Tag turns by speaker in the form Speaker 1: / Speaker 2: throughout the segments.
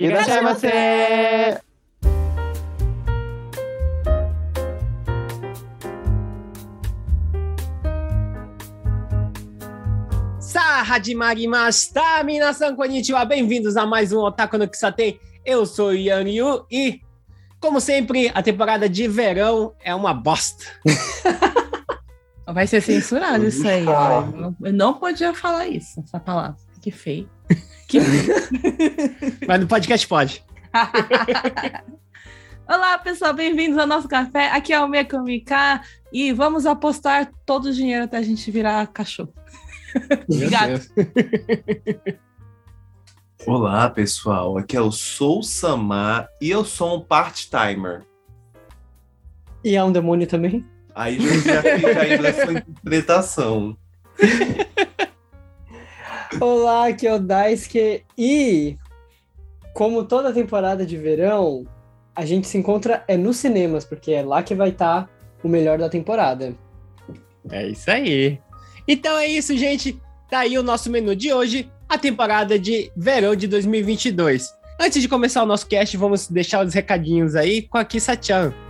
Speaker 1: E deixa você! Sa hadimarimashita! Minasan konnichiwa! Bem-vindos a mais um Otaku no Kisaten. Eu sou Yan Yu e, como sempre, a temporada de verão é uma bosta.
Speaker 2: Vai ser censurado isso aí. Eu não podia falar isso, essa palavra. Que feio. Que feio.
Speaker 1: Mas no podcast pode.
Speaker 2: Olá, pessoal, bem-vindos ao nosso café. Aqui é o Mekomika e vamos apostar todo o dinheiro até a gente virar cachorro.
Speaker 1: Meu
Speaker 2: Gato.
Speaker 1: Deus.
Speaker 3: Olá, pessoal. Aqui é o Sou Samar e eu sou um part-timer.
Speaker 4: E é um demônio também?
Speaker 3: Aí já, já fica aí nessa interpretação.
Speaker 4: Olá, aqui é o Daisuke. E, como toda temporada de verão, a gente se encontra é nos cinemas, porque é lá que vai estar o melhor da temporada.
Speaker 1: É isso aí. Então é isso, gente. Tá aí o nosso menu de hoje, a temporada de verão de 2022. Antes de começar o nosso cast, vamos deixar os recadinhos aí com a Kissa-chan. "
Speaker 5: お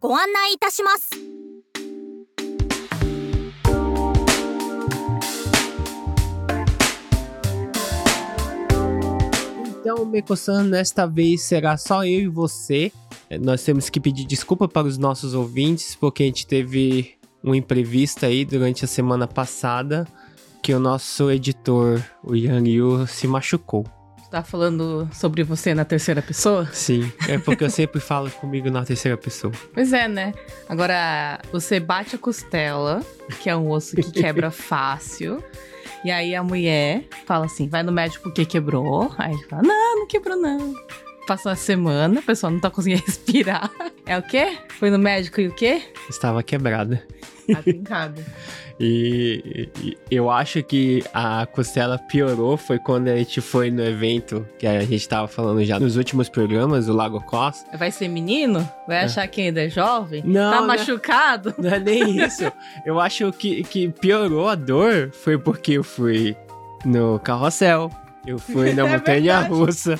Speaker 5: ご案内いたします」
Speaker 1: Então, Meko-san, desta vez será só eu e você. Eh, Nós temos que pedir desculpa para os nossos ouvintes, porque a gente teve um imprevisto aí durante a semana passada, que o nosso editor, o Yang Yu, se machucou.
Speaker 2: Tá falando sobre você na terceira pessoa?
Speaker 1: Sim, é porque eu sempre falo comigo na terceira pessoa.
Speaker 2: Pois é, né? Agora, você bate a costela, que é um osso que quebra fácil. E aí a mulher fala assim: vai no médico porque quebrou. Aí ele fala: não, não quebrou, não. Passa uma semana, a pessoa não tá conseguindo respirar. É o quê? Foi no médico e o quê?
Speaker 1: Estava quebrada.
Speaker 2: Tá brincado.
Speaker 1: E, e eu acho que a costela piorou foi quando a gente foi no evento que a gente tava falando já nos últimos programas, o Lago Cos.
Speaker 2: Vai ser menino? Vai achar que ainda é jovem?
Speaker 1: Não,
Speaker 2: Tá
Speaker 1: não.
Speaker 2: machucado?
Speaker 1: Não é nem isso. Eu acho que, que piorou a dor foi porque eu fui no carrossel, eu fui na
Speaker 2: É
Speaker 1: montanha
Speaker 2: verdade.
Speaker 1: russa.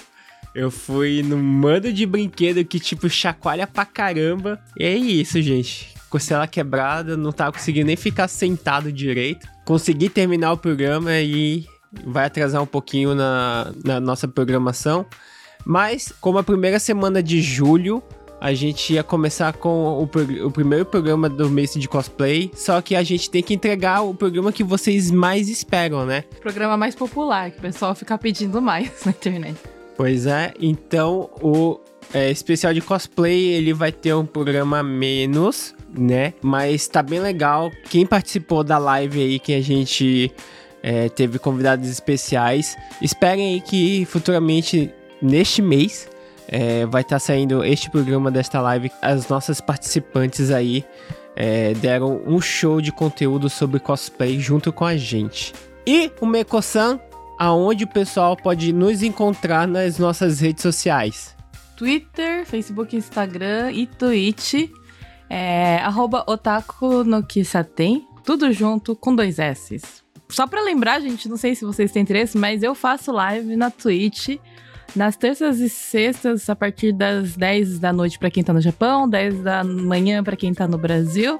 Speaker 1: Eu fui num mando de brinquedo que, tipo, chacoalha pra caramba. E é isso, gente. Costela quebrada, não tava conseguindo nem ficar sentado direito. Consegui terminar o programa e vai atrasar um pouquinho na, na nossa programação. Mas, como a primeira semana de julho, a gente ia começar com o, o primeiro programa do mês de cosplay. Só que a gente tem que entregar o programa que vocês mais esperam, né?
Speaker 2: Programa mais popular, que o pessoal fica pedindo mais na internet.
Speaker 1: Pois é, então o é, especial de cosplay ele vai ter um programa menos, né? Mas tá bem legal. Quem participou da live aí que a gente é, teve convidados especiais, esperem aí que futuramente neste mês é, vai estar saindo este programa desta live. As nossas participantes aí é, deram um show de conteúdo sobre cosplay junto com a gente. E o Meko-san aonde o pessoal pode nos encontrar nas nossas redes sociais.
Speaker 2: Twitter, Facebook, Instagram e Twitch. É, arroba otaku no kisaten. Tudo junto com dois S. Só pra lembrar, gente, não sei se vocês têm interesse, mas eu faço live na Twitch nas terças e sextas, a partir das 10 da noite pra quem tá no Japão, 10 da manhã pra quem tá no Brasil,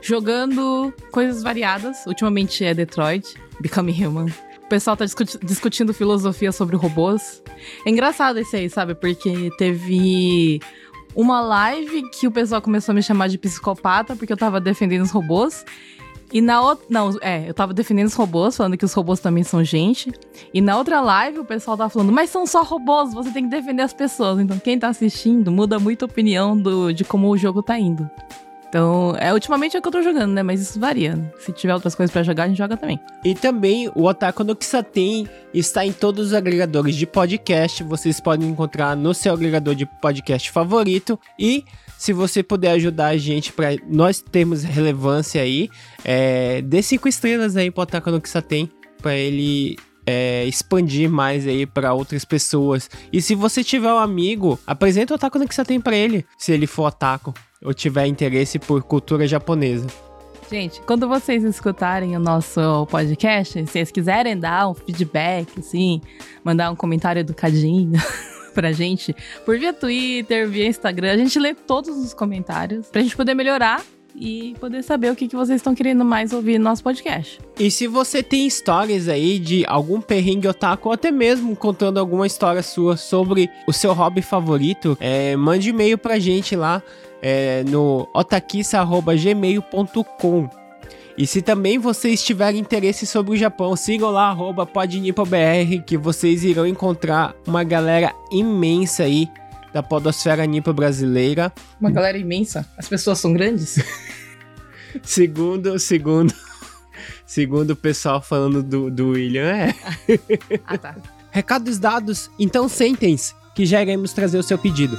Speaker 2: jogando coisas variadas. Ultimamente é Detroit, Become Human. O pessoal tá discuti- discutindo filosofia sobre robôs. É engraçado esse aí, sabe? Porque teve uma live que o pessoal começou a me chamar de psicopata porque eu tava defendendo os robôs. E na outra. Não, é, eu tava defendendo os robôs, falando que os robôs também são gente. E na outra live o pessoal tava falando, mas são só robôs, você tem que defender as pessoas. Então quem tá assistindo muda muito a opinião do, de como o jogo tá indo. Então, é, ultimamente é o que eu tô jogando, né? Mas isso varia. Se tiver outras coisas pra jogar, a gente joga também.
Speaker 1: E também o Otaku no Kisaten está em todos os agregadores de podcast. Vocês podem encontrar no seu agregador de podcast favorito. E se você puder ajudar a gente para nós termos relevância aí, é, dê cinco estrelas aí pro Otaku no Kisaten para ele é, expandir mais aí para outras pessoas. E se você tiver um amigo, apresenta o Otaku no Kisaten para ele, se ele for otaku. Ou tiver interesse por cultura japonesa.
Speaker 2: Gente, quando vocês escutarem o nosso podcast, se vocês quiserem dar um feedback, assim, mandar um comentário educadinho pra gente, por via Twitter, via Instagram, a gente lê todos os comentários pra gente poder melhorar e poder saber o que, que vocês estão querendo mais ouvir no nosso podcast.
Speaker 1: E se você tem histórias aí de algum perrengue otaku, ou até mesmo contando alguma história sua sobre o seu hobby favorito, é, mande e-mail pra gente lá é, no otakissa.gmail.com. E se também vocês tiverem interesse sobre o Japão, sigam lá, arroba podnipobr, que vocês irão encontrar uma galera imensa aí da podosfera nipo brasileira.
Speaker 2: Uma galera imensa. As pessoas são grandes?
Speaker 1: segundo, segundo, segundo o pessoal falando do, do William, é.
Speaker 2: ah, tá.
Speaker 1: Recados dados, então sentem-se, que já iremos trazer o seu pedido.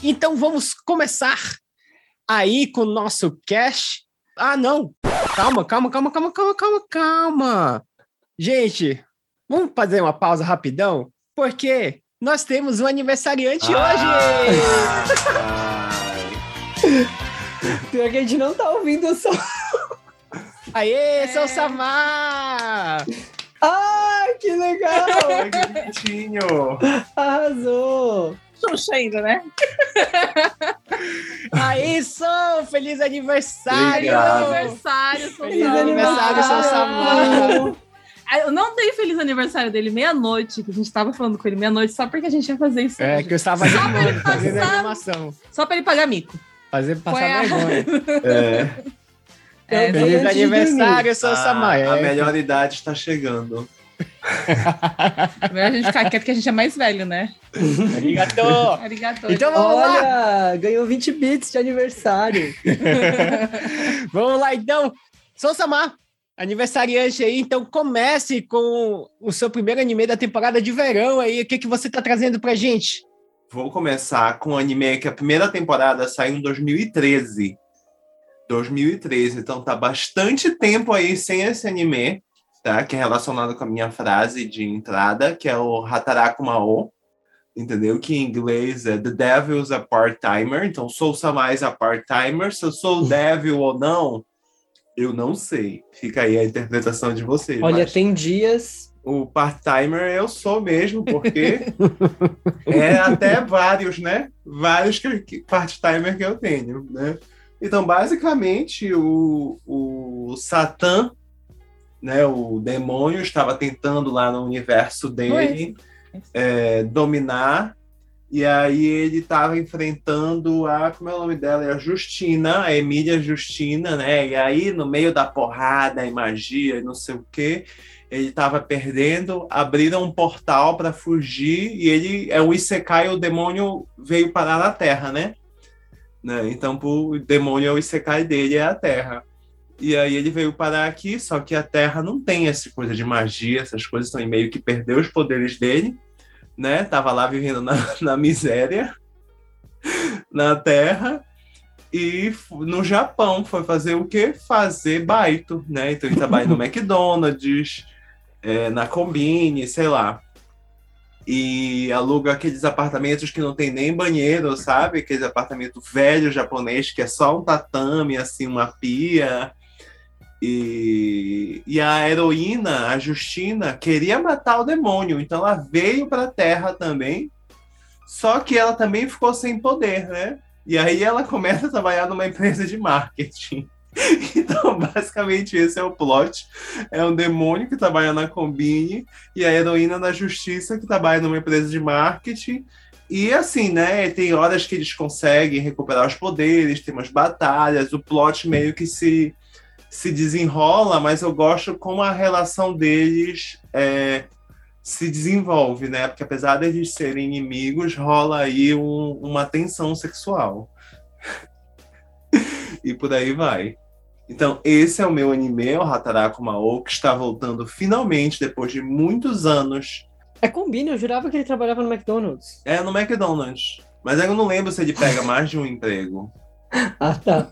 Speaker 1: Então vamos começar aí com o nosso cash. Ah, não! Calma, calma, calma, calma, calma, calma, calma. Gente, vamos fazer uma pausa rapidão, porque nós temos um aniversariante ah,
Speaker 4: hoje! Pior que a gente não tá ouvindo o som.
Speaker 1: Aê, é. seu Samar!
Speaker 4: Ai, que legal!
Speaker 3: Ai, que bonitinho!
Speaker 4: Arrasou!
Speaker 2: Xuxa ainda, né?
Speaker 1: Aí, Som! Feliz aniversário!
Speaker 3: Obrigado.
Speaker 2: aniversário, Som
Speaker 1: Feliz aniversário, seu Samar!
Speaker 2: Eu não dei feliz aniversário dele meia-noite, que a gente tava falando com ele meia-noite, só porque a gente ia fazer isso.
Speaker 1: É, hoje. que eu estava animando, fazendo animação.
Speaker 2: Só pra ele pagar mico.
Speaker 1: Fazer passar vergonha.
Speaker 3: É.
Speaker 1: É, Feliz aniversário, seu
Speaker 3: a,
Speaker 1: Samar.
Speaker 3: A melhor idade está chegando.
Speaker 2: a gente ficar quieto que a gente é mais velho, né?
Speaker 1: Arigato!
Speaker 2: Arigato.
Speaker 1: Então vamos
Speaker 4: Olha,
Speaker 1: lá!
Speaker 4: ganhou 20 bits de aniversário.
Speaker 1: vamos lá, então. Sou Samar, aniversariante aí. Então comece com o seu primeiro anime da temporada de verão aí. O que, que você tá trazendo pra gente?
Speaker 3: Vou começar com um anime que a primeira temporada saiu em 2013. 2013, então tá bastante tempo aí sem esse anime, tá? Que é relacionado com a minha frase de entrada, que é o Hataraku Mao, entendeu? Que em inglês é The Devil's a Part-Timer, então sou mais a Part-Timer, se eu sou o Devil ou não, eu não sei. Fica aí a interpretação de vocês.
Speaker 4: Olha, tem dias
Speaker 3: o part-timer eu sou mesmo, porque é até vários, né? Vários part-timer que eu tenho, né? Então, basicamente, o, o Satã, né, o demônio, estava tentando lá no universo dele é, dominar, e aí ele estava enfrentando a, como é o nome dela? É a Justina, a Emília Justina, né? E aí, no meio da porrada e magia e não sei o quê, ele estava perdendo, abriram um portal para fugir e ele é o Isekai, o demônio veio parar na Terra, né? Né? Então o demônio é o Isekai dele, é a Terra. E aí ele veio parar aqui, só que a Terra não tem essa coisa de magia, essas coisas estão meio que perdeu os poderes dele, né? Tava lá vivendo na, na miséria na Terra e no Japão foi fazer o quê? Fazer baito, né? Então ele trabalha no McDonald's, é, na Combine, sei lá. E aluga aqueles apartamentos que não tem nem banheiro, sabe? Aqueles apartamento velho japonês que é só um tatame, assim, uma pia. E, e a heroína, a Justina, queria matar o demônio, então ela veio para a Terra também. Só que ela também ficou sem poder, né? E aí ela começa a trabalhar numa empresa de marketing. Então, basicamente, esse é o plot. É um demônio que trabalha na Combine e a heroína da justiça que trabalha numa empresa de marketing. E assim, né? Tem horas que eles conseguem recuperar os poderes, tem umas batalhas, o plot meio que se, se desenrola, mas eu gosto como a relação deles é, se desenvolve, né? Porque apesar de eles serem inimigos, rola aí um- uma tensão sexual. e por aí vai. Então, esse é o meu anime, o Hataraku Mao, que está voltando finalmente, depois de muitos anos,
Speaker 4: É combina, eu jurava que ele trabalhava no McDonald's.
Speaker 3: é no McDonald's. Mas eu não lembro se ele pega mais de um emprego.
Speaker 4: Ah, tá.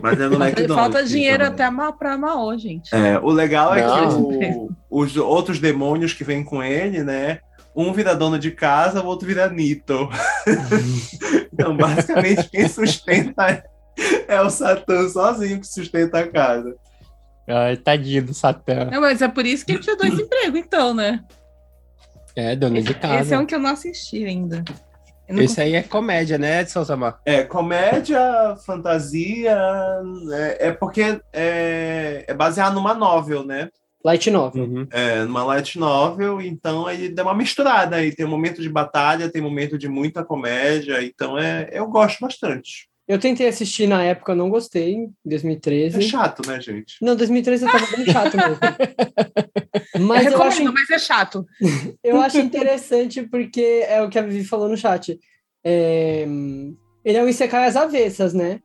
Speaker 3: Mas é no McDonald's.
Speaker 2: Falta dinheiro
Speaker 3: também.
Speaker 2: até ma- pra Mao, gente.
Speaker 3: É, o legal é
Speaker 1: Não.
Speaker 3: que o- os outros demônios que vêm com ele, né? Um vira dono de casa, o outro vira Nito. então, basicamente, quem sustenta é o Satã sozinho que sustenta a casa.
Speaker 1: Ai, tadinho do Satã.
Speaker 2: Não, mas é por isso que ele tinha dois empregos, então, né?
Speaker 1: É, dona de
Speaker 2: Esse é
Speaker 1: casa.
Speaker 2: um que eu não assisti ainda. Não
Speaker 1: Esse aí é comédia, né, de Sousamar?
Speaker 3: É, comédia, fantasia. É, é porque é, é baseado numa novel, né?
Speaker 4: Light novel.
Speaker 1: Uhum.
Speaker 3: É, numa light novel, então ele dá uma misturada aí. Tem um momento de batalha, tem um momento de muita comédia, então é, eu gosto bastante.
Speaker 4: Eu tentei assistir na época, eu não gostei, em
Speaker 3: É
Speaker 4: 2013.
Speaker 3: chato, né, gente?
Speaker 4: Não, 2013 eu tava bem chato mesmo.
Speaker 2: eu
Speaker 4: Mas eu
Speaker 2: recomendo,
Speaker 4: acho,
Speaker 2: mas é chato.
Speaker 4: eu acho interessante porque é o que a Vivi falou no chat. É, ele é um Isekai às avessas, né?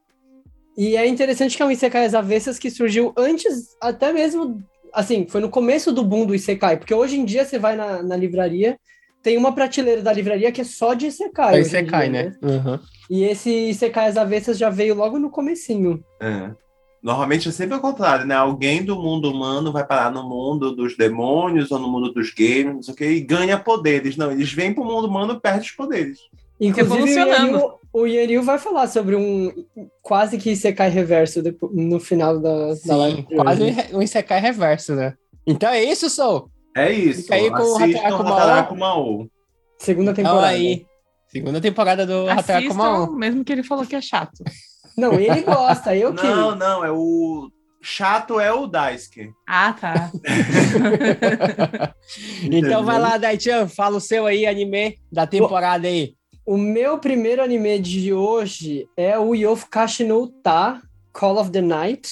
Speaker 4: E é interessante que é um Isekai às avessas que surgiu antes, até mesmo, assim, foi no começo do boom do Isekai, porque hoje em dia você vai na, na livraria, tem uma prateleira da livraria que é só de Isekai. Em
Speaker 1: cai,
Speaker 4: dia,
Speaker 1: né? Uhum.
Speaker 4: E esse Isekai às avessas já veio logo no comecinho.
Speaker 3: É. Normalmente é sempre o contrário, né? Alguém do mundo humano vai parar no mundo dos demônios ou no mundo dos games, não sei o quê, e ganha poderes. Não, eles vêm pro mundo humano e perdem os poderes.
Speaker 4: Inclusive, o o Yenil vai falar sobre um quase que Isekai reverso no final da, da
Speaker 1: Sim,
Speaker 4: live. de
Speaker 1: quase um Isekai reverso, né? Então é isso, Sou.
Speaker 3: É isso.
Speaker 1: Fica aí com o
Speaker 3: Assistam
Speaker 1: Hataraku Mao.
Speaker 3: Hataraku Mao.
Speaker 4: Segunda
Speaker 1: Então
Speaker 4: temporada.
Speaker 1: aí. Segunda temporada do.
Speaker 2: Assistam, mesmo que ele falou que é chato.
Speaker 4: Não, ele gosta, eu que.
Speaker 3: Não, não, é o. Chato é o Daisuke.
Speaker 2: Ah, tá.
Speaker 1: então vai lá, Daichan, fala o seu aí, anime da temporada aí.
Speaker 4: O meu primeiro anime de hoje é o Yofukashi no Ta, Call of the Night.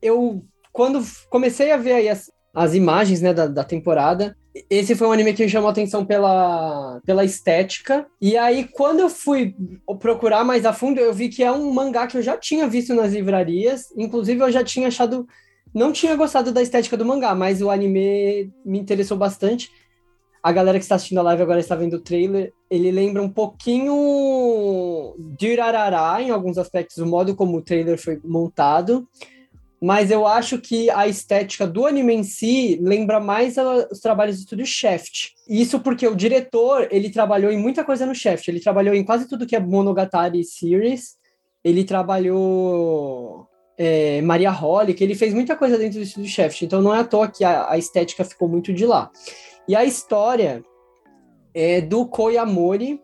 Speaker 4: Eu, quando comecei a ver aí as, as imagens né, da, da temporada, esse foi um anime que me chamou atenção pela, pela estética. E aí, quando eu fui procurar mais a fundo, eu vi que é um mangá que eu já tinha visto nas livrarias. Inclusive, eu já tinha achado. Não tinha gostado da estética do mangá, mas o anime me interessou bastante. A galera que está assistindo a live agora está vendo o trailer. Ele lembra um pouquinho de Urarará em alguns aspectos, o modo como o trailer foi montado. Mas eu acho que a estética do anime em si lembra mais a- os trabalhos do estúdio Shaft. Isso porque o diretor, ele trabalhou em muita coisa no Shaft. Ele trabalhou em quase tudo que é Monogatari Series. Ele trabalhou é, Maria Holly, que ele fez muita coisa dentro do estúdio Shaft. Então não é à toa que a, a estética ficou muito de lá. E a história é do Koyamori,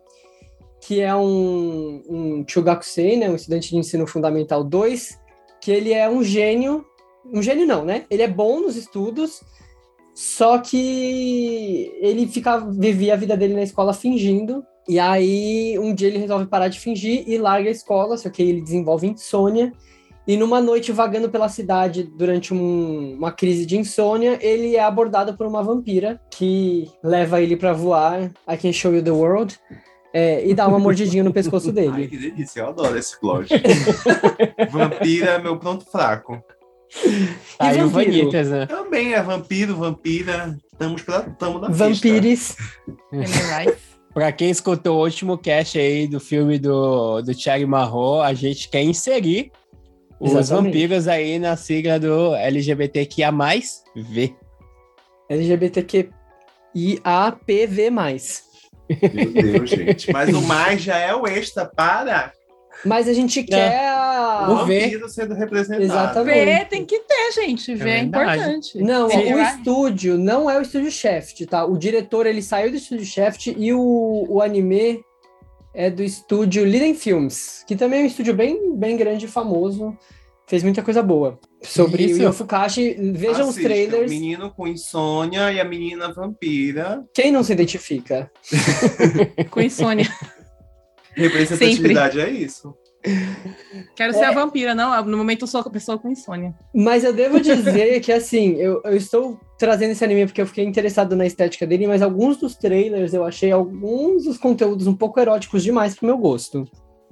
Speaker 4: que é um, um Chugakusei, né, um estudante de ensino fundamental 2, que ele é um gênio, um gênio não, né? Ele é bom nos estudos, só que ele fica, vivia a vida dele na escola fingindo, e aí um dia ele resolve parar de fingir e larga a escola, só que ele desenvolve insônia, e numa noite vagando pela cidade durante um- uma crise de insônia, ele é abordado por uma vampira que leva ele pra voar. I can show you the world. É, e dá uma mordidinha no pescoço
Speaker 3: Ai,
Speaker 4: dele.
Speaker 3: que delícia, eu adoro esse plot. Vampira é meu ponto fraco.
Speaker 1: Tá aí o
Speaker 4: vampiro?
Speaker 1: Vanitas, né?
Speaker 3: Também é vampiro, vampira. Estamos pra, tamo na.
Speaker 4: Vampires.
Speaker 2: Right.
Speaker 1: Pra quem escutou o último cast aí do filme do, do Thiago Marro, a gente quer inserir os
Speaker 4: Exatamente.
Speaker 1: vampiros aí na sigla do LGBTQIA+, V.
Speaker 4: LGBTQIAPV+.
Speaker 3: Meu Deus, gente. Mas o mais já é o extra para
Speaker 4: Mas a gente quer
Speaker 3: o
Speaker 1: V.
Speaker 3: sendo representado.
Speaker 4: Exatamente.
Speaker 2: V tem que ter, gente. V é,
Speaker 1: verdade.
Speaker 2: importante.
Speaker 4: Não,
Speaker 2: Sim,
Speaker 4: o estúdio não é o estúdio Shaft, tá? O diretor, ele saiu do estúdio Shaft e o, o anime é do estúdio Liden Films, que também é um estúdio bem, bem grande e famoso. Fez muita coisa boa. Sobre
Speaker 1: Isso.
Speaker 4: o Yofukashi, vejam os
Speaker 3: Assista,
Speaker 4: trailers.
Speaker 3: O menino com insônia e a menina vampira.
Speaker 4: Quem não se identifica?
Speaker 2: Com insônia.
Speaker 3: Representatividade é isso.
Speaker 2: Quero ser a vampira, não. No momento eu sou a pessoa com insônia.
Speaker 4: Mas eu devo dizer que, assim, eu, eu estou trazendo esse anime porque eu fiquei interessado na estética dele, mas alguns dos trailers eu achei alguns dos conteúdos um pouco eróticos demais pro meu gosto.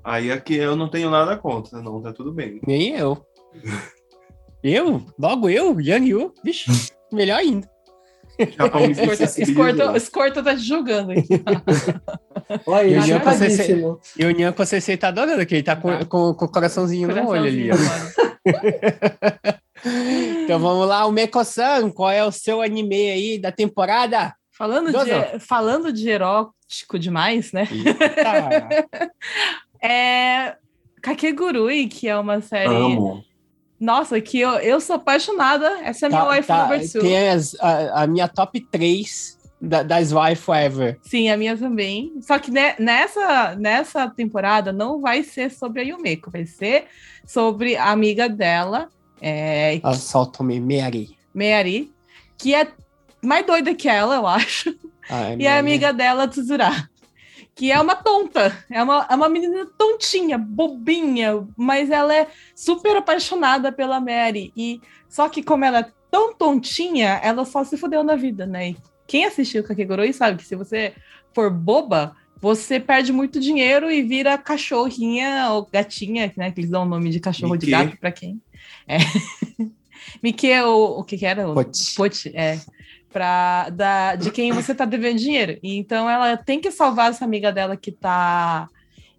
Speaker 3: Aí aqui eu não tenho nada contra, não, tá tudo bem.
Speaker 1: Nem eu. eu? Logo eu? Yang Yu? Vixe, melhor ainda.
Speaker 2: Escorta tá te julgando aqui.
Speaker 4: Olha,
Speaker 1: E o
Speaker 4: é
Speaker 1: Jean com
Speaker 4: chocadíssimo.
Speaker 1: E o Nyan com a CC tá adorando, que ele tá com,
Speaker 2: Tá.
Speaker 1: com, com o coraçãozinho no olho ali. Então vamos lá, o Meko-san, qual é o seu anime aí da temporada?
Speaker 2: Falando de, falando de erótico demais, né? É Kakegurui, que é uma série.
Speaker 3: Amo.
Speaker 2: Nossa, que eu, eu sou apaixonada. Essa é a minha
Speaker 1: Tá-
Speaker 2: wife
Speaker 1: tá,
Speaker 2: number two.
Speaker 1: tem as- a, a minha top 3 da, das wife ever.
Speaker 2: Sim, a minha também. Só que ne- nessa, nessa temporada não vai ser sobre a Yumeko, vai ser sobre a amiga dela, é,
Speaker 1: A Soltome Mary.
Speaker 2: Mary, que é mais doida que ela, eu acho.
Speaker 1: Ah,
Speaker 2: E a amiga dela, Tsuzura, que é uma tonta, é uma, é uma menina tontinha, bobinha, mas ela é super apaixonada pela Mary. E só que como ela é tão tontinha, ela só se fudeu na vida, né? E quem assistiu Kakegurui sabe que se você for boba, você perde muito dinheiro e vira cachorrinha ou gatinha, né? Que eles dão o nome de cachorro de
Speaker 3: Mickey.
Speaker 2: gato pra quem. É. Mickey é o, o que que era?
Speaker 1: Pote.
Speaker 2: Pote, é. Pra, da, de quem você tá devendo dinheiro. E Então ela tem que salvar essa amiga dela que tá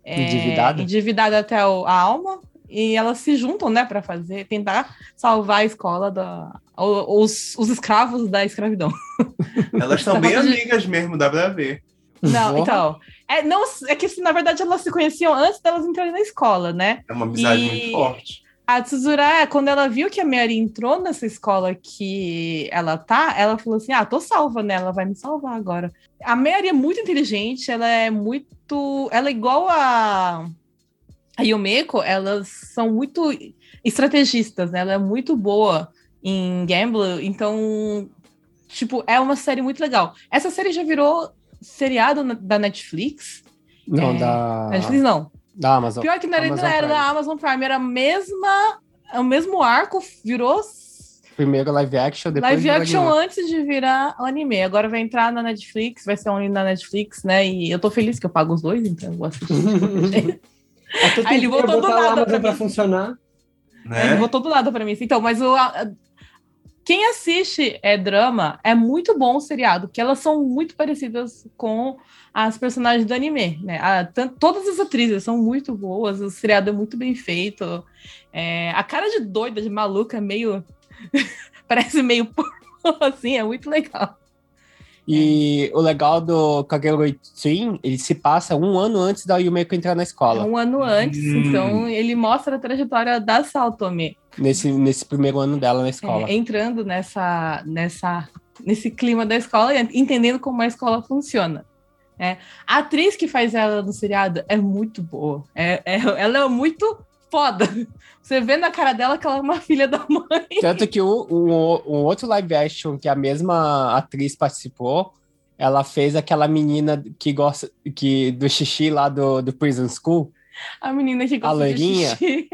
Speaker 2: é,
Speaker 1: Endividada?
Speaker 2: endividada até o- a alma. E elas se juntam, né, para fazer, tentar salvar a escola da os, os escravos da escravidão.
Speaker 3: Elas são bem
Speaker 2: falando de-
Speaker 3: amigas mesmo, dá pra ver.
Speaker 2: Não,
Speaker 1: Porra.
Speaker 2: então. É, não, é que na verdade elas se conheciam antes delas entrarem na escola, né?
Speaker 3: É uma amizade
Speaker 2: E-
Speaker 3: muito forte.
Speaker 2: A Tsuzura, quando ela viu que a Mary entrou nessa escola que ela tá, ela falou assim: Ah, tô salva, né? Ela vai me salvar agora. A Mary é muito inteligente, ela é muito. Ela é igual a. A Yumeko, elas são muito estrategistas, né? Ela é muito boa em Gambler, então. Tipo, é uma série muito legal. Essa série já virou seriado da Netflix.
Speaker 1: Não,
Speaker 2: É,
Speaker 1: da,
Speaker 2: Netflix não.
Speaker 1: Da Amazon.
Speaker 2: Pior que não era,
Speaker 1: Amazon
Speaker 2: não era
Speaker 1: Prime.
Speaker 2: da Amazon Prime, era a mesma, o mesmo arco, virou
Speaker 1: Primeiro live action, depois
Speaker 2: live
Speaker 1: virou
Speaker 2: action
Speaker 1: anime.
Speaker 2: antes de virar anime. Agora vai entrar na Netflix, vai ser online na Netflix, né? E eu tô feliz que eu pago os dois, então eu vou assistir.
Speaker 4: Até
Speaker 2: Aí ele voltou do nada pra
Speaker 4: pra funcionar.
Speaker 2: Ele
Speaker 3: Né?
Speaker 2: botou do lado pra mim. Então, mas o. a- quem assiste é drama é muito bom o seriado, porque elas são muito parecidas com as personagens do anime, né? A- todas as atrizes são muito boas, o seriado é muito bem feito. É, a cara de doida, de maluca, é meio. parece meio pornô, assim, é muito legal.
Speaker 1: E o legal do Kaguroi Twin, ele se passa um ano antes da Yumeko entrar na
Speaker 2: É
Speaker 1: escola.
Speaker 2: um ano antes,
Speaker 3: Hum.
Speaker 2: então ele mostra a trajetória da Saltome.
Speaker 1: Nesse, nesse primeiro ano dela na escola.
Speaker 2: É, entrando nessa, nessa, nesse clima da escola e entendendo como a escola funciona. Né? A atriz que faz ela no seriado é muito boa. É, é- ela é muito foda. Você vê na cara dela que ela é uma filha da mãe.
Speaker 1: Tanto que o, o, o outro live action que a mesma atriz participou, ela fez aquela menina que gosta que, do xixi lá do, do Prison School.
Speaker 2: A menina que gosta de
Speaker 1: loirinha?
Speaker 2: xixi.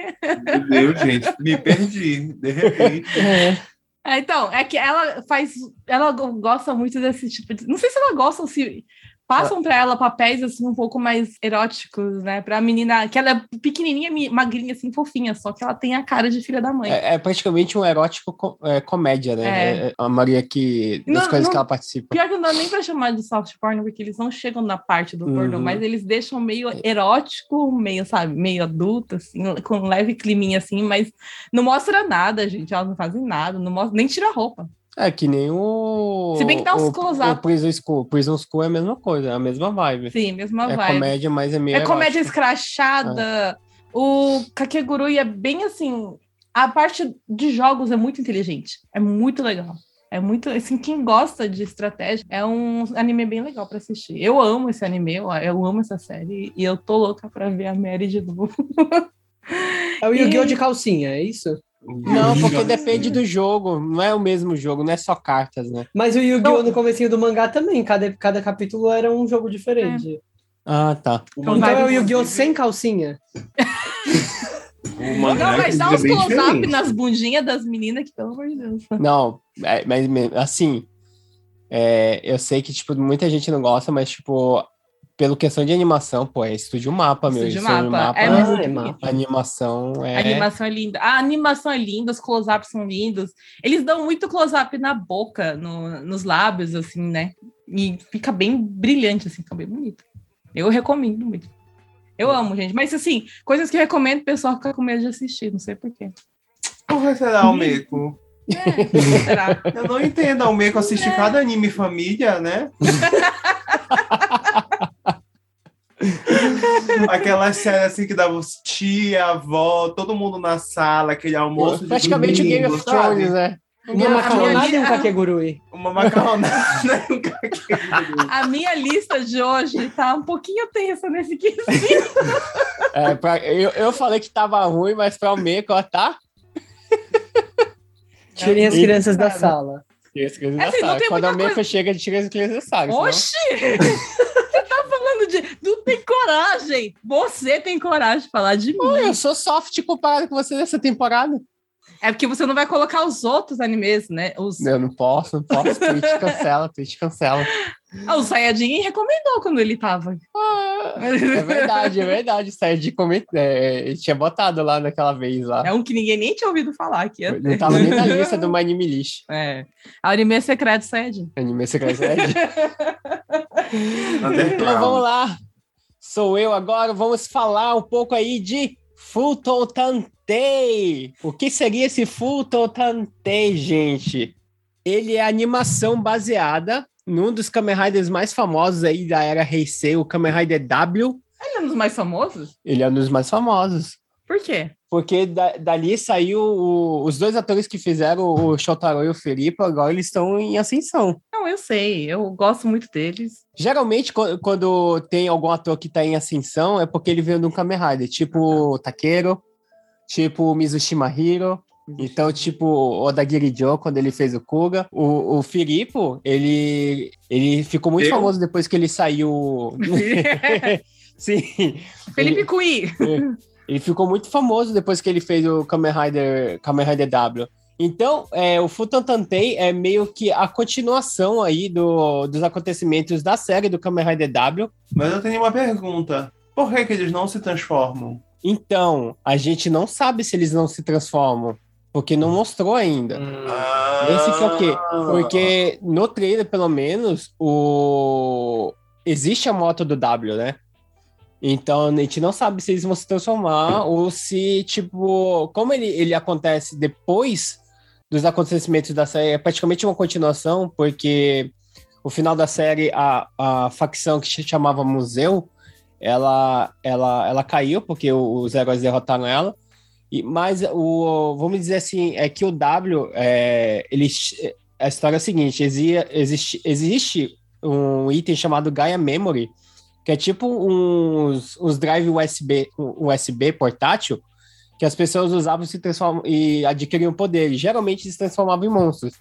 Speaker 3: Meu Deus, gente, me perdi. De repente.
Speaker 4: É.
Speaker 2: É, então, é que ela faz. Ela go- gosta muito desse tipo de. Não sei se ela gosta ou se passam pra ela papéis assim um pouco mais eróticos, né? Pra menina. Que ela é pequenininha, magrinha, assim, fofinha, só que ela tem a cara de filha da mãe.
Speaker 1: É, é praticamente um erótico co- é, comédia, né?
Speaker 2: É.
Speaker 1: É, a Maria que. das
Speaker 2: Não-
Speaker 1: coisas
Speaker 2: não-
Speaker 1: que ela participa.
Speaker 2: Pior que não dá nem pra chamar de soft porn, porque eles não chegam na parte do pornô,
Speaker 1: Uhum.
Speaker 2: mas eles deixam meio erótico, meio, sabe, meio adulto, assim, com um leve climinha, assim, mas não mostra nada, gente. Elas não fazem nada, não mostra, nem tira a roupa.
Speaker 1: É que nem o.
Speaker 2: Se bem que dá uns close-up.
Speaker 1: o Prison School. Prison School é a mesma coisa, é a mesma vibe.
Speaker 2: Sim, mesma
Speaker 1: é
Speaker 2: vibe.
Speaker 1: comédia, mas é meio.
Speaker 2: É comédia escrachada. O Kakegurui é bem assim. A parte de jogos é muito inteligente. É muito legal. É muito. Assim, quem gosta de estratégia é um anime bem legal pra assistir. Eu amo esse anime, eu, eu amo essa série. E eu tô louca pra ver a Mary de novo.
Speaker 4: É o Yu-Gi-Oh! de calcinha, é isso?
Speaker 1: Não, porque depende do jogo. Não é o mesmo jogo, não é só cartas, né?
Speaker 4: Mas o Yu-Gi-Oh! no comecinho do mangá também, cada, cada capítulo era um jogo diferente.
Speaker 1: Ah, tá.
Speaker 2: Então
Speaker 4: Então é o
Speaker 2: vários-
Speaker 4: Yu-Gi-Oh! sem calcinha.
Speaker 3: O
Speaker 2: Não,
Speaker 3: mangá,
Speaker 2: mas dá uns
Speaker 3: é
Speaker 2: close-up nas bundinhas das meninas que, pelo amor de Deus.
Speaker 1: Não, é, mas assim, é, eu sei que, tipo, muita gente não gosta, mas, tipo, pelo questão de animação, pô, é estúdio mapa, meu.
Speaker 2: Estúdio
Speaker 1: Estúdio
Speaker 2: Mapa. É,
Speaker 1: é,
Speaker 2: mas-
Speaker 4: é mapa.
Speaker 1: A animação é...
Speaker 2: A animação é linda. A animação é linda, os close-ups são lindos. Eles dão muito close-up na boca, no- nos lábios, assim, né? E fica bem brilhante, assim, fica bem bonito. Eu recomendo muito. Eu amo, gente. Mas, assim, coisas que eu recomendo, o pessoal fica com medo de assistir, não sei porquê.
Speaker 3: Por que será o Meco?
Speaker 2: Será?
Speaker 3: Eu não entendo. O Meco assiste cada anime família, né? Aquela série assim que dava os tia, avó, todo mundo na sala, aquele almoço de
Speaker 1: Praticamente o Game
Speaker 3: domingo,
Speaker 1: of Thrones,
Speaker 3: sabe?
Speaker 1: né?
Speaker 4: Uma macarronada e um kakegurui.
Speaker 3: Uma macarronada e um caquinho.
Speaker 2: A minha lista de hoje tá um pouquinho tensa nesse quesito.
Speaker 1: É, pra- eu, eu falei que tava ruim, mas pra o Meco, ó, tá?
Speaker 4: Tirem as crianças da sala.
Speaker 1: Tira as crianças
Speaker 2: É
Speaker 1: da
Speaker 2: assim,
Speaker 1: sala. Quando o Meco chega, tira as crianças da sala. senão-
Speaker 2: Oxi! Não tem coragem! Você tem coragem de falar de mim.
Speaker 1: Pô, eu sou soft comparado com você nessa temporada.
Speaker 2: É porque você não vai colocar os outros animes, né? Os...
Speaker 1: Eu não posso, não posso. Twitch cancela, Twitch cancela.
Speaker 2: Ah, o Sayajin recomendou quando ele tava.
Speaker 1: É verdade, é verdade. Saiu de comentário. É, tinha botado lá naquela vez lá.
Speaker 2: É um que ninguém nem tinha ouvido falar aqui.
Speaker 1: Não tava nem na lista do My Anime List.
Speaker 2: É. Anime secreto Sayajin.
Speaker 1: Anime secreto Ed. Então vamos lá. Sou eu agora. Vamos falar um pouco aí de Futon Tantei. O que seria esse Futon Tantei, gente? Ele é animação baseada num dos Kamen Riders mais famosos aí da era Heisei, o Kamen Rider W.
Speaker 2: Ele é um dos mais famosos?
Speaker 1: Ele é um dos mais famosos.
Speaker 2: Por quê?
Speaker 1: Porque da- dali saiu o- os dois atores que fizeram o Shotaro e o Felipe, agora eles estão em ascensão.
Speaker 2: Não, eu sei. Eu gosto muito deles.
Speaker 1: Geralmente, qu- quando tem algum ator que tá em ascensão, é porque ele veio de um Kamen Rider, tipo o Takeru, tipo o Mizushima Hiro. Então, tipo, o Odagiri Joe, quando ele fez o Kuga. O, o Filipe, ele, ele ficou muito
Speaker 3: Eu?
Speaker 1: famoso depois que ele saiu... Sim,
Speaker 2: Felipe Cui.
Speaker 1: Ele ficou muito famoso depois que ele fez o Kamen Rider, Kamen Rider W. Então, é, o Futon Tantei é meio que a continuação aí do, dos acontecimentos da série do Kamen Rider W.
Speaker 3: Mas eu tenho uma pergunta. Por que, que eles não se transformam?
Speaker 1: Então, a gente não sabe se eles não se transformam, porque não mostrou ainda. Esse que é o quê? Porque no trailer, pelo menos, o... existe a moto do W, né? Então, a gente não sabe se eles vão se transformar ou se, tipo, como ele, ele acontece depois dos acontecimentos da série, é praticamente uma continuação, porque o final da série, a, a facção que se chamava Museu, ela, ela, ela caiu, porque os heróis derrotaram ela. E, mas o, vamos dizer assim, é que o W, é, ele, a história é a seguinte: existe, existe um item chamado Gaia Memory, que é tipo uns, uns drive USB, USB portátil, que as pessoas usavam se transformam, e adquiriam poderes. Geralmente se transformavam em monstros.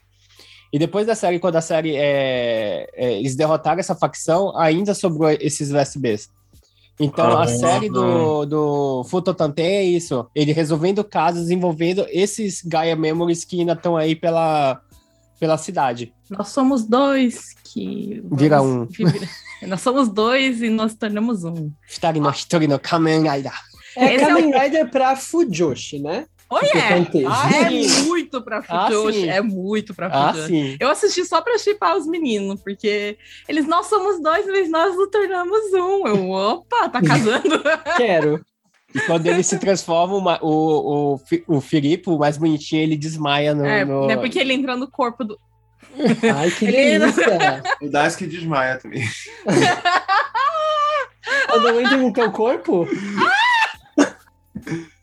Speaker 1: E depois da série, quando a série é, é, eles derrotaram essa facção, ainda sobrou esses USBs. Então,
Speaker 3: Ah.
Speaker 1: a série do, do Futotante é isso. Ele resolvendo casos envolvendo esses Gaia Memories que ainda estão aí pela, pela cidade.
Speaker 2: Nós somos dois que.
Speaker 1: Vira
Speaker 2: vamos- vira- Nós somos dois e nós tornamos um.
Speaker 1: Futari no Hitori no Kamen Rider.
Speaker 4: É
Speaker 2: Esse é
Speaker 4: Kamen Rider pra Fujoshi, né?
Speaker 2: Oh, yeah!
Speaker 1: Ah,
Speaker 2: É muito pra
Speaker 1: Ah,
Speaker 2: Fujoshi.
Speaker 1: sim.
Speaker 2: é muito pra
Speaker 1: Ah,
Speaker 2: Fujoshi.
Speaker 1: sim.
Speaker 2: Eu assisti só pra chipar os meninos, porque eles, nós somos dois, mas nós nos tornamos um. Eu, opa, tá casando.
Speaker 4: Quero.
Speaker 1: E quando ele se transforma, uma- o, o, Fi- o Filipe, o mais bonitinho, ele desmaia no.
Speaker 2: é,
Speaker 1: no-
Speaker 2: é porque ele entra no corpo do.
Speaker 4: Ai, que delícia.
Speaker 3: O Daisuke desmaia também.
Speaker 4: Eu entro no teu corpo,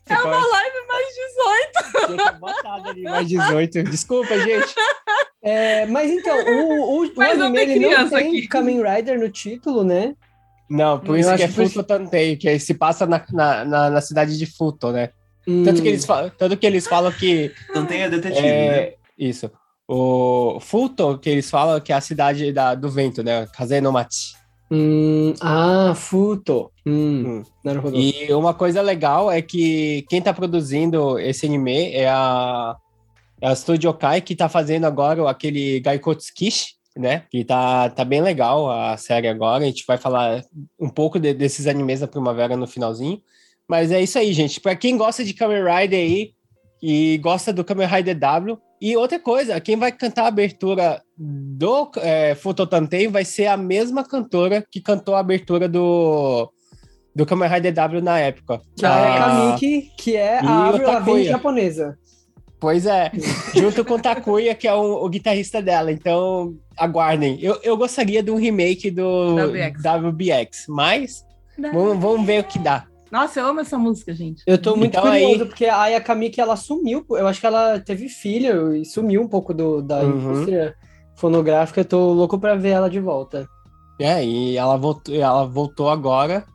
Speaker 2: É uma live mais 18.
Speaker 1: Tinha botado ali mais 18. Desculpa, gente.
Speaker 4: É, mas então, o, o, o
Speaker 2: Mas não
Speaker 4: anime
Speaker 2: tem
Speaker 4: ele não tem
Speaker 2: aqui.
Speaker 4: Kamen Rider no título, né?
Speaker 1: Não, por isso que é Futo Tantei, que se passa na, na, na, na cidade de Futo, né?
Speaker 4: Hum,
Speaker 1: Tanto que, eles falam, tanto que eles falam que.
Speaker 3: Não tem a detetive, né?
Speaker 1: É, isso. O Futo, que eles falam que é a cidade da, do vento, né? Kazenomachi.
Speaker 4: Hum, ah, Futo. Hum,
Speaker 1: Hum. E uma coisa legal é que quem tá produzindo esse anime é a, é a Studio Kai, que tá fazendo agora aquele Gaikotsukishi, né? Que tá, tá bem legal a série agora. A gente vai falar um pouco de- desses animes da primavera no finalzinho. Mas é isso aí, gente. Pra quem gosta de Kamen Rider aí e gosta do Kamen Rider W. E outra coisa, quem vai cantar a abertura do é, Futotantei vai ser a mesma cantora que cantou a abertura do, do Kamen Rider W na época.
Speaker 4: Que é a
Speaker 1: Ah,
Speaker 4: Kamiki, que é a Avril Lavigne japonesa.
Speaker 1: Pois é, junto com o Takuya, que é o, o guitarrista dela. Então, aguardem. Eu, eu gostaria de um remake do
Speaker 2: WBX.
Speaker 1: WBX, mas vamos, vamos ver o que dá.
Speaker 2: Nossa, eu amo essa música, gente.
Speaker 4: Eu tô muito
Speaker 1: Então
Speaker 4: curioso,
Speaker 1: aí-
Speaker 4: porque a Aya Kamiki, ela sumiu. Eu acho que ela teve filho e sumiu um pouco do, da
Speaker 1: Uhum.
Speaker 4: indústria fonográfica. Eu tô louco pra ver ela de volta.
Speaker 1: É, e ela voltou, ela voltou agora,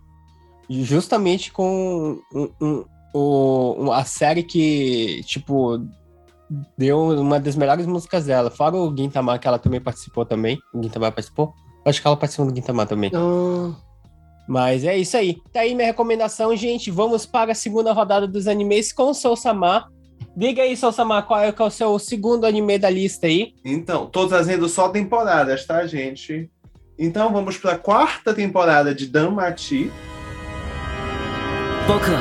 Speaker 1: justamente com um- um- o- um- a série que, tipo, deu uma das melhores músicas dela. Fora o Gintama, que ela também participou também. O Gintama participou? Acho que ela participou do Gintama também.
Speaker 4: Ah,
Speaker 1: Mas é isso aí. Tá aí minha recomendação, gente. Vamos para a segunda rodada dos animes com o Soul Samar. Diga aí, Soul Samar, qual é, que é o seu segundo anime da lista aí?
Speaker 3: Então, tô trazendo só temporadas, tá, gente? Então vamos para a quarta temporada de Danmachi.
Speaker 6: 僕は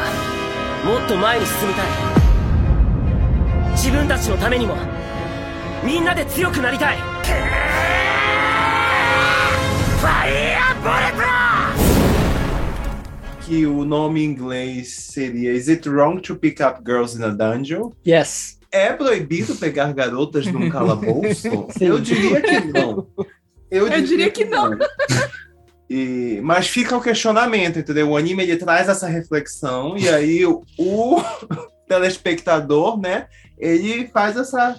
Speaker 6: もっと前に進みたい自分たちのためにもみんなで強くなりたいファイヤーボレット
Speaker 3: que o nome em inglês seria Is It Wrong to Pick Up Girls in a Dungeon?
Speaker 4: yes.
Speaker 3: É proibido pegar garotas num calabouço? Eu diria que não. Eu,
Speaker 2: diria que não.
Speaker 3: E, mas fica o questionamento, entendeu? O anime ele traz essa reflexão e aí o, o telespectador, né? Ele faz essa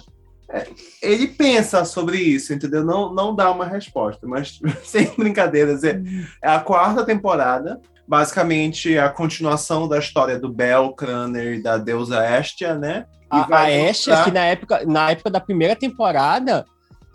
Speaker 3: é, ele pensa sobre isso, entendeu? Não, não dá uma resposta, mas sem brincadeiras. É, é a quarta temporada, basicamente a continuação da história do Bel, Craner e da deusa Estia, né? E
Speaker 1: A, a
Speaker 3: mostrar-
Speaker 1: que na época, na época da primeira temporada,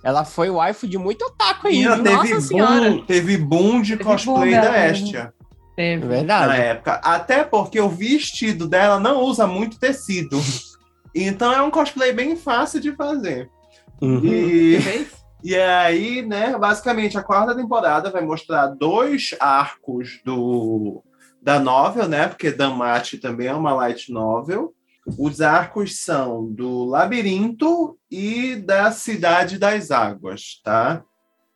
Speaker 1: ela foi waifu de muito otaku aí, viu?
Speaker 3: teve,
Speaker 2: Nossa Senhora.
Speaker 3: boom, teve boom de
Speaker 2: Teve
Speaker 3: cosplay
Speaker 2: boom
Speaker 3: da? Estia.
Speaker 1: É
Speaker 2: Teve.
Speaker 3: na
Speaker 1: verdade.
Speaker 3: época. Até porque o vestido dela não usa muito tecido. Então é um cosplay bem fácil de fazer.
Speaker 1: Uhum.
Speaker 3: E? E aí, né, basicamente a quarta temporada vai mostrar dois arcos do da novel, né? Porque Damate também é uma light novel. Os arcos são do labirinto e da cidade das águas, tá?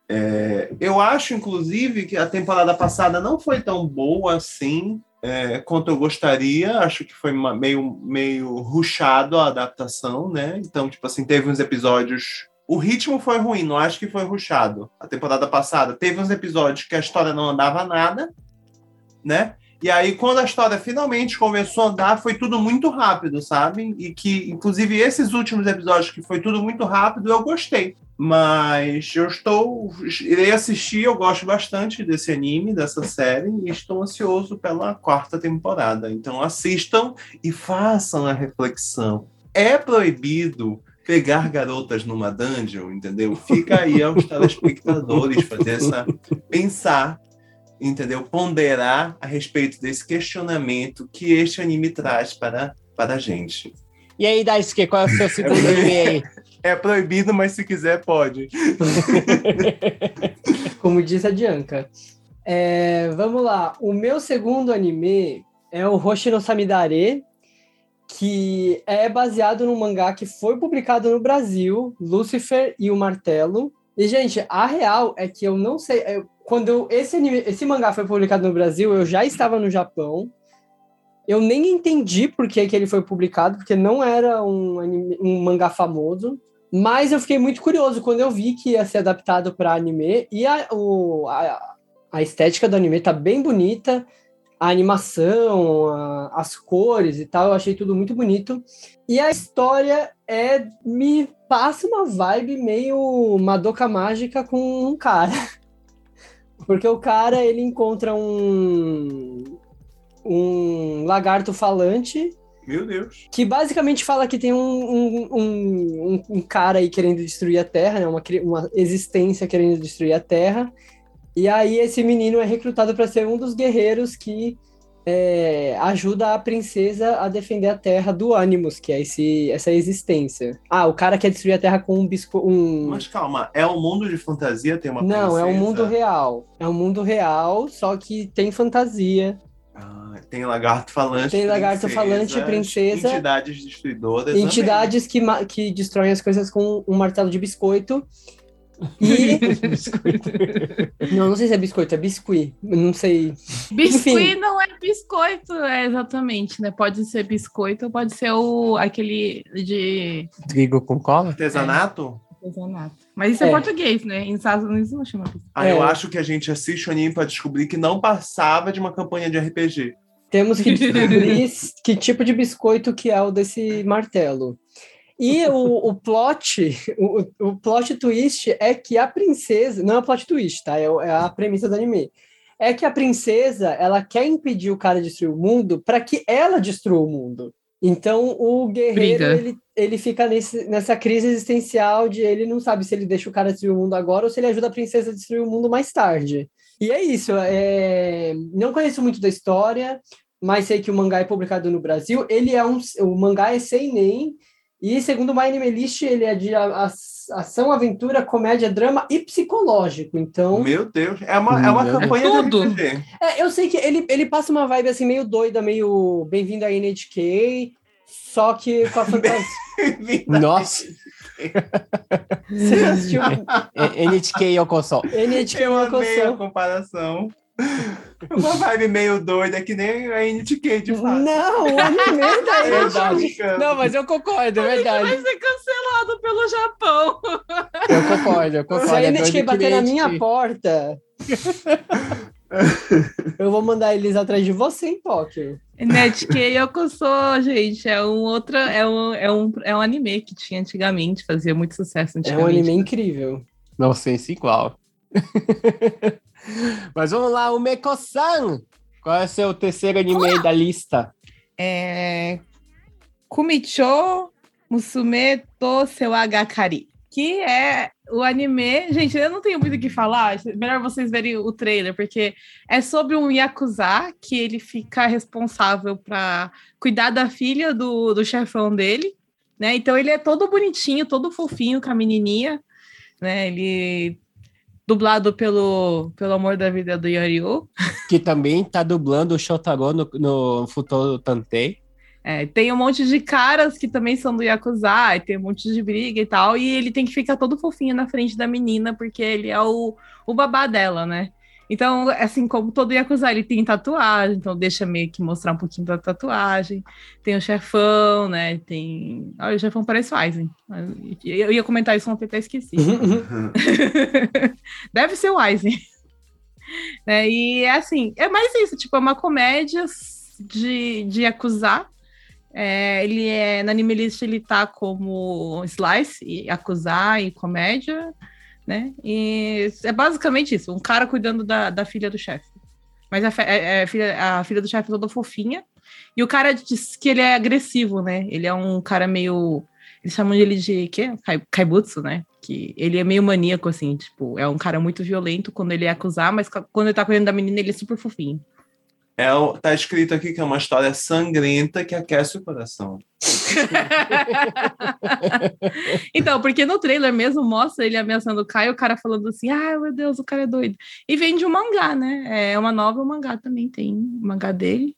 Speaker 3: É, eu acho, inclusive, que a temporada passada não foi tão boa assim é, quanto eu gostaria. Acho que foi uma- meio, meio ruchado a adaptação, né? Então, tipo assim, teve uns episódios. O ritmo foi ruim, não acho que foi ruchado. A temporada passada teve uns episódios que a história não andava nada, né? E aí, quando a história finalmente começou a andar, foi tudo muito rápido, sabe? E que, inclusive, esses últimos episódios que foi tudo muito rápido, eu gostei. Mas eu estou. Irei assistir, eu gosto bastante desse anime, dessa série, e estou ansioso pela quarta temporada. Então assistam e façam a reflexão. É proibido pegar garotas numa dungeon, entendeu? Fica aí aos telespectadores fazer essa. pensar, entendeu? Ponderar a respeito desse questionamento que este anime traz para, para a gente.
Speaker 1: E aí, Daisuke, qual é o seu segundo
Speaker 3: É
Speaker 1: anime aí?
Speaker 3: É proibido, mas se quiser, pode.
Speaker 4: Como disse a Dianca. É, vamos lá. O meu segundo anime é o Hoshino Samidare, que é baseado num mangá que foi publicado no Brasil, Lucifer e o Martelo. E, gente, a real é que eu não sei. eu- quando eu- esse, anime, esse mangá foi publicado no Brasil, eu já estava no Japão. Eu nem entendi por que, que ele foi publicado, porque não era um, anime- um mangá famoso. Mas eu fiquei muito curioso quando eu vi que ia ser adaptado para anime. E a, o, a, a estética do anime tá bem bonita. A animação, a- as cores e tal, eu achei tudo muito bonito. E a história é me passa uma vibe meio Madoka Mágica com um cara. Porque o cara, ele encontra um um lagarto falante
Speaker 3: Meu Deus.
Speaker 4: que basicamente fala que tem um, um, um, um- cara aí querendo destruir a Terra, né? uma, uma existência querendo destruir a Terra. E aí esse menino é recrutado para ser um dos guerreiros que é, ajuda a princesa a defender a Terra do Animus, que é esse, essa existência. Ah, o cara quer destruir a Terra com um biscoito. Um...
Speaker 3: Mas calma, é um mundo de fantasia? Tem uma
Speaker 4: Não, é um
Speaker 3: princesa?
Speaker 4: mundo real. É um mundo real, só que tem fantasia.
Speaker 3: Ah, tem lagarto falante.
Speaker 4: Tem lagarto falante, princesa.
Speaker 3: Entidades destruidoras.
Speaker 4: Entidades que, que destroem as coisas com um martelo de biscoito. E. não, não sei se é biscoito, é biscuit. Não sei.
Speaker 2: Biscuit
Speaker 4: Enfim.
Speaker 2: não é biscoito, é exatamente, né? Pode ser biscoito ou pode ser o, aquele de
Speaker 1: Trigo com cola?
Speaker 3: Artesanato?
Speaker 2: artesanato. Mas isso é,
Speaker 4: É.
Speaker 2: português, né? Em Estados Unidos não chama biscoito.
Speaker 3: Ah,
Speaker 4: É.
Speaker 3: eu acho que a gente assiste o anime pra descobrir que não passava de uma campanha de RPG.
Speaker 4: Temos que descobrir que tipo de biscoito que é o desse martelo. E o, o plot, o, o plot twist é que a princesa, não é o plot twist, tá? É, é a premissa do anime. É que a princesa, ela quer impedir o cara de destruir o mundo para que ela destrua o mundo. Então o guerreiro,
Speaker 2: Briga.
Speaker 4: ele, ele fica nesse, nessa crise existencial de ele não sabe se ele deixa o cara destruir o mundo agora ou se ele ajuda a princesa a destruir o mundo mais tarde. E é isso. É... Não conheço muito da história, mas sei que o mangá é publicado no Brasil. Ele é um, o mangá é seinen e segundo o My Anime List, ele é de a- a- ação, aventura, comédia, drama e psicológico. Então,
Speaker 3: Meu Deus, é uma, é uma
Speaker 1: Meu Deus.
Speaker 3: campanha
Speaker 2: É tudo.
Speaker 3: de RPG.
Speaker 4: é, eu sei que ele, ele passa uma vibe assim meio doida, meio bem-vindo a NHK, só que com a fantasia.
Speaker 1: Nossa,
Speaker 4: Você assistiu
Speaker 1: é- NHK Yokoso.
Speaker 4: NHK
Speaker 3: Eu amei a comparação. Uma vibe meio doida, que nem a NTK de fato.
Speaker 4: Não, o anime da
Speaker 3: É verdade.
Speaker 1: Não, mas eu concordo, é
Speaker 2: Vai
Speaker 1: verdade.
Speaker 2: ser cancelado pelo Japão.
Speaker 1: Eu concordo, eu
Speaker 4: Se
Speaker 1: concordo.
Speaker 4: a
Speaker 1: é doido
Speaker 4: bater na minha porta, eu vou mandar eles atrás de você em Tóquio.
Speaker 2: Netsuke Yokoso, gente, é um outro, é um, é um, é um anime que tinha antigamente, fazia muito sucesso
Speaker 4: É
Speaker 2: antigamente.
Speaker 4: um anime incrível.
Speaker 1: Não sei se igual. Mas vamos lá, o Meko-san. Qual é o seu terceiro anime aí da lista?
Speaker 2: É... Kumicho Musume to Sewagakari, que é o anime. Gente, eu não tenho muito o que falar, melhor vocês verem o trailer, porque é sobre um Yakuza que ele fica responsável para cuidar da filha do, do chefão dele, né? Então ele é todo bonitinho, todo fofinho com a menininha, né? Ele dublado pelo, pelo amor da vida do Yoriu.
Speaker 1: Que também tá dublando o Shotaro no, no Futuro Tantei.
Speaker 2: É, tem um monte de caras que também são do Yakuza, e tem um monte de briga e tal, e ele tem que ficar todo fofinho na frente da menina, porque ele é o, o babá dela, né? Então, assim como todo Yakuza, ele tem tatuagem, então deixa meio que mostrar um pouquinho da tatuagem. Tem o chefão, né? Tem. Olha, o chefão parece o Aizen. Eu ia comentar isso ontem, até esqueci. Deve ser o Aizen. É, e é assim, é mais isso, tipo, é uma comédia de, de acusar. É, ele é, na Anime List ele tá como Slice, e acusar e comédia, né? E é basicamente isso, um cara cuidando da, da filha do chefe. Mas é- é a filha, a filha do chefe é toda fofinha. E o cara diz que ele é agressivo, né? Ele é um cara meio. Eles chamam ele de quê? Kai- Kaibutsu, né? Que ele é meio maníaco, assim, tipo, é um cara muito violento quando ele é acusar, mas quando ele tá cuidando da menina, ele é super fofinho.
Speaker 3: É, o- tá escrito aqui que é uma história sangrenta que aquece o coração.
Speaker 2: então, porque no trailer mesmo mostra ele ameaçando o Kai, o cara falando assim: ai meu Deus, o cara é doido. E vem de um mangá, né? É uma nova mangá também, tem um mangá dele.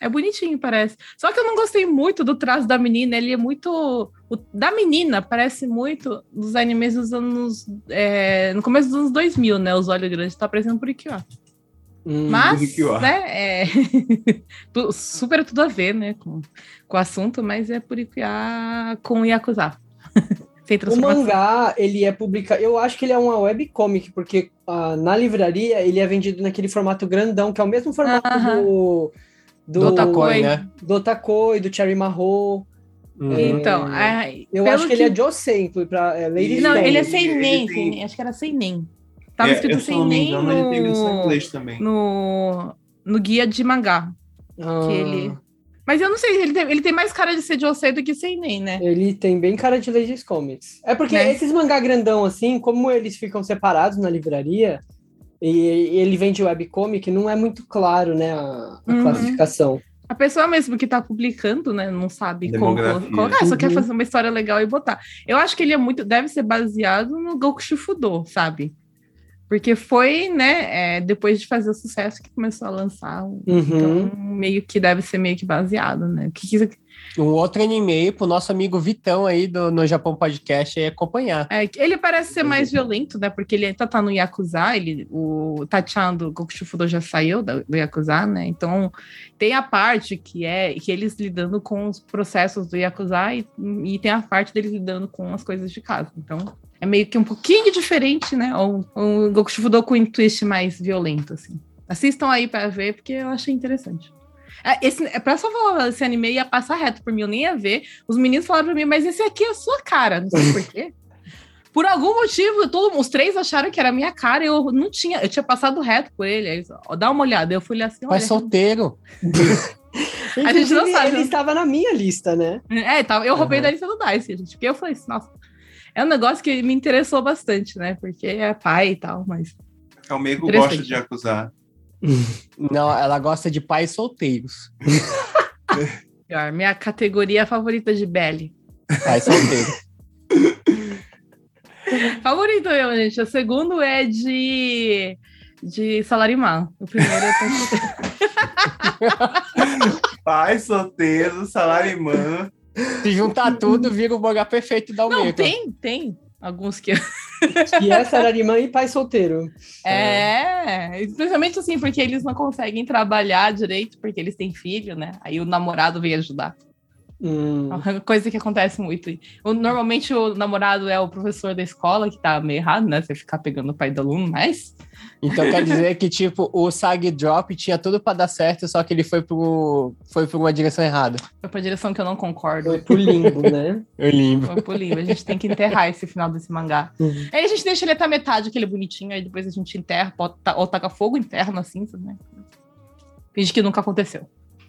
Speaker 2: É bonitinho, parece. Só que eu não gostei muito do traço da menina, ele é muito. O, da menina parece muito dos animes dos anos. é, no começo dos anos 2000, né? Os olhos grandes, tá parecendo por aqui, ó.
Speaker 4: Hum,
Speaker 2: Mas, né, é... super tudo a ver, né, com, com o assunto, mas é Purikiwa com Yakuza. Sem
Speaker 4: O mangá, ele é publicado. Eu acho que ele é uma webcomic, porque ah, na livraria ele é vendido naquele formato grandão, que é o mesmo formato
Speaker 2: Aham.
Speaker 4: do. Do,
Speaker 1: Do Otakoi,
Speaker 2: Oi.
Speaker 1: né?
Speaker 4: do Otakoi, do Cherry Marro.
Speaker 1: Uhum.
Speaker 2: Então, é,
Speaker 4: Eu acho que, ele é Josei, pra é, Lady
Speaker 2: Não, ele é sem nem, acho que era sem nem. Tava
Speaker 3: É,
Speaker 2: escrito sem
Speaker 3: me
Speaker 2: nem
Speaker 3: engano, ele tem
Speaker 2: no,
Speaker 3: inglês também.
Speaker 2: no, no guia de mangá.
Speaker 4: Ah,
Speaker 2: Que ele... Mas eu não sei, ele tem, ele tem mais cara de ser Josei do que sem nem, né?
Speaker 4: Ele tem bem cara de Ladies Comics. É porque
Speaker 2: Né?
Speaker 4: esses mangá grandão, assim, como eles ficam separados na livraria, E ele vem de webcomic, não é muito claro, né, a, a
Speaker 2: Uhum.
Speaker 4: classificação.
Speaker 2: A pessoa mesmo que tá publicando, né, não sabe como
Speaker 3: Demografia.
Speaker 2: colocar, só quer
Speaker 4: Uhum.
Speaker 2: fazer uma história legal e botar. Eu acho que ele é muito, deve ser baseado no Goku Shifudo, sabe? Porque foi, né, é, depois de fazer o sucesso que começou a lançar.
Speaker 4: Uhum.
Speaker 2: Então, meio que deve ser meio que baseado, né? O que que-
Speaker 1: Um outro anime pro nosso amigo Vitão aí do No Japão Podcast aí acompanhar.
Speaker 2: é, ele parece ser mais violento, né? Porque ele tá, tá no Yakuza, ele, o Tachan do Goku Shifudo já saiu da- do Yakuza, né? Então, tem a parte que é que eles lidando com os processos do Yakuza e, e tem a parte deles lidando com as coisas de casa. Então, é meio que um pouquinho diferente, né? O, o Goku Shifudo com um twist mais violento, assim. Assistam aí pra ver, porque eu achei interessante. É, Esse, é pra só falar, esse anime ia passar reto por mim, eu nem ia ver. Os meninos falaram pra mim, mas esse aqui é a sua cara, não sei por quê. Por algum motivo, todo, os três acharam que era a minha cara, eu não tinha, eu tinha passado reto por ele. Aí, eles, ó, dá uma olhada. Eu fui olhar assim, olha.
Speaker 1: solteiro.
Speaker 2: A gente não sabe.
Speaker 4: Ele estava na minha lista, né?
Speaker 2: É, tá, eu roubei
Speaker 1: Uhum.
Speaker 2: da lista do Dice, gente. Porque eu falei assim, nossa. É um negócio que me interessou bastante, né? Porque é pai e tal, mas.
Speaker 3: Calmego
Speaker 2: Interessante.
Speaker 3: gosta de acusar.
Speaker 1: Não, ela gosta de pais solteiros.
Speaker 2: Minha categoria favorita de Belly.
Speaker 1: Pais solteiros.
Speaker 2: Favorito eu, gente. O segundo é de. De Salarimã. O primeiro é
Speaker 3: Pai solteiro, salarimã.
Speaker 1: Se juntar tudo, vira o mangá perfeito da
Speaker 2: Não,
Speaker 1: Almeida.
Speaker 2: tem, tem. Alguns que.
Speaker 4: E essa era irmã e pai solteiro.
Speaker 2: É, especialmente assim, porque eles não conseguem trabalhar direito, porque eles têm filho, né? Aí o namorado vem ajudar.
Speaker 4: Hum.
Speaker 2: É uma coisa que acontece muito. Normalmente o namorado é o professor da escola, que tá meio errado, né? Você ficar pegando o pai do aluno, mas.
Speaker 1: Então quer dizer que, tipo, o Sag Drop tinha tudo pra dar certo, só que ele foi pro. foi pra uma direção errada.
Speaker 2: Foi pra direção que eu não concordo.
Speaker 4: Foi pro limbo, né?
Speaker 1: Eu limbo.
Speaker 2: Foi pro limbo. A gente tem que enterrar esse final desse mangá.
Speaker 4: Uhum.
Speaker 2: Aí a gente deixa ele até metade, aquele bonitinho, aí depois a gente enterra, bota, ou taca fogo, enterra na cinza, né? Finge que nunca aconteceu.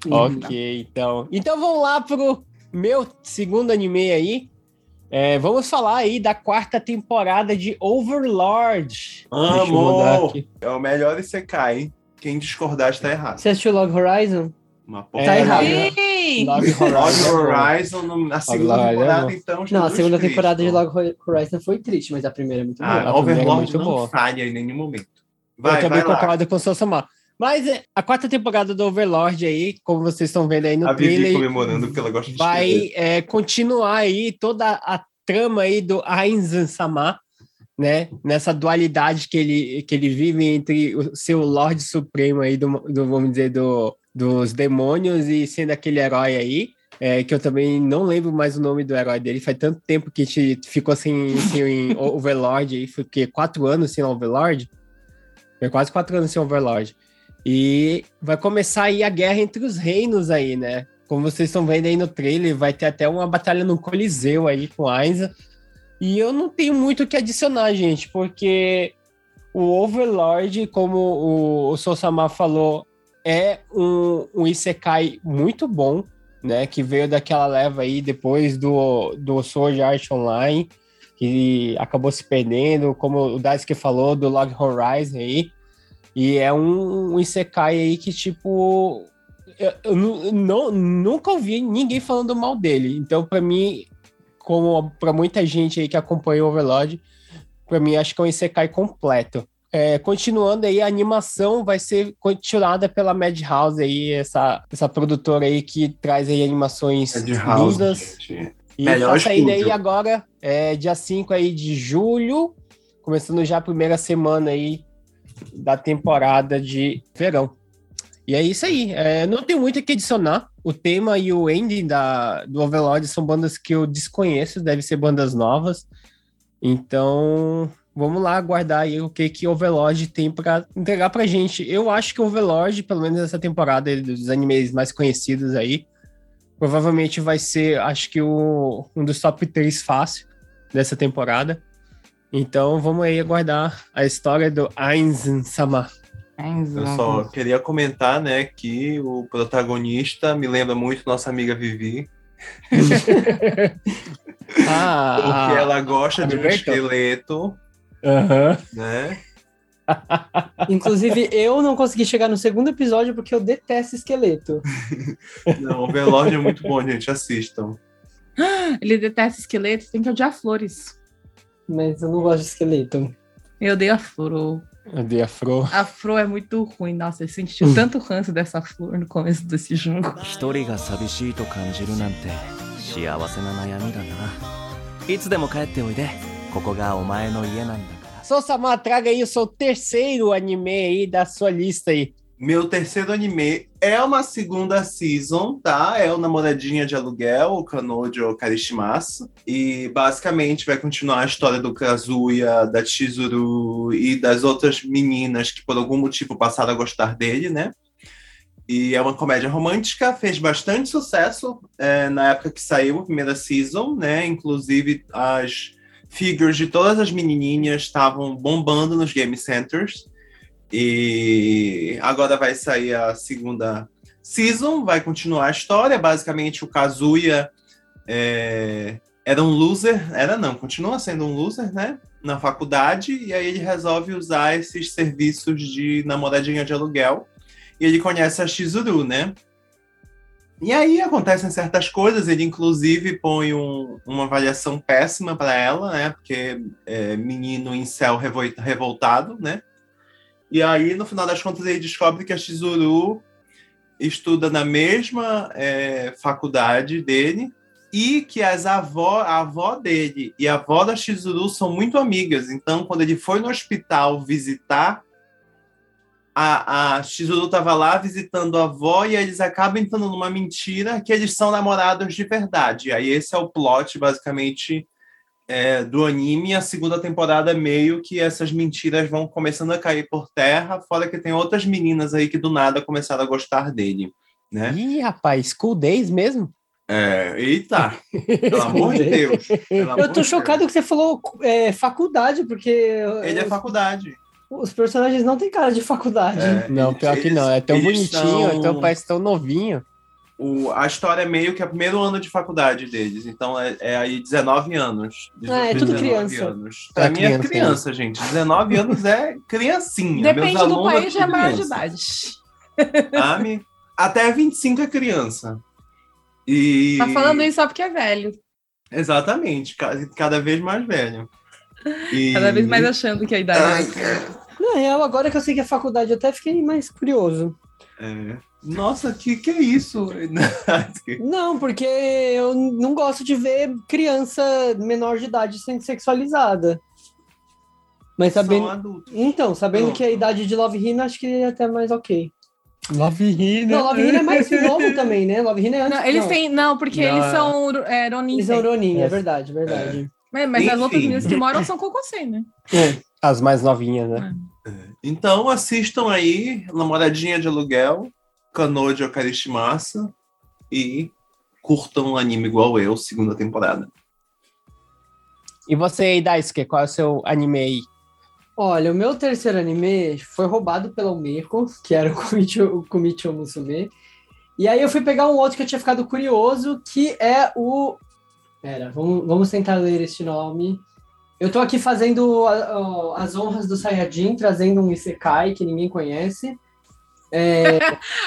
Speaker 1: Ok, então. Então vamos lá pro meu segundo anime aí. É, vamos falar aí da quarta temporada de Overlord.
Speaker 3: Amo!
Speaker 1: Eu.
Speaker 3: É o melhor Isekai, hein? Quem discordar está errado.
Speaker 4: Você assistiu Log Horizon?
Speaker 3: Uma
Speaker 1: É,
Speaker 4: Tá errado.
Speaker 3: Log
Speaker 1: Horizon.
Speaker 3: Horizon, no- na segunda temporada, então.
Speaker 4: Não, a segunda
Speaker 3: Cristo.
Speaker 4: temporada de Log Horizon foi triste, mas a primeira é muito boa.
Speaker 3: Ah,
Speaker 1: A primeira é
Speaker 3: Overlord
Speaker 1: muito
Speaker 3: não
Speaker 1: boa.
Speaker 3: falha em nenhum momento.
Speaker 1: eu
Speaker 3: Vai,
Speaker 1: também
Speaker 3: vai lá.
Speaker 1: concordo com o Sosamar. Mas é, a quarta temporada do Overlord aí, como vocês estão vendo aí no
Speaker 3: A Vivi
Speaker 1: trailer,
Speaker 3: comemorando porque ela gosta de
Speaker 1: vai é, continuar aí toda a trama aí do Ainzan Sama, né? Nessa dualidade que ele, que ele vive entre o seu Lorde Supremo aí, do, do, vamos dizer, do, dos demônios e sendo aquele herói aí. é, que eu também não lembro mais o nome do herói dele. Faz tanto tempo que a gente ficou sem, sem Overlord aí. Quê? Quatro anos sem Overlord? Foi quase quatro anos sem Overlord. E vai começar aí a guerra entre os reinos aí, né? Como vocês estão vendo aí no trailer, vai ter até uma batalha no Coliseu aí com Ainza. E eu não tenho muito o que adicionar, gente, porque o Overlord, como o, o Sousama falou, é um, um Isekai muito bom, né? Que veio daquela leva aí depois do, do Sword Art Online, que acabou se perdendo, como o Daisuke falou, do Log Horizon aí. E é um, um Isekai aí que, tipo, eu, eu não, nunca ouvi ninguém falando mal dele. Então, pra mim, como pra muita gente aí que acompanha o Overlord, pra mim acho que é um Isekai completo. É, continuando aí, a animação vai ser continuada pela Madhouse aí, essa, essa produtora aí que traz aí animações
Speaker 3: É de House,
Speaker 1: lindas.
Speaker 3: gente.
Speaker 1: E
Speaker 3: Melhor
Speaker 1: tá saindo aí agora, é, dia 5 aí de julho, começando já a primeira semana aí da temporada de verão. E é isso aí. é, não tem muito o que adicionar. O tema e o ending da, do Overlord são bandas que eu desconheço, devem ser bandas novas. Então, vamos lá aguardar aí o que que Overlord tem para entregar pra gente. Eu acho que Overlord, pelo menos essa temporada dos animes mais conhecidos aí, provavelmente vai ser, acho que o, um dos top 3 fácil dessa temporada. Então, vamos aí aguardar a história do Sama.
Speaker 3: Eu só queria comentar, né, que o protagonista me lembra muito nossa amiga Vivi,
Speaker 1: Ah,
Speaker 3: porque ela gosta de um esqueleto,
Speaker 1: aham.
Speaker 3: né?
Speaker 4: Inclusive, eu não consegui chegar no segundo episódio porque eu detesto esqueleto.
Speaker 3: Não, Overlord é muito bom, gente. Assistam.
Speaker 2: Ele detesta esqueletos, tem que odiar flores
Speaker 4: Mas eu não gosto de esqueleto.
Speaker 2: Eu odeio a flor.
Speaker 1: Cadê a Fro?
Speaker 2: A flor é muito ruim. Nossa, eu senti tanto ranço dessa flor no começo desse jogo.
Speaker 6: 一人が寂しいと感じるなんて幸せな悩みだないつでも帰っておいでここがお前の家なんだから
Speaker 1: Sousama, traga aí o seu terceiro anime aí da sua lista aí.
Speaker 3: Meu terceiro anime é uma segunda season, tá? É o Namoradinha de Aluguel, o Kanojo Karishimasu. E basicamente vai continuar a história do Kazuya, da Chizuru e das outras meninas que por algum motivo passaram a gostar dele, né? E é uma comédia romântica, fez bastante sucesso é, na época que saiu a primeira season, né? Inclusive as figures de todas as menininhas estavam bombando nos game centers. E agora vai sair a segunda season, vai continuar a história. Basicamente, o Kazuya é, era um loser, era não, continua sendo um loser, né? Na faculdade, e aí ele resolve usar esses serviços de namoradinha de aluguel. E ele conhece a Shizuru, né? E aí acontecem certas coisas, ele inclusive põe um- uma avaliação péssima para ela, né? Porque é menino em céu revoltado, né? E aí, no final das contas, ele descobre que a Shizuru estuda na mesma é, faculdade dele e que as avó, a avó dele e a avó da Shizuru são muito amigas. Então, quando ele foi no hospital visitar, a, a Shizuru estava lá visitando a avó e eles acabam entrando numa mentira que eles são namorados de verdade. Aí esse é o plot, basicamente, é, do anime. A segunda temporada, meio que essas mentiras vão começando a cair por terra, fora que tem outras meninas aí que do nada começaram a gostar dele, né?
Speaker 1: Ih, rapaz, School Days mesmo?
Speaker 3: É, eita, pelo amor de Deus. amor
Speaker 4: Eu tô chocado que você falou é, faculdade, porque
Speaker 3: Deus. Ele é faculdade.
Speaker 4: os personagens não têm cara de faculdade.
Speaker 3: É,
Speaker 1: Não, pior que não. É tão
Speaker 3: eles
Speaker 1: bonitinho,
Speaker 3: são-
Speaker 1: então parece tão novinho.
Speaker 3: O, a história é meio que é o primeiro ano de faculdade deles, então é, é aí 19 anos.
Speaker 4: Ah, é tudo
Speaker 3: 19
Speaker 4: criança.
Speaker 3: Anos. Pra
Speaker 1: É
Speaker 3: mim é
Speaker 1: criança,
Speaker 3: criança, gente. 19 anos é criancinha.
Speaker 2: Depende
Speaker 3: Meus
Speaker 2: do
Speaker 3: alunos
Speaker 2: país, é
Speaker 3: tudo
Speaker 2: maior de
Speaker 3: criança.
Speaker 2: idade.
Speaker 3: Sabe? Até 25 é criança. E...
Speaker 2: Tá falando isso só porque é velho.
Speaker 3: Exatamente, ca- cada vez mais velho. E-
Speaker 2: Cada vez mais achando que a idade é.
Speaker 4: Na real, agora que eu sei que é faculdade, eu até fiquei mais curioso.
Speaker 3: É. Nossa, que que é isso?
Speaker 4: Não, porque eu não gosto de ver criança menor de idade sendo sexualizada. Mas sabendo.
Speaker 3: São adultos.
Speaker 4: Então, sabendo
Speaker 3: Pronto.
Speaker 4: que a idade de Love Hina, acho que é até mais ok.
Speaker 1: Love Hina.
Speaker 4: Não, Love Hina é mais novo também, né? Love Hina é antes.
Speaker 2: Não, eles
Speaker 4: não.
Speaker 2: têm. Não, porque
Speaker 1: Não,
Speaker 2: eles
Speaker 1: é.
Speaker 2: são é, Ronin.
Speaker 4: Eles são Ronin, é
Speaker 1: É.
Speaker 4: verdade, verdade.
Speaker 2: Mas, mas as outras meninas que moram são Kokosei, né?
Speaker 1: As mais novinhas, né?
Speaker 3: Então assistam aí Namoradinha de Aluguel, Kanojo Karishimasu e curtam um anime igual eu, segunda temporada.
Speaker 1: E você Daisuke, qual é o seu anime aí?
Speaker 4: Olha, o meu terceiro anime foi roubado pela Umeko, que era o Kumicho, o Kumicho Musume. E aí eu fui pegar um outro que eu tinha ficado curioso, que é o... Pera, vamos, vamos tentar ler este nome. Eu tô aqui fazendo a- a- as honras do Saiyajin, trazendo um Isekai que ninguém conhece. É,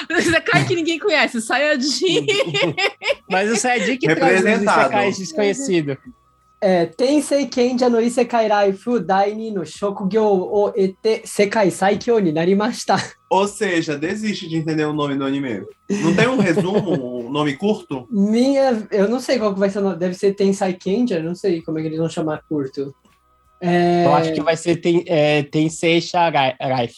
Speaker 2: Você cai que ninguém conhece, Sayajin.
Speaker 1: Mas o Saiyajin que traz os. Isekais desconhecidos.
Speaker 4: é Tensei Kenja no Isekai Raifu Daini no Shokugyo o Ete Sekai Saikyo ni narimashita.
Speaker 3: Ou seja, desiste de entender o nome do anime. Não tem um resumo, um nome curto?
Speaker 4: Minha, eu não sei qual que vai ser o nome. Deve ser Tensai Kenja, não sei como é que eles vão chamar curto. É,
Speaker 1: Eu acho que vai ser tem, é, Tensei Sharaif.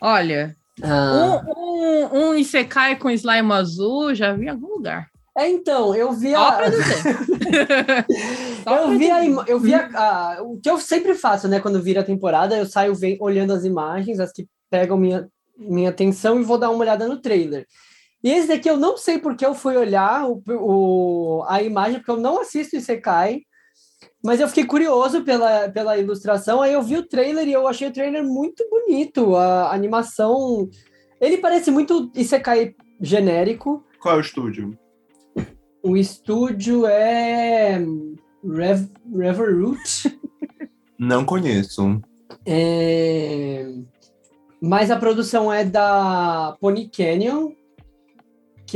Speaker 2: Olha,
Speaker 4: ah,
Speaker 2: um, um, um Isekai com slime azul, já vi em algum lugar.
Speaker 4: é, então, eu vi
Speaker 2: Só
Speaker 4: a,
Speaker 2: pra dizer. Só
Speaker 4: eu vi a, eu vi a, a- o que eu sempre faço, né, quando vira a temporada, eu saio ve- olhando as imagens, as que pegam minha, minha atenção e vou dar uma olhada no trailer. E esse daqui eu não sei porque eu fui olhar o, o- a imagem, porque eu não assisto Isekai, mas eu fiquei curioso pela, pela ilustração, aí eu vi o trailer e eu achei o trailer muito bonito, a animação... Ele parece muito Isekai genérico,
Speaker 3: Qual é o estúdio?
Speaker 4: o estúdio é Rev, Reveroot.
Speaker 3: Não conheço.
Speaker 4: É... Mas a produção é da Pony Canyon,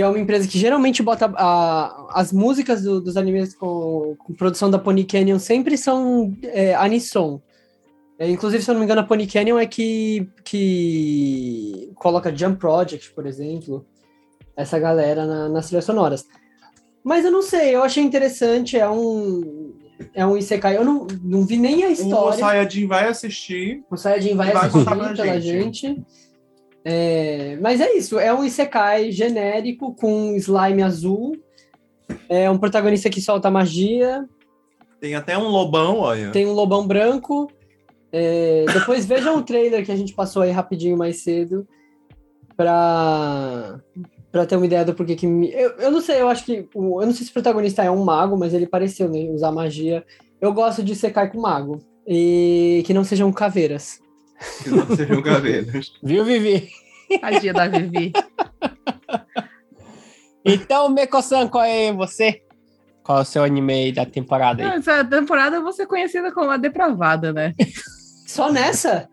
Speaker 4: que é uma empresa que geralmente bota a- as músicas do- dos animes com, com produção da Pony Canyon sempre são é, Anisson. É, inclusive, se eu não me engano, a Pony Canyon é que, que coloca Jump Project, por exemplo, essa galera na- nas trilhas sonoras. Mas eu não sei, eu achei interessante, é um é um Isekai, eu não, não vi nem a
Speaker 3: O
Speaker 4: história.
Speaker 3: Sayajin vai assistir.
Speaker 4: O Sayajin vai
Speaker 3: Vai
Speaker 4: assistir pela
Speaker 3: gente.
Speaker 4: gente. É, mas é isso, é um Isekai genérico com slime azul. É um protagonista que solta magia,
Speaker 3: Tem até um lobão, olha.
Speaker 4: tem um lobão branco. É, depois vejam o trailer que a gente passou aí rapidinho mais cedo pra, pra ter uma ideia do porquê que. me- Eu, eu não sei, eu acho que. O, eu não sei se o protagonista é um mago, mas ele pareceu né, usar magia. Eu gosto de Isekai com mago. E que não sejam caveiras.
Speaker 3: Que não.
Speaker 1: Viu, Vivi?
Speaker 2: Tadinha da Vivi.
Speaker 1: Então, Meko-san, qual é você? Qual é o seu anime da temporada aí?
Speaker 2: Essa temporada eu vou ser conhecida como a depravada, né?
Speaker 4: Só nessa?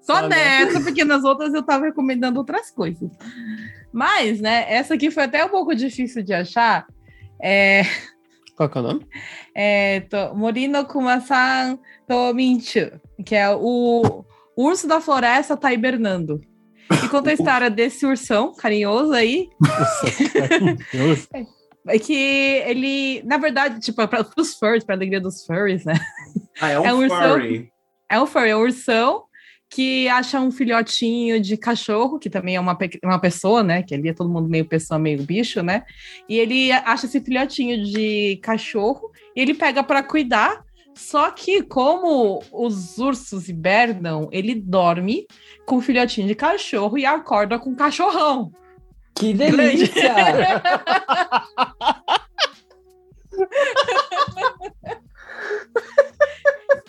Speaker 2: Só
Speaker 1: Só
Speaker 2: nessa, porque nas outras eu tava recomendando outras coisas. Mas, né, essa aqui foi até um pouco difícil de achar. É,
Speaker 1: Qual que é o nome?
Speaker 2: é to, Morino Kuma-san Tominchu, que é o, o urso da floresta tá hibernando. E conta a história desse ursão carinhoso aí, é que ele, na verdade, tipo, para os furries, para alegria dos furries, né?
Speaker 3: Ah, é um,
Speaker 2: É um ursão.
Speaker 3: furry.
Speaker 2: É um furry, é um ursão que acha um filhotinho de cachorro, que também é uma, uma pessoa, né? Que ali é todo mundo meio pessoa, meio bicho, né? E ele acha esse filhotinho de cachorro e ele pega para cuidar. Só que, como os ursos hibernam, ele dorme com o filhotinho de cachorro e acorda com um cachorrão.
Speaker 4: Que delícia!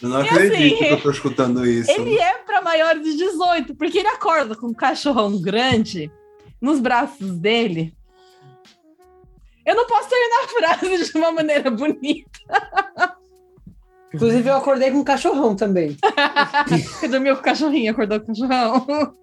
Speaker 3: Eu não
Speaker 2: E
Speaker 3: acredito
Speaker 2: assim,
Speaker 3: que eu tô escutando isso.
Speaker 2: Ele é para maiores de 18, porque ele acorda com um cachorrão grande nos braços dele. Eu não posso terminar a frase de uma maneira bonita.
Speaker 4: Inclusive, eu acordei com um cachorrão também.
Speaker 2: Você dormiu com o cachorrinho, acordou com o cachorrão.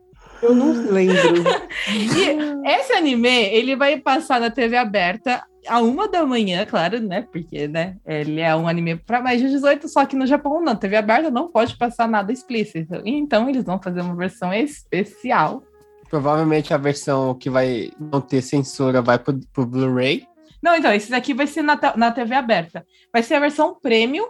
Speaker 4: Eu não lembro.
Speaker 2: E esse anime, ele vai passar na TV aberta a uma da manhã, claro, né? Porque, né, ele é um anime para mais de 18, só que no Japão não, TV aberta não pode passar nada explícito. Então eles vão fazer uma versão especial.
Speaker 1: Provavelmente a versão que vai não ter censura vai pro, pro Blu-ray.
Speaker 2: Não, então, esse daqui vai ser na, na TV aberta. Vai ser a versão premium,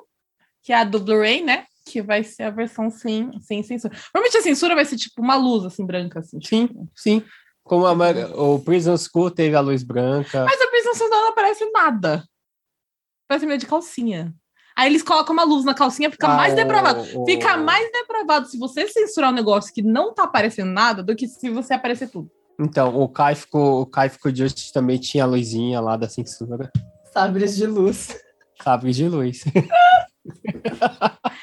Speaker 2: que é a do Blu-ray, né? Que vai ser a versão sem, sem censura. Provavelmente a censura vai ser tipo uma luz, assim, branca, assim.
Speaker 1: Sim, sim. Como a, o Prison School teve a luz branca.
Speaker 2: Mas a prisão social não aparece nada. Parece meio de calcinha. Aí eles colocam uma luz na calcinha, fica
Speaker 1: Ah,
Speaker 2: mais
Speaker 1: o-
Speaker 2: depravado.
Speaker 1: o-
Speaker 2: Fica mais depravado se você censurar um negócio que não tá aparecendo nada do que se você aparecer tudo.
Speaker 1: Então, o Kai ficou, o Kai ficou Justice também tinha a luzinha lá da censura.
Speaker 4: Sabres de luz.
Speaker 1: Sabe de luz.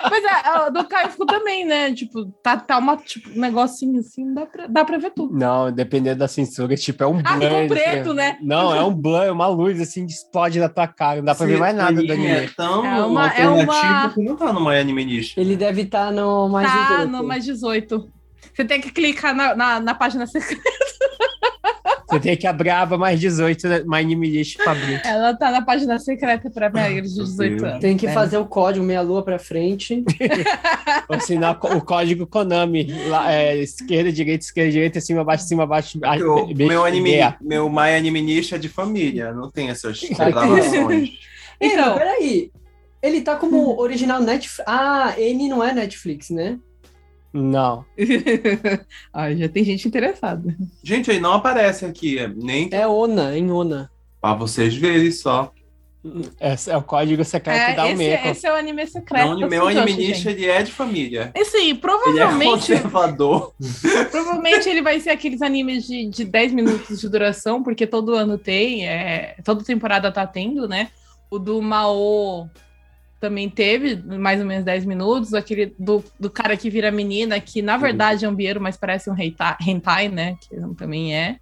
Speaker 2: Mas é, a do Caio ficou também, né? Tipo, tá, tá uma, tipo, um negocinho assim, dá pra, dá pra ver tudo.
Speaker 1: Não, dependendo da censura, tipo, é um
Speaker 2: Ah,
Speaker 1: blur.
Speaker 2: ficou preto,
Speaker 1: assim.
Speaker 2: né?
Speaker 1: Não, é um blur, uma luz assim que explode na tua cara. Não dá pra ver mais nada do
Speaker 3: Esse
Speaker 1: anime.
Speaker 3: É tão
Speaker 2: É uma- é
Speaker 3: alternativo
Speaker 2: uma-
Speaker 3: que não tá no My Anime Niche.
Speaker 4: Ele deve estar no mais
Speaker 2: tá
Speaker 4: 18.
Speaker 2: no mais 18. Você tem que clicar na, na, na página secreta.
Speaker 1: Você tem que abrir a aba mais 18, né? mais anime list pra abrir.
Speaker 2: Ela tá na página secreta pra maiores de 18 anos.
Speaker 4: Tem que
Speaker 2: né?
Speaker 4: fazer o código meia lua pra frente.
Speaker 1: Ou senão o código Konami. Lá, é, esquerda, direita, esquerda, direita, cima, baixo, cima, baixo. a-
Speaker 3: O
Speaker 1: B-
Speaker 3: meu, anime, meu My Anime Niche é de família, não tem essas gravações.
Speaker 4: Então,
Speaker 2: Então,
Speaker 4: peraí. Ele tá como original Netflix. Ah, N não é Netflix, né?
Speaker 1: Não.
Speaker 2: ah, já tem gente interessada.
Speaker 3: Gente, aí não aparece aqui, nem
Speaker 4: É Ona, em Ona.
Speaker 3: pra vocês verem só.
Speaker 1: Esse é o código secreto
Speaker 2: É,
Speaker 1: da Umeco.
Speaker 2: esse é o anime secreto.
Speaker 3: Não,
Speaker 2: assim,
Speaker 3: meu Anime
Speaker 2: gente.
Speaker 3: ele é de família.
Speaker 2: Esse,
Speaker 3: Ele é
Speaker 2: provavelmente,
Speaker 3: conservador.
Speaker 2: provavelmente ele vai ser aqueles animes de, de 10 minutos de duração, porque todo ano tem, é, toda temporada tá tendo, né? O do Mao também teve mais ou menos 10 minutos, aquele do, do cara que vira menina, que na verdade é um bieiro, mas parece um hentai, hentai, né? Que também é.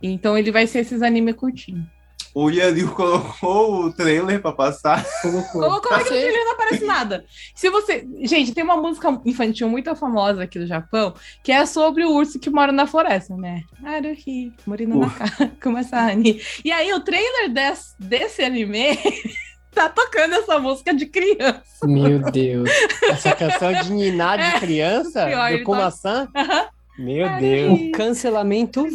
Speaker 2: Então ele vai ser esses anime curtinhos.
Speaker 3: O Yanil colocou o trailer pra passar.
Speaker 4: Colocou.
Speaker 2: É que no
Speaker 1: Passei.
Speaker 2: trailer não aparece nada? Se você. Gente, tem uma música infantil muito famosa aqui do Japão, que é sobre o urso que mora na floresta, né? Haruhi, morino na ka, kumasani. E aí, o trailer des- desse anime tá tocando essa música de criança.
Speaker 1: Meu Deus. Essa canção de ninar de
Speaker 2: É,
Speaker 1: criança?
Speaker 2: pior,
Speaker 1: do
Speaker 2: ele tá-
Speaker 1: Kuma-san? Meu
Speaker 2: Ai,
Speaker 1: Deus.
Speaker 4: O cancelamento hein?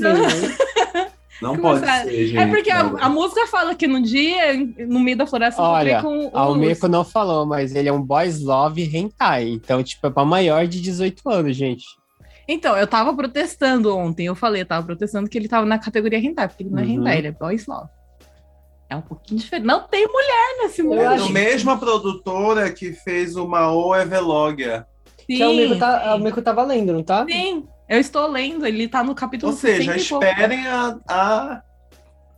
Speaker 3: Não pode ser, gente.
Speaker 2: É porque a, a música fala que no dia, no meio da floresta, eu
Speaker 1: Olha,
Speaker 2: com o
Speaker 1: Almeco não falou, mas ele é um boys love hentai. Então, tipo, é pra maior de 18 anos, gente.
Speaker 2: Então, eu tava protestando ontem, eu falei, eu tava protestando que ele tava na categoria hentai, porque ele não é
Speaker 1: Uhum.
Speaker 2: hentai, ele é boys love. É um pouquinho diferente. Não tem mulher nesse mundo.
Speaker 4: Eu
Speaker 3: É a mesma produtora que fez o Mao Evelogia.
Speaker 2: Sim,
Speaker 4: Que é o Meiko tá,
Speaker 2: sim.
Speaker 4: o tava lendo, não tá?
Speaker 2: Sim, eu estou lendo, ele tá no capítulo
Speaker 3: Ou seja,
Speaker 2: 60 pouco.
Speaker 3: esperem a, a-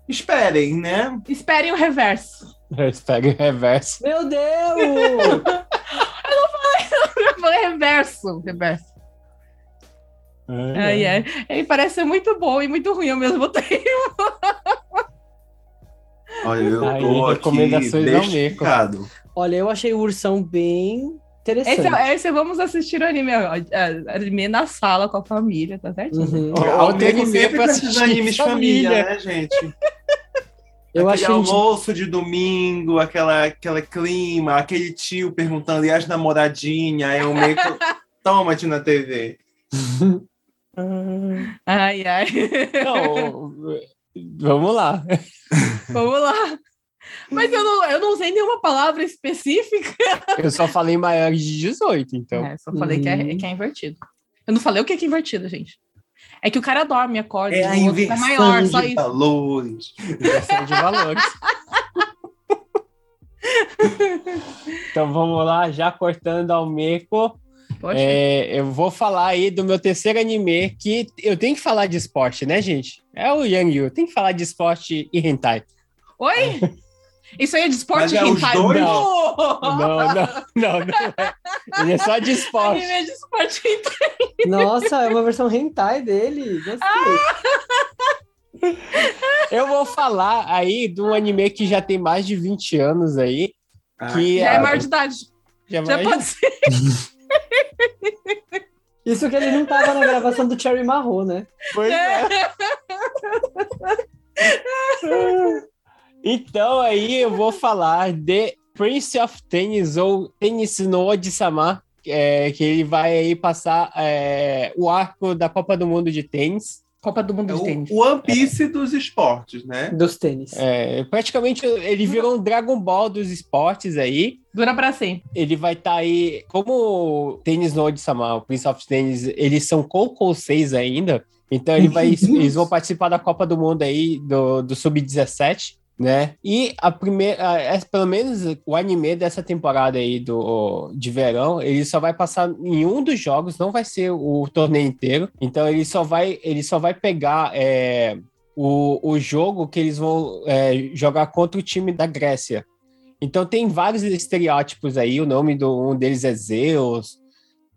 Speaker 3: Esperem, né?
Speaker 2: Esperem o reverso.
Speaker 1: Pega o reverso.
Speaker 4: Meu Deus!
Speaker 2: Eu falei reverso, reverso. Ai, ai. Ele parece ser muito bom e muito ruim ao mesmo tempo.
Speaker 3: Olha, eu
Speaker 1: Aí,
Speaker 3: tô aqui
Speaker 1: recomendações ao
Speaker 3: bestificado.
Speaker 4: Olha, eu achei o ursão bem interessante.
Speaker 2: Esse, é- esse vamos assistir o anime, é, anime na sala com a família, tá certinho?
Speaker 4: Uhum.
Speaker 3: O Nego
Speaker 1: anime
Speaker 3: sempre
Speaker 1: pra assistir
Speaker 3: animes
Speaker 1: em
Speaker 3: família,
Speaker 1: família.
Speaker 3: né, gente?
Speaker 4: Eu
Speaker 3: aquele
Speaker 4: acho que a gente-
Speaker 3: almoço de domingo, aquela, aquela clima, aquele tio perguntando, e as namoradinhas, o meio que toma-te na TV.
Speaker 2: Ai, ai.
Speaker 1: Não, vamos lá.
Speaker 2: Vamos lá. Mas eu não, eu não usei nenhuma palavra específica.
Speaker 1: Eu só falei maior de 18, então.
Speaker 2: É, só falei que, é,
Speaker 4: Uhum.
Speaker 2: que é invertido. Eu não falei o que é, que é invertido, gente. É que o cara dorme, acorda,
Speaker 3: É a
Speaker 2: o outro tá
Speaker 3: inversão
Speaker 2: maior, só
Speaker 3: de
Speaker 2: isso.
Speaker 3: valores.
Speaker 1: Inversão de valores. então vamos lá, já cortando ao meco.
Speaker 2: Poxa.
Speaker 1: É, eu vou falar aí do meu terceiro anime, que eu tenho que falar de esporte, né, gente? É o Yang Yu, tem que falar de esporte e hentai.
Speaker 2: Oi? Isso aí é de esporte
Speaker 3: Mas é
Speaker 2: hentai?
Speaker 3: dois?
Speaker 1: Não, não, não, não, não é. Ele é só de esporte.
Speaker 2: Anime é de esporte hentai.
Speaker 4: Nossa, é uma versão hentai dele. Gostei.
Speaker 1: Eu vou falar aí de um anime que já tem mais de 20 anos aí. Que
Speaker 2: Já é maior de idade.
Speaker 1: já
Speaker 2: Já
Speaker 1: mais-
Speaker 2: pode ser.
Speaker 4: Isso que ele não tava na gravação do Cherry Marrow, né?
Speaker 1: Pois é. Então aí eu vou falar de Prince of Tennis ou Tennis no Odisama, é, que ele vai aí passar é, o arco da Copa do Mundo de tênis.
Speaker 2: Copa do Mundo
Speaker 3: É
Speaker 2: de Tênis.
Speaker 3: o One Piece dos esportes, né?
Speaker 4: Dos tênis.
Speaker 1: É, praticamente ele virou um Dragon Ball dos esportes aí.
Speaker 2: Dura pra sempre.
Speaker 1: Ele vai estar aí, como o Tênis no Odisama, o Prince of Tennis, eles são Coco 6 ainda, então ele vai, eles vão participar da Copa do Mundo aí, do, do Sub-17, né? E a primeira, é, pelo menos o anime dessa temporada aí do, de verão, ele só vai passar em um dos jogos, não vai ser o torneio inteiro, então ele só vai, ele só vai pegar é, o, o jogo que eles vão é, jogar contra o time da Grécia. Então tem vários estereótipos aí, o nome do um deles é Zeus.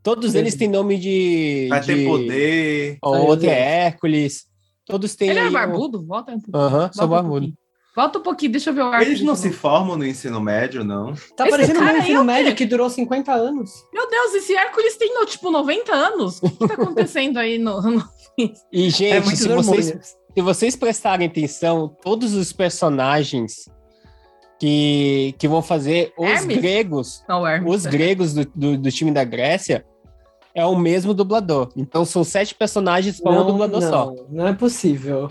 Speaker 1: Todos
Speaker 4: Sim.
Speaker 1: eles têm nome de.
Speaker 3: Vai
Speaker 1: de...
Speaker 3: ter poder.
Speaker 1: O
Speaker 4: Ai,
Speaker 1: outro é Hércules. Todos têm.
Speaker 2: Ele é
Speaker 1: aí um-
Speaker 2: barbudo? Volta um pouquinho.
Speaker 1: Aham,
Speaker 2: Volta
Speaker 1: sou
Speaker 2: um
Speaker 1: barbudo.
Speaker 2: pouquinho. Volta um pouquinho, deixa eu ver o arco.
Speaker 3: Eles não se
Speaker 2: novo.
Speaker 3: formam no ensino médio, não.
Speaker 4: Tá
Speaker 2: Esse
Speaker 4: parecendo
Speaker 2: cara
Speaker 4: um
Speaker 2: aí
Speaker 4: ensino
Speaker 2: é
Speaker 4: médio que durou 50 anos.
Speaker 2: Meu Deus, esse Hércules tem, no, tipo, 90 anos. O que, que tá acontecendo aí no...
Speaker 1: E,
Speaker 4: É
Speaker 1: gente,
Speaker 4: muito
Speaker 1: se vocês, se vocês prestarem atenção, todos os personagens que, que vão fazer os
Speaker 2: Hermes?
Speaker 1: gregos,
Speaker 2: Não, Hermes.
Speaker 1: os gregos do, do, do time da Grécia, é o mesmo dublador. Então são sete personagens para um
Speaker 4: Não,
Speaker 1: dublador
Speaker 4: não,
Speaker 1: só.
Speaker 4: não é possível.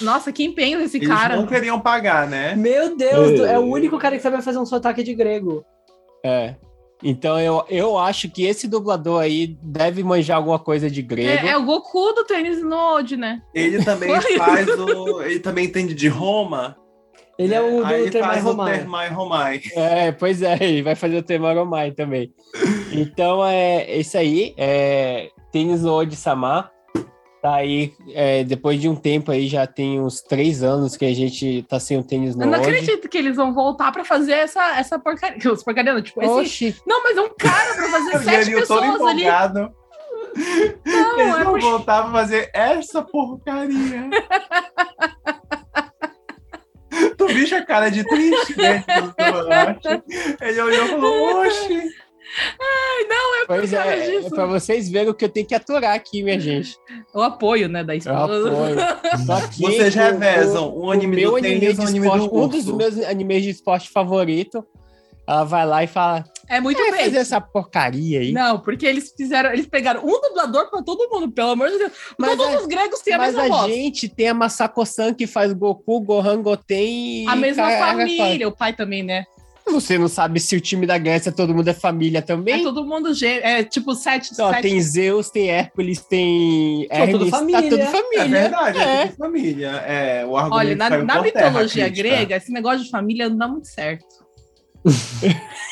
Speaker 2: Nossa, que empenho desse
Speaker 3: Eles
Speaker 2: cara.
Speaker 3: não queriam pagar, né?
Speaker 4: Meu Deus, é o único cara que sabe fazer um sotaque de grego.
Speaker 1: É. Então eu, eu acho que esse dublador aí deve manjar alguma coisa de grego.
Speaker 2: É, é o Goku do tênis Node, né?
Speaker 3: Ele também faz o. Ele também entende de Roma.
Speaker 4: Ele é o do Termai Romai.
Speaker 3: Termai Romai.
Speaker 1: É, pois é, ele vai fazer o tema Romai também. Então é isso aí. É, Tênis no Odi-sama. Tá aí, é, depois de um tempo aí, já tem uns três anos que a gente tá sem o tênis no
Speaker 2: Eu não acredito que eles vão voltar pra fazer essa, essa porcaria. Os porcaria, não, tipo, esse...
Speaker 1: Oxi,
Speaker 2: Não, mas é um cara pra fazer sete
Speaker 3: todo
Speaker 2: pessoas ali. Não,
Speaker 3: Eles
Speaker 2: é
Speaker 3: vão voltar pra fazer essa porcaria. bicho a cara de triste, né? Ele olhou e falou, oxe.
Speaker 2: Ai, não, é por
Speaker 1: Pois é, é
Speaker 2: disso.
Speaker 1: pra vocês verem o que eu tenho que aturar aqui, minha gente.
Speaker 2: O apoio, né, da
Speaker 1: Eu
Speaker 2: esposa.
Speaker 1: apoio. Só que
Speaker 3: Vocês
Speaker 1: o-
Speaker 3: revezam
Speaker 1: o-
Speaker 3: um anime
Speaker 1: o meu
Speaker 3: do
Speaker 1: anime
Speaker 3: tênis
Speaker 1: de
Speaker 3: anime
Speaker 1: esporte,
Speaker 3: do
Speaker 1: um dos meus animes de esporte favorito. Ela vai lá e fala:
Speaker 2: É muito
Speaker 1: "É,
Speaker 2: bem.
Speaker 1: fazer essa porcaria aí.
Speaker 2: Não, porque eles fizeram, eles pegaram um dublador pra todo mundo, pelo amor de Deus.
Speaker 1: Mas
Speaker 2: Todos
Speaker 1: a-
Speaker 2: os gregos têm a
Speaker 1: Mas
Speaker 2: mesma
Speaker 1: a
Speaker 2: voz.
Speaker 1: gente tem a Masako-san que faz Goku, Gohan, Goten e.
Speaker 2: A mesma família, o pai também, né?
Speaker 1: Você não sabe se o time da Grécia todo mundo é família
Speaker 2: É
Speaker 1: também?
Speaker 2: todo mundo gêmeo. É tipo sete.
Speaker 1: Ó,
Speaker 2: sete...
Speaker 1: tem Zeus, tem Hércules, tem
Speaker 4: São tudo
Speaker 1: Hermes,
Speaker 4: família.
Speaker 1: tá tudo
Speaker 3: É
Speaker 1: família.
Speaker 3: verdade, é,
Speaker 1: É.
Speaker 3: tudo família. É, o argumento
Speaker 2: Olha, na, na
Speaker 3: terra,
Speaker 2: mitologia
Speaker 3: a crítica.
Speaker 2: grega, esse negócio de família não dá muito certo.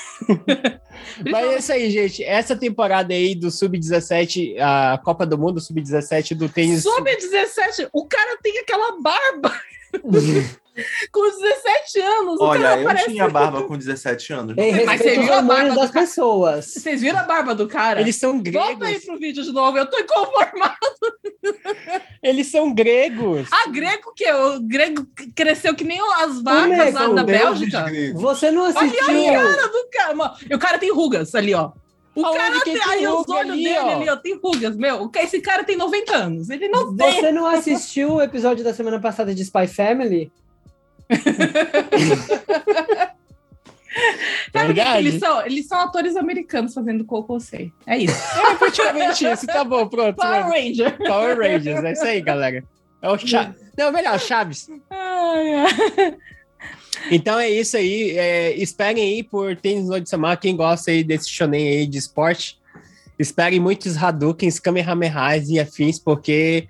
Speaker 1: Mas é isso aí, gente. Essa temporada aí do Sub-17, a Copa do Mundo Sub-17 do tênis.
Speaker 2: Sub-17, o cara tem aquela barba com 17 anos. o
Speaker 3: Olha,
Speaker 2: cara
Speaker 3: eu
Speaker 2: parece...
Speaker 3: tinha barba com 17 anos.
Speaker 2: Mas você
Speaker 4: aos
Speaker 2: viu a barba
Speaker 4: das
Speaker 2: cara?
Speaker 4: pessoas.
Speaker 2: Vocês viram a barba do cara?
Speaker 1: Eles são
Speaker 2: Volta aí
Speaker 1: gregos.
Speaker 2: pro vídeo de novo, eu tô inconformado.
Speaker 1: Eles são gregos.
Speaker 2: Ah, grego que o grego cresceu que nem as vacas lá da Bélgica.
Speaker 3: gregos.
Speaker 4: Você não assistiu.
Speaker 2: Cara do cara, mano. E o cara tem rugas ali, ó. O
Speaker 1: Aonde
Speaker 2: cara
Speaker 1: que
Speaker 2: tem,
Speaker 1: tem
Speaker 2: aí os olhos
Speaker 1: ali,
Speaker 2: dele
Speaker 1: ó?
Speaker 2: ali, ó, tem rugas, meu. Esse cara tem 90 anos. Ele não tem.
Speaker 4: Você não assistiu o episódio da semana passada de Spy Family?
Speaker 2: Sabe
Speaker 1: Verdade.
Speaker 2: eles são? Eles são atores americanos fazendo Coco Sei. É isso.
Speaker 1: É praticamente isso. Tá bom, pronto.
Speaker 2: Power Ranger.
Speaker 1: Power Rangers, é isso aí, galera. É o Chaves. Não, melhor, Chaves.
Speaker 2: Ai, ai.
Speaker 1: Então é isso aí. É, esperem aí por Tênis no Samar. Quem gosta aí desse shonen aí de esporte, esperem muitos Hadoukens, Kamehamehas e afins, porque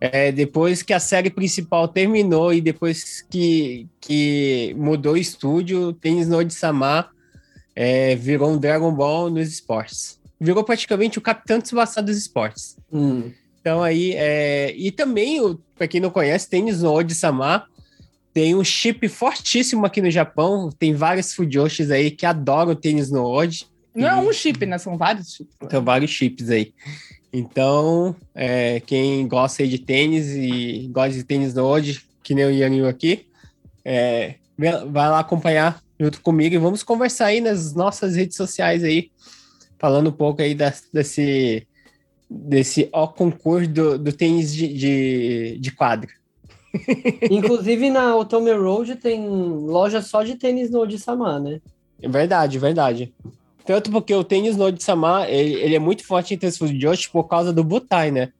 Speaker 1: é, depois que a série principal terminou e depois que, que mudou o estúdio, Tênis no Samar é, virou um Dragon Ball nos esportes. Virou praticamente o Capitão Tsubasa dos esportes.
Speaker 4: Hum.
Speaker 1: Então aí, é... e também, o- pra quem não conhece, Tênis no Odi-sama tem um chip fortíssimo aqui no Japão. Tem vários fujoshis aí que adoram o tênis no Odi.
Speaker 2: Não é um chip, né? São vários chips.
Speaker 1: Então, vários chips aí. Então, é, quem gosta de tênis e gosta de tênis no Odi, que nem o Yanil aqui, é, vai lá acompanhar junto comigo e vamos conversar aí nas nossas redes sociais aí, falando um pouco aí das- desse, desse ó concurso do, do tênis de, de, de quadra.
Speaker 4: Inclusive na Otome Road tem loja só de tênis no Odisama, né?
Speaker 1: É verdade, verdade. Tanto porque o tênis no Odi-sama, ele, ele é muito forte entre os fujoshi por causa do Butai, né?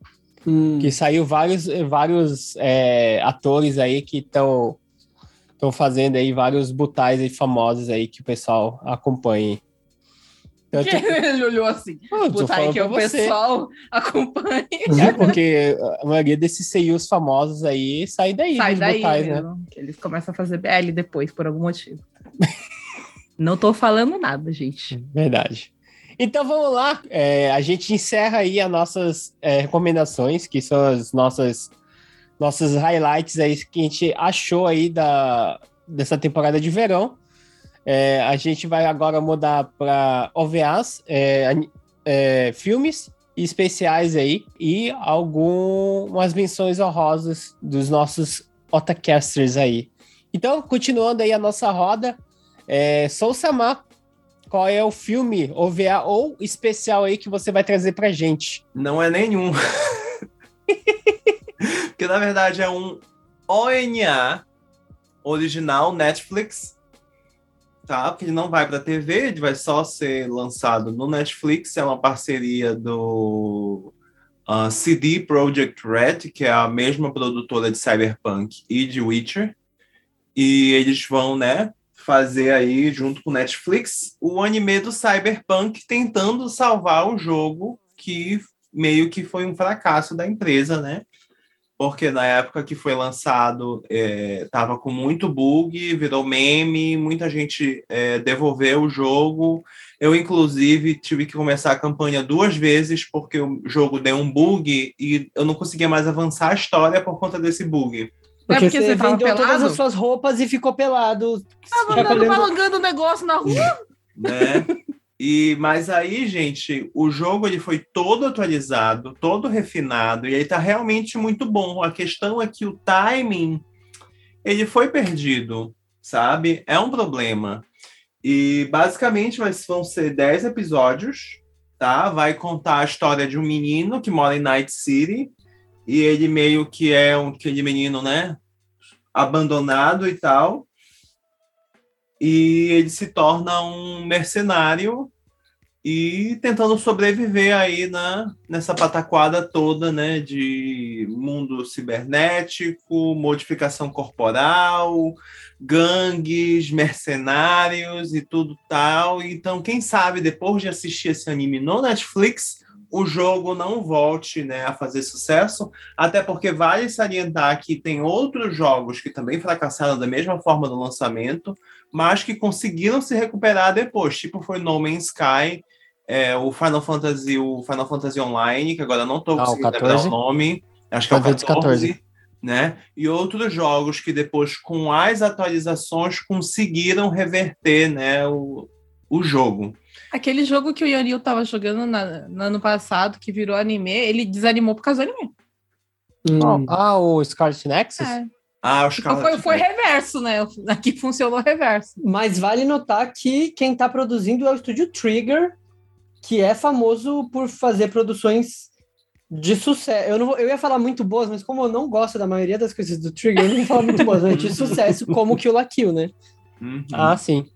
Speaker 4: Hum.
Speaker 1: que saiu vários, vários é, atores aí que estão estão fazendo aí vários butais aí famosos aí que o pessoal acompanha. Tanto,
Speaker 2: Ele olhou assim. Aí
Speaker 1: falando
Speaker 2: que o
Speaker 1: você.
Speaker 2: pessoal acompanha.
Speaker 1: É porque a maioria desses seiyus famosos aí sai daí
Speaker 2: Sai daí
Speaker 1: butais, né?
Speaker 2: mesmo. Que eles começam a fazer BL depois, por algum motivo. Não tô falando nada, gente.
Speaker 1: Verdade. Então vamos lá, É, a gente encerra aí as nossas é, recomendações, que são as nossas nossas highlights aí que a gente achou aí da, dessa temporada de verão. É, a gente vai agora mudar para OVAs, é, é, filmes especiais aí e algumas menções honrosas dos nossos otacasters aí. Então, continuando aí a nossa roda, é, Sou Samar, qual é o filme, OVA ou especial aí que você vai trazer pra gente?
Speaker 3: Não é nenhum. Porque na verdade é um ONA original Netflix. Tá? Ele não vai para TV, ele vai só ser lançado no Netflix. É uma parceria do ah, CD Projekt Red, que é a mesma produtora de Cyberpunk e de Witcher. E eles vão, né, fazer aí, junto com Netflix, o anime do Cyberpunk tentando salvar o jogo que meio que foi um fracasso da empresa, né? Porque na época que foi lançado, é, tava com muito bug, virou meme, muita gente é, devolveu o jogo. Eu, inclusive, tive que começar a campanha duas vezes porque o jogo deu um bug e eu não conseguia mais avançar a história por conta desse bug.
Speaker 4: Porque,
Speaker 2: porque
Speaker 4: você
Speaker 2: você
Speaker 4: vendeu todas
Speaker 2: pelado?
Speaker 4: as suas roupas e ficou pelado.
Speaker 2: Tava andando balangando o negócio na rua.
Speaker 3: né? E mas aí, gente, o jogo ele foi todo atualizado, todo refinado e ele tá realmente muito bom. A questão é que o timing ele foi perdido. sabe? É um problema. E basicamente vai- vão ser 10 episódios, tá? Vai contar a história de um menino que mora em Night City e ele meio que é um aquele menino, né? Abandonado e tal. E ele se torna um mercenário e tentando sobreviver aí na, nessa pataquada toda, né? De mundo cibernético, modificação corporal, gangues, mercenários e tudo tal. Então, quem sabe depois de assistir esse anime no Netflix, o jogo não volte né, a fazer sucesso, até porque vale salientar que tem outros jogos que também fracassaram da mesma forma no lançamento, mas que conseguiram se recuperar depois, tipo foi No Man's Sky, é, o Final Fantasy, o Final Fantasy Online, que agora não estou
Speaker 1: Ah, o
Speaker 3: conseguindo lembrar
Speaker 1: 14?
Speaker 3: o nome, acho que é o
Speaker 1: Final Fantasy
Speaker 3: 14, né? E outros jogos que depois, com as atualizações, conseguiram reverter né, o, o jogo.
Speaker 2: Aquele jogo que o Yonil tava jogando na- no ano passado, que virou anime, ele desanimou por causa do anime.
Speaker 4: Hum.
Speaker 1: Ah, o Scarlet Nexus?
Speaker 2: É.
Speaker 3: Ah,
Speaker 2: Então
Speaker 3: caras.
Speaker 2: foi, foi reverso, né? Aqui funcionou reverso.
Speaker 4: Mas vale notar que quem está produzindo é o estúdio Trigger, que é famoso por fazer produções de sucesso. Eu, não, vou- eu ia falar muito boas, mas como eu não gosto da maioria das coisas do Trigger, eu não ia falar muito boas, mas de sucesso, como Kill la Kill, né?
Speaker 3: Uhum.
Speaker 1: Ah, sim.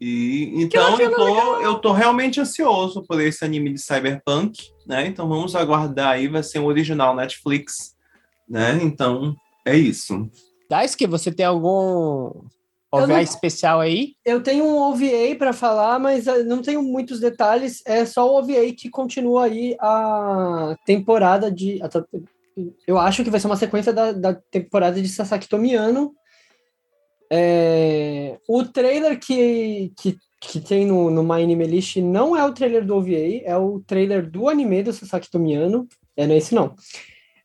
Speaker 3: E, então
Speaker 2: Que
Speaker 3: eu
Speaker 2: legal.
Speaker 3: tô, eu tô realmente ansioso por esse anime de Cyberpunk, né? Então vamos aguardar aí, vai ser um original Netflix, né? Então é isso.
Speaker 1: Daisuke, você tem algum
Speaker 4: Eu
Speaker 1: OVA
Speaker 4: não-
Speaker 1: especial aí?
Speaker 4: Eu tenho um OVA para falar, mas eh, não tenho muitos detalhes. É só o OVA que continua aí a temporada de. Eu acho que vai ser uma sequência da, da temporada de Sasaki Tomiano. É, o trailer que, que, que tem no, no My Anime List não é o trailer do OVA, é o trailer do anime do Sasaki Tomiano. É, não é esse não.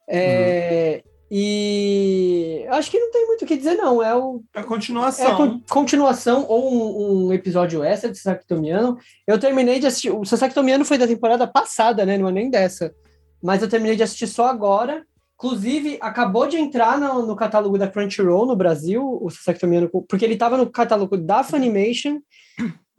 Speaker 4: É, E acho que não tem muito o que dizer, não. É o,
Speaker 3: A
Speaker 4: é
Speaker 3: continuação.
Speaker 4: a con- continuação ou um, um episódio extra de Sasaki Tomiano. Eu terminei de assistir. O Sasaki Tomiano foi da temporada passada, né? Não é nem dessa. Mas eu terminei de assistir só agora. Inclusive, acabou de entrar no, no catálogo da Crunchyroll no Brasil, o Sasaki Tomiano, porque ele estava no catálogo da Funimation.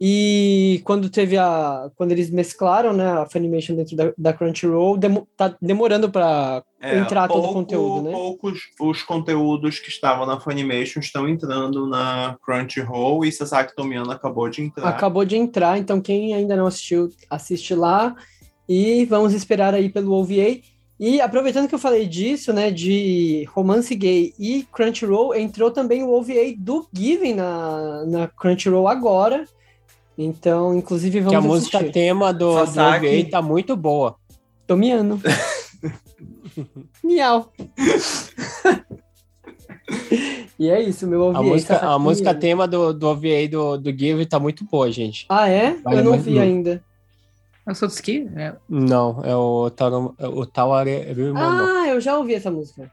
Speaker 4: E quando teve a. Quando eles mesclaram né, a Funimation dentro da, da Crunchyroll, demo, tá demorando para
Speaker 3: É,
Speaker 4: entrar todo o
Speaker 3: pouco-
Speaker 4: conteúdo, né?
Speaker 3: Poucos os conteúdos que estavam na Funimation estão entrando na Crunchyroll e Sasaki Tomiano acabou de entrar.
Speaker 4: Acabou de entrar, então quem ainda não assistiu, assiste lá. E vamos esperar aí pelo OVA. E aproveitando que eu falei disso, né, de romance gay e Crunchyroll, entrou também o OVA do Given na, na Crunchyroll agora. Então, inclusive,
Speaker 1: Que a
Speaker 4: vamos
Speaker 1: música
Speaker 4: assistir.
Speaker 1: tema do, do. OVA tá muito boa.
Speaker 4: Tô miando. Miau. e é isso, meu OVA.
Speaker 1: A música,
Speaker 4: Sasaki
Speaker 1: a música tema do, do OVA do, do Give tá muito boa, gente.
Speaker 4: Ah, é?
Speaker 1: Vale
Speaker 4: eu não vi ainda.
Speaker 2: Eu sou Tsuki? É.
Speaker 1: Não, é o, Taru- é o Tawareru Mono.
Speaker 4: Ah, eu já ouvi essa música.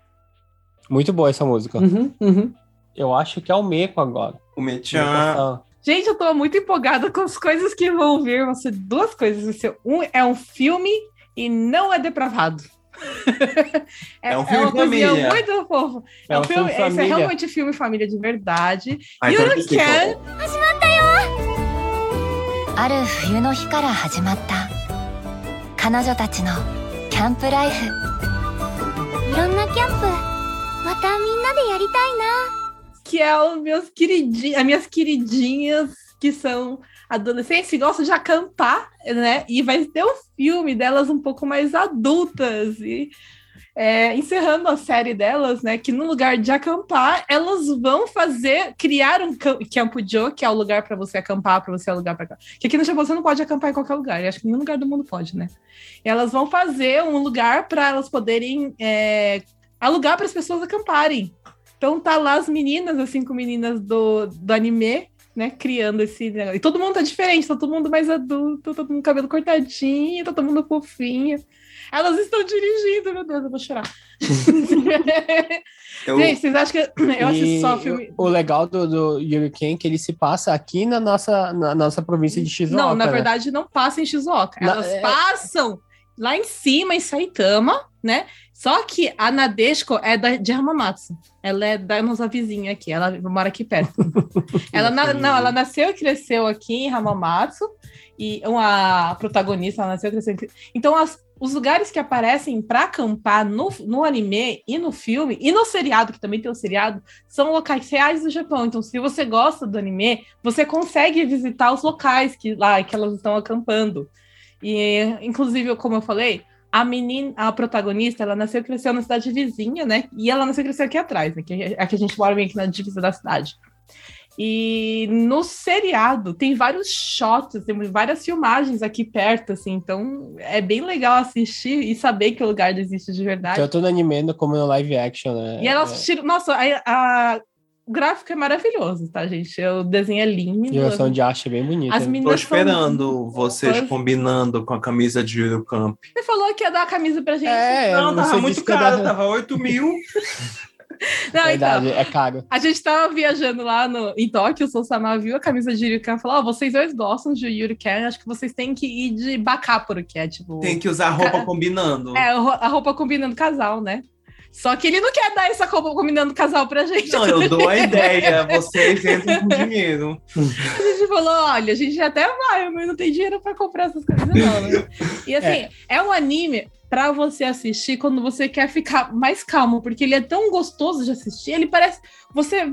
Speaker 1: Muito boa essa música.
Speaker 4: Uhum, uhum.
Speaker 1: Eu acho que é o Meco agora.
Speaker 3: O Mechan.
Speaker 2: Gente, eu tô muito empolgada com as coisas que vão vir. Vão ser duas coisas. Um é um filme e não é depravado.
Speaker 3: É um filme
Speaker 2: uma coisinha
Speaker 3: família.
Speaker 2: muito fofa. É, um filme, esse é
Speaker 1: família.
Speaker 2: realmente filme família de verdade.
Speaker 3: Ai,
Speaker 2: You
Speaker 3: então
Speaker 2: can
Speaker 5: ある冬の日から始まった彼女たちのキャンプライフいろんなキャンプまたみんなでやりたいな
Speaker 2: que é os meus queridinhos, as minhas queridinhas que são adolescentes que gostam de acampar, né? E vai ter o filme delas um pouco mais adultas e é, encerrando a série delas, né? Que no lugar de acampar, elas vão fazer, criar um cam- Campo Joe, que é o lugar para você acampar, para você alugar para. Que aqui no Japão você não pode acampar em qualquer lugar. Eu acho que nenhum lugar do mundo pode, né? E elas vão fazer um lugar para elas poderem é, alugar para as pessoas acamparem. Então tá lá as meninas, as cinco meninas do, do anime, né, criando esse negócio. E todo mundo tá diferente, tá todo mundo mais adulto, todo mundo com cabelo cortadinho, tá todo mundo fofinho. Elas estão dirigindo, meu Deus, eu vou chorar.
Speaker 3: Eu,
Speaker 2: Gente, vocês acham que eu assisto só filme...
Speaker 1: O legal do, do Yuriken é que ele se passa aqui na nossa, na nossa província de Shizuoka.
Speaker 2: Não, na
Speaker 1: né?
Speaker 2: verdade não passa em Shizuoka.
Speaker 1: Na-
Speaker 2: Elas
Speaker 1: é-
Speaker 2: passam lá em cima, em Saitama, né? Só que a Nadeshko é da, de Hamamatsu. Ela é da nossa vizinha aqui, ela mora aqui perto. ela na, não, ela nasceu e cresceu aqui em Hamamatsu. E uma protagonista, ela nasceu e cresceu. Então, as, os lugares que aparecem para acampar no, no anime e no filme, e no seriado, que também tem o seriado, são locais reais do Japão. Então, se você gosta do anime, você consegue visitar os locais que lá que elas estão acampando. E, inclusive, como eu falei, a menina, a protagonista, ela nasceu e cresceu na cidade vizinha, né? E ela nasceu e cresceu aqui atrás, né? Que aqui a gente mora bem aqui na divisa da cidade. E no seriado tem vários shots, tem várias filmagens aqui perto, assim, então é bem legal assistir e saber que o lugar existe de verdade.
Speaker 1: Tanto no anime como no live action, né?
Speaker 2: E elas assistiram. Nossa, a, a, o gráfico é maravilhoso, tá, gente? O desenho é lindo. A
Speaker 1: direção de arte é bem bonita.
Speaker 3: As Tô esperando são... vocês combinando com a camisa de Eurocamp.
Speaker 2: Você falou que ia dar a camisa pra gente.
Speaker 3: É, não, tava muito caro, dar... tava 8 mil.
Speaker 2: Não,
Speaker 1: Verdade,
Speaker 2: então,
Speaker 1: é caro.
Speaker 2: A gente tava viajando lá no, em Tóquio, o Sosama viu a camisa de Yurikan e falou: Ó, oh, vocês dois gostam de Yurikan, acho que vocês têm que ir de Bakapuro, que é tipo.
Speaker 3: Tem que usar roupa ca... combinando.
Speaker 2: É, a roupa combinando casal, né? Só que ele não quer dar essa roupa combinando casal pra gente.
Speaker 3: Não, eu dou a ideia, vocês entram com dinheiro.
Speaker 2: A gente falou: olha, a gente até vai, mas não tem dinheiro pra comprar essas coisas, não. Né? E assim, é. é um anime para você assistir quando você quer ficar mais calmo, porque ele é tão gostoso de assistir, ele parece. Você.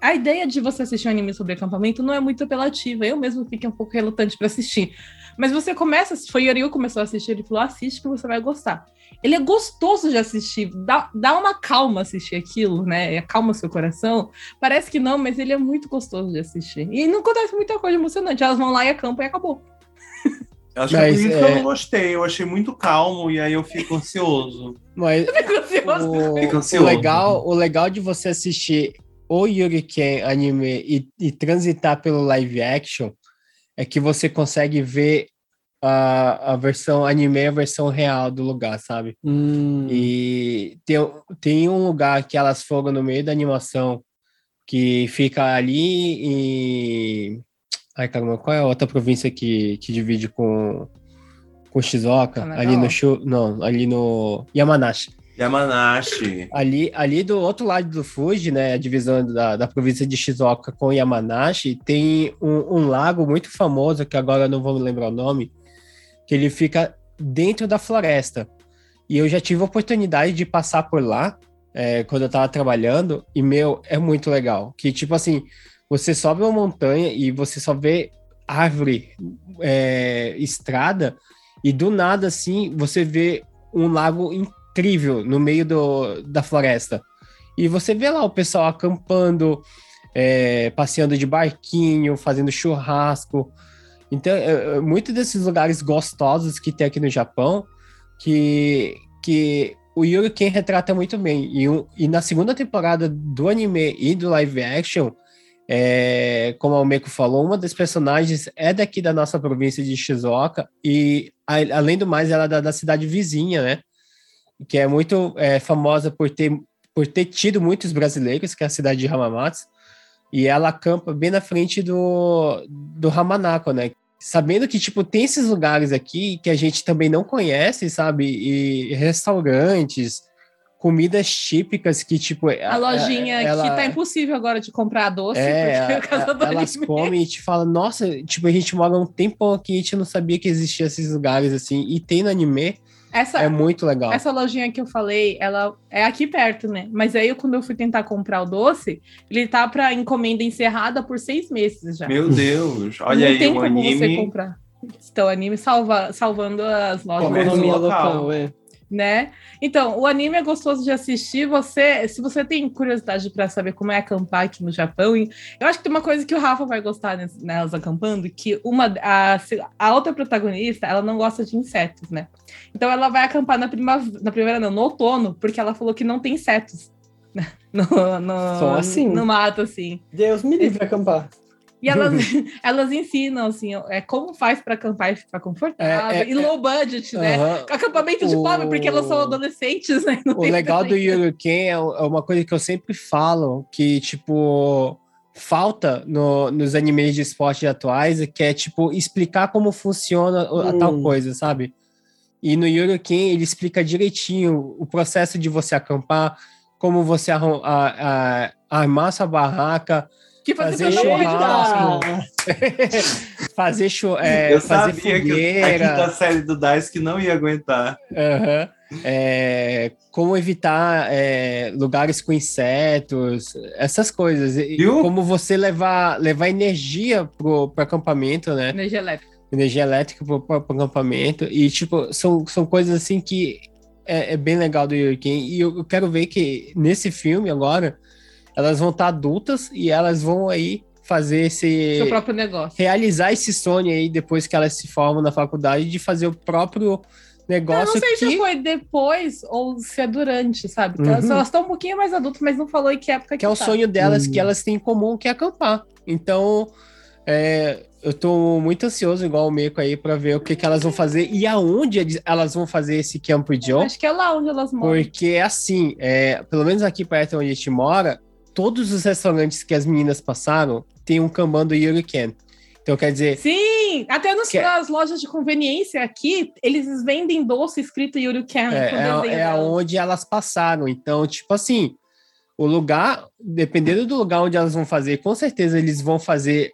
Speaker 2: A ideia de você assistir um anime sobre acampamento não é muito apelativa. Eu mesmo fiquei um pouco relutante para assistir. Mas você começa, foi Yoriu começou a assistir, ele falou: assiste que você vai gostar. Ele é gostoso de assistir, dá, dá uma calma assistir aquilo, né? Acalma seu coração. Parece que não, mas ele é muito gostoso de assistir. E não acontece muita coisa emocionante. Elas vão lá e acampam e acabou.
Speaker 3: Eu acho Mas, que é... eu não gostei, eu achei muito calmo e aí eu fico ansioso.
Speaker 1: Mas o, fico ansioso. O, legal, o legal de você assistir o Yuriken anime e, e transitar pelo live action é que você consegue ver a, a versão anime a versão real do lugar, sabe?
Speaker 4: Hum.
Speaker 1: E tem, tem um lugar que elas foram no meio da animação que fica ali em Ai, caramba, qual é a outra província que, que divide com, com Shizuoka? Ali no Shu, Não, ali no Yamanashi.
Speaker 3: Yamanashi.
Speaker 1: Ali, ali do outro lado do Fuji, né, a divisão da, da província de Shizuoka com Yamanashi, tem um, um lago muito famoso, que agora eu não vou me lembrar o nome, que ele fica dentro da floresta. E eu já tive a oportunidade de passar por lá, é, quando eu tava trabalhando, e, meu, é muito legal. Que, tipo assim, você sobe uma montanha e você só vê árvore, é, estrada, e do nada, assim, você vê um lago incrível no meio do, da floresta. E você vê lá o pessoal acampando, é, passeando de barquinho, fazendo churrasco. Então, é, é muitos desses lugares gostosos que tem aqui no Japão, que, que o Yuri Ken retrata muito bem. E, e na segunda temporada do anime e do live action, é, como o Meiko falou, uma das personagens é daqui da nossa província de Shizuoka e, a, além do mais, ela é da, da, cidade vizinha, né? Que é muito é, famosa por ter, por ter tido muitos brasileiros, que é a cidade de Hamamatsu. E ela acampa bem na frente do, do Hamanako, né? Sabendo que, tipo, tem esses lugares aqui que a gente também não conhece, sabe? E restaurantes, comidas típicas que, tipo.
Speaker 2: A lojinha ela, que tá impossível agora de comprar doce,
Speaker 1: é, porque a, elas comem e te falam, nossa, tipo, a gente mora um tempão aqui, a gente não sabia que existia esses lugares assim, e tem no anime. Essa, é muito legal.
Speaker 2: Essa lojinha que eu falei, ela é aqui perto, né? Mas aí, quando eu fui tentar comprar o doce, ele tá pra encomenda encerrada por seis meses já.
Speaker 3: Meu Deus, olha não aí, tem como anime... você comprar.
Speaker 2: Então, anime salva, salvando as lojas. Economia local, local é né? Então, o anime é gostoso de assistir. Você, se você tem curiosidade para saber como é acampar aqui no Japão, eu acho que tem uma coisa que o Rafa vai gostar nelas acampando, que uma a, a outra protagonista, ela não gosta de insetos, né? Então ela vai acampar na primavera, na primavera não, no outono, porque ela falou que não tem insetos. No, no,
Speaker 4: Só assim.
Speaker 2: No mato, assim.
Speaker 4: Deus me livre acampar.
Speaker 2: E elas, elas ensinam, assim, é, como faz para acampar e ficar confortável. É, é, e low budget, né? Uh -huh. Acampamento de o... pobre, porque elas são adolescentes, né?
Speaker 1: o legal do Yuruken é, é uma coisa que eu sempre falo, que, tipo, falta no, nos animes de esporte atuais, que é, tipo, explicar como funciona a hum. tal coisa, sabe? E no Yuriken ele explica direitinho o processo de você acampar, como você arrum, a, a, armar sua barraca,
Speaker 2: Que fazer,
Speaker 1: Fazer
Speaker 2: de
Speaker 1: churrasco. Fazer, chu- é,
Speaker 3: eu
Speaker 1: fazer
Speaker 3: sabia que a
Speaker 1: fogueira.
Speaker 3: quinta série do DICE que não ia aguentar.
Speaker 1: Aham. É, como evitar é, lugares com insetos, essas coisas. E
Speaker 3: Viu?
Speaker 1: como você levar, levar energia pro, pro acampamento, né?
Speaker 2: Energia elétrica.
Speaker 1: Energia elétrica pro, pro, pro acampamento. E, tipo, são, são coisas assim que é, é bem legal do Yuriken. E eu, eu quero ver que nesse filme agora, elas vão estar adultas e elas vão aí fazer esse
Speaker 2: Seu próprio negócio.
Speaker 1: realizar esse sonho aí depois que elas se formam na faculdade de fazer o próprio
Speaker 2: Eu
Speaker 1: negócio
Speaker 2: não sei
Speaker 1: que
Speaker 2: se foi depois ou se é durante, sabe? Porque
Speaker 1: Uhum.
Speaker 2: Elas estão um pouquinho mais adultas, mas não falou em que época
Speaker 1: que é o
Speaker 2: tá.
Speaker 1: sonho delas
Speaker 4: Hum.
Speaker 1: que elas têm em comum que é acampar. Então, é, eu tô muito ansioso igual o Meco aí para ver o que que elas vão fazer e aonde elas vão fazer esse Camp Joe.
Speaker 2: Acho que é lá onde elas moram.
Speaker 1: Porque assim, é, pelo menos aqui perto onde a gente mora, todos os restaurantes que as meninas passaram tem um kanban do Yuriken. Então quer dizer,
Speaker 2: Sim, até nos,
Speaker 1: Que é-
Speaker 2: nas lojas de conveniência aqui, eles vendem doce escrito Yuri Can.
Speaker 1: É, é,
Speaker 2: desenho
Speaker 1: é onde elas passaram. Então, tipo assim, o lugar, dependendo do lugar onde elas vão fazer, com certeza eles vão fazer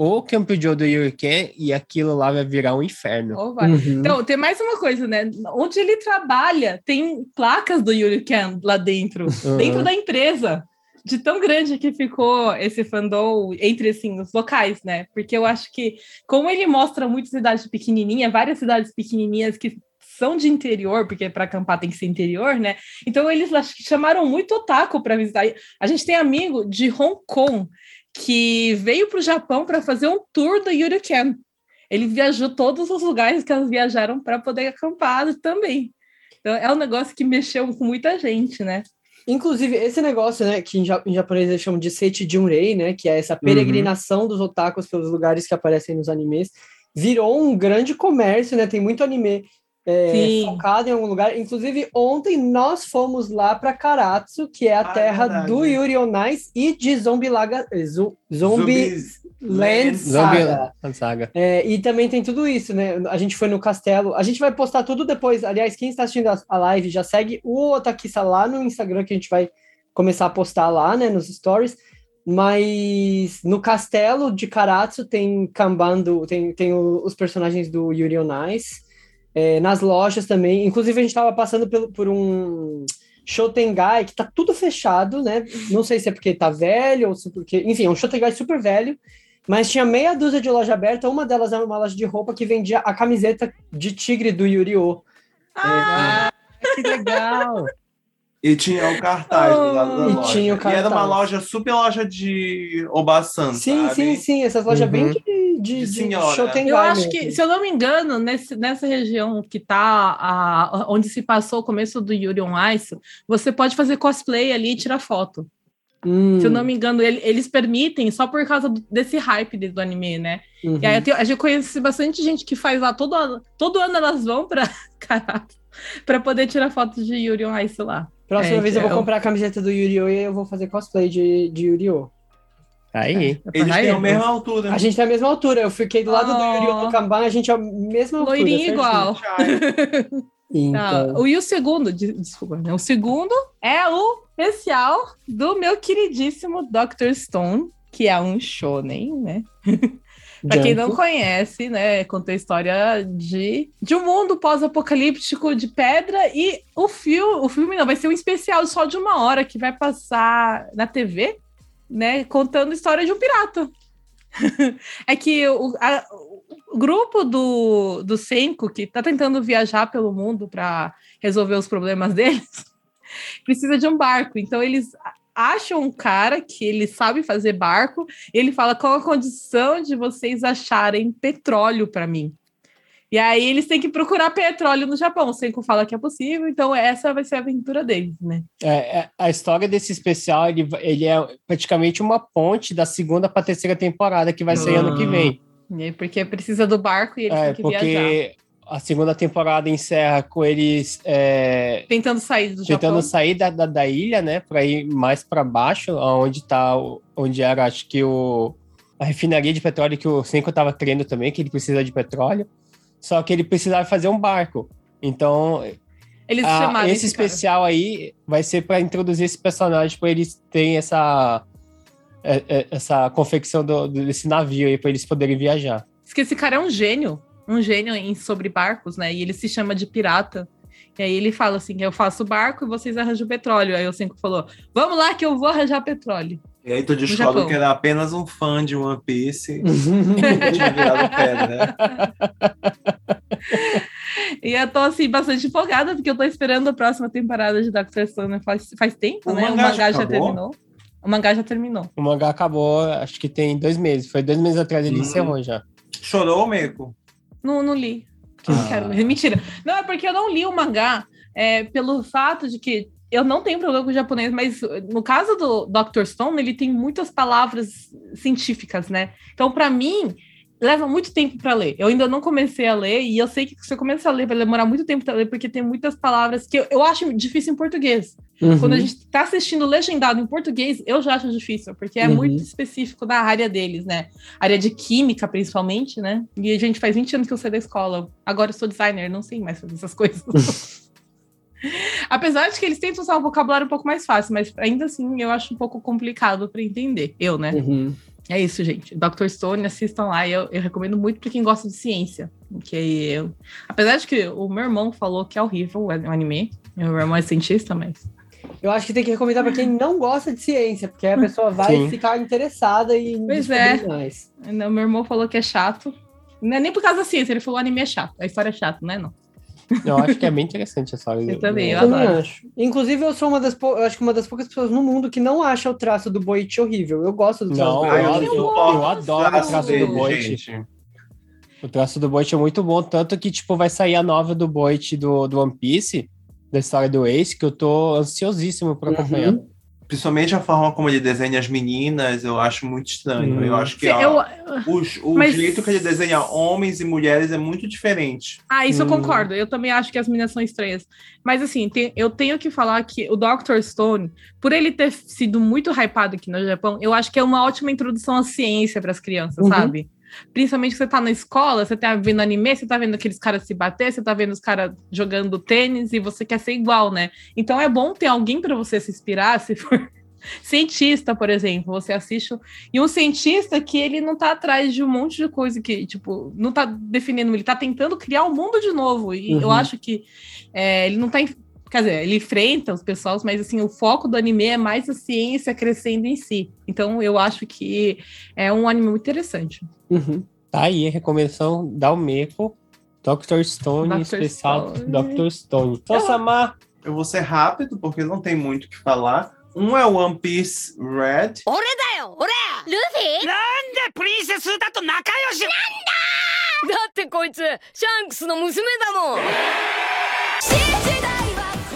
Speaker 1: o Camp Joe do Yuriken e aquilo lá vai virar um inferno.
Speaker 2: Oh, vai.
Speaker 4: Uhum.
Speaker 2: Então, tem mais uma coisa, né? Onde ele trabalha, tem placas do Yuri Can lá dentro,
Speaker 1: Uhum.
Speaker 2: dentro da empresa. De tão grande que ficou esse fandom entre assim, os locais, né? Porque eu acho que, como ele mostra muitas cidades pequenininhas, várias cidades pequenininhas que são de interior, porque para acampar tem que ser interior, né? Então eles acho que chamaram muito otaku para visitar. A gente tem amigo de Hong Kong que veio para o Japão para fazer um tour do Yuri Can. Ele viajou todos os lugares que elas viajaram para poder acampar também. Então é um negócio que mexeu com muita gente, né?
Speaker 4: Inclusive, esse negócio, né, que em, ja- em japonês eles chamam de Seichi Junrei, né, que é essa peregrinação dos otakus pelos lugares que aparecem nos animes, virou um grande comércio, né, tem muito anime é, focado em algum lugar. Inclusive, ontem nós fomos lá para Karatsu, que é a
Speaker 3: Ah,
Speaker 4: terra
Speaker 3: verdade.
Speaker 4: do Yuri on Ice e de Zombie Laga... eh, Zo- Zombie Land
Speaker 1: Zombie
Speaker 4: Saga.
Speaker 1: Saga.
Speaker 4: É, e também tem tudo isso, né? A gente foi no castelo. A gente vai postar tudo depois. Aliás, quem está assistindo a- a live já segue o Otakissa lá no Instagram, que a gente vai começar a postar lá, né? Nos stories. Mas no castelo de Karatsu tem Kanban, do- tem, tem o- os personagens do Yuri on Ice. É, nas lojas também. Inclusive, a gente estava passando pelo- por um Shotengai que tá tudo fechado, né? Não sei se é porque tá velho ou se porque. Enfim, é um Shotengai super velho. Mas tinha meia dúzia de loja aberta, uma delas era uma loja de roupa que vendia a camiseta de tigre do Yu-Gi-Oh!
Speaker 2: Ah,
Speaker 1: Que legal!
Speaker 3: E tinha o cartaz do lado da
Speaker 4: E
Speaker 3: loja.
Speaker 4: tinha o
Speaker 3: E era uma
Speaker 4: cartaz.
Speaker 3: loja, super loja de Obasan,
Speaker 4: Sim,
Speaker 3: sabe?
Speaker 4: sim, sim, essas lojas
Speaker 1: Uhum.
Speaker 4: bem de, de,
Speaker 3: De
Speaker 4: de
Speaker 3: senhora.
Speaker 4: Shotengai
Speaker 2: eu acho
Speaker 4: mesmo.
Speaker 2: que, se eu não me engano, nesse, nessa região que tá a, onde se passou o começo do Yuri on Ice, você pode fazer cosplay ali e tirar foto.
Speaker 4: Hum,
Speaker 2: Se eu não me engano, ele- eles permitem só por causa do- desse hype de- do anime, né?
Speaker 4: uhum.
Speaker 2: E aí eu tenho- a gente conhece bastante gente que faz lá todo ano, todo ano elas vão pra caraca, pra poder tirar fotos de Yuri on Ice lá.
Speaker 4: Próxima
Speaker 2: é,
Speaker 4: vez eu vou
Speaker 2: eu-
Speaker 4: comprar a camiseta do Yu-Gi-Oh! e eu vou fazer cosplay de, de Yu-Gi-Oh!
Speaker 1: Aí.
Speaker 3: Eles
Speaker 2: Aí,
Speaker 3: têm a mesma altura.
Speaker 4: A gente tem a mesma altura, eu fiquei do lado do
Speaker 2: Oh.
Speaker 4: Yu-Gi-Oh! do Kanban, a gente é a mesma altura.
Speaker 2: Loirinho igual.
Speaker 4: Então,
Speaker 2: o- E o segundo, de- desculpa, né? o segundo é o especial do meu queridíssimo Dr. Stone, que é um shonen, né? Pra quem não conhece, né, conta a história de, de um mundo pós-apocalíptico de pedra e o filme, o filme não, vai ser um especial só de uma hora que vai passar na TV, né, contando a história de um pirata. é que o, a- o grupo do, do Senko, que tá tentando viajar pelo mundo para resolver os problemas deles, precisa de um barco. Então eles acham um cara que ele sabe fazer barco ele fala qual a condição de vocês acharem petróleo para mim. E aí eles têm que procurar petróleo no Japão. O Senko fala que é possível, então essa vai ser a aventura deles, né?
Speaker 1: É, é, a história desse especial, ele, ele é praticamente uma ponte da segunda para terceira temporada que vai sair ano que vem.
Speaker 2: E aí, porque precisa do barco e eles
Speaker 1: É,
Speaker 2: têm que viajar.
Speaker 1: A segunda temporada encerra com eles é,
Speaker 2: Tentando sair do
Speaker 1: tentando
Speaker 2: Japão.
Speaker 1: sair da, da, da ilha, né, para ir mais para baixo, onde tá, onde era, acho que o a refinaria de petróleo que o Senko estava querendo também, que ele precisa de petróleo. Só que ele precisava fazer um barco. Então,
Speaker 2: Eles
Speaker 1: ah,
Speaker 2: chamaram
Speaker 1: esse
Speaker 2: cara.
Speaker 1: especial aí vai ser pra introduzir esse personagem, pra eles terem essa é, é, essa confecção do- desse navio aí, pra eles poderem viajar.
Speaker 2: Diz que esse cara é um gênio, um gênio em sobre barcos, né? E ele se chama de pirata. E aí ele fala assim: eu faço barco e vocês arranjam petróleo. Aí o Cinco falou: vamos lá que eu vou arranjar petróleo.
Speaker 3: E aí tu descobre que era apenas um fã de One Piece tinha virado pedra.
Speaker 2: E eu tô assim, bastante empolgada, porque eu tô esperando a próxima temporada de Doctor Stone faz, faz tempo,
Speaker 3: O
Speaker 2: né?
Speaker 3: mangá
Speaker 2: o mangá
Speaker 3: já acabou?
Speaker 2: terminou. O mangá já terminou.
Speaker 1: O mangá acabou, acho que tem dois meses. Foi dois meses atrás ele
Speaker 3: Uhum.
Speaker 1: encerrou já.
Speaker 3: Chorou, Meco?
Speaker 2: Não, não li. Não
Speaker 3: Ah.
Speaker 2: quero ler. Mentira. Não, é porque eu não li o mangá é, pelo fato de que eu não tenho problema com o japonês, mas no caso do Dr. Stone, ele tem muitas palavras científicas, né? Então, para mim, leva muito tempo para ler. Eu ainda não comecei a ler, e eu sei que se eu começar a ler, vai demorar muito tempo para ler, porque tem muitas palavras que eu, eu acho difícil em português.
Speaker 4: Uhum.
Speaker 2: Quando a gente tá assistindo legendado em português, eu já acho difícil, porque é
Speaker 4: Uhum.
Speaker 2: muito específico da área deles, né? Área de química, principalmente, né? E a gente faz 20 anos que eu saí da escola. Agora eu sou designer, não sei mais fazer essas coisas. Apesar de que eles tentam usar um vocabulário um pouco mais fácil, mas ainda assim eu acho um pouco complicado para entender. Eu, né?
Speaker 4: Uhum.
Speaker 2: É isso, gente. Dr. Stone, assistam lá. Eu, eu recomendo muito para quem gosta de ciência. Que eu... Apesar de que o meu irmão falou que é horrível o anime. Meu irmão é cientista, mas.
Speaker 4: Eu acho que tem que recomendar pra quem não gosta de ciência, porque a pessoa vai
Speaker 1: Sim.
Speaker 4: ficar interessada e
Speaker 2: Pois é.
Speaker 4: mais.
Speaker 2: Não, meu irmão falou que é chato. Não é nem por causa da ciência, ele falou o anime é chato. A história é chata, não é? Não.
Speaker 1: Eu acho que é bem interessante essa hora.
Speaker 2: Eu também,
Speaker 4: Eu
Speaker 2: eu
Speaker 4: também
Speaker 2: adoro.
Speaker 4: acho. Inclusive, eu sou uma das, pou- eu acho que uma das poucas pessoas no mundo que não acha o traço do Boit horrível. Eu gosto do traço
Speaker 1: Não,
Speaker 4: do
Speaker 1: eu,
Speaker 4: Boit.
Speaker 3: não
Speaker 1: eu-
Speaker 3: suporto
Speaker 1: eu adoro o
Speaker 3: traço dele,
Speaker 1: do Boit. O traço do Boit é muito bom, tanto que, tipo, vai sair a nova do Boit do, do One Piece, da história do Ace, que eu tô ansiosíssimo pra acompanhar.
Speaker 4: Uhum.
Speaker 3: Principalmente a forma como ele desenha as meninas, eu acho muito estranho.
Speaker 1: Hum.
Speaker 3: Eu acho que
Speaker 2: Sim,
Speaker 3: ó,
Speaker 2: eu-
Speaker 3: os- o
Speaker 2: Mas-
Speaker 3: jeito que ele desenha homens e mulheres é muito diferente.
Speaker 2: Ah, isso eu
Speaker 1: Hum.
Speaker 2: concordo. Eu também acho que as meninas são estranhas. Mas assim, tem- eu tenho que falar que o Dr. Stone, por ele ter sido muito hypado aqui no Japão, eu acho que é uma ótima introdução à ciência para as crianças,
Speaker 4: Uhum.
Speaker 2: sabe? Principalmente você tá na escola, você tá vendo anime, você tá vendo aqueles caras se bater, você tá vendo os caras jogando tênis e você quer ser igual, né? Então é bom ter alguém para você se inspirar, se for cientista, por exemplo, você assiste e um cientista que ele não tá atrás de um monte de coisa que, tipo, não tá definindo, ele tá tentando criar um mundo de novo. E eu
Speaker 4: Uhum.
Speaker 2: acho que é, ele não tá. em- Quer dizer, ele enfrenta os pessoas, mas assim, o foco do anime é mais a ciência crescendo em si. Então eu acho que é um anime muito interessante.
Speaker 4: Uhum.
Speaker 1: Tá aí a recomendação da Almeco, Dr. Stone,
Speaker 2: Dr.
Speaker 1: especial
Speaker 2: Stone.
Speaker 1: Dr. Stone. Então, Samar,
Speaker 3: Eu vou ser rápido, porque não tem muito o que falar. Um é One Piece Red.
Speaker 5: 俺だよ俺ルフィ
Speaker 6: なんでプリンセスだと仲良し
Speaker 5: だってこいつシャンクスの娘だもん新時代は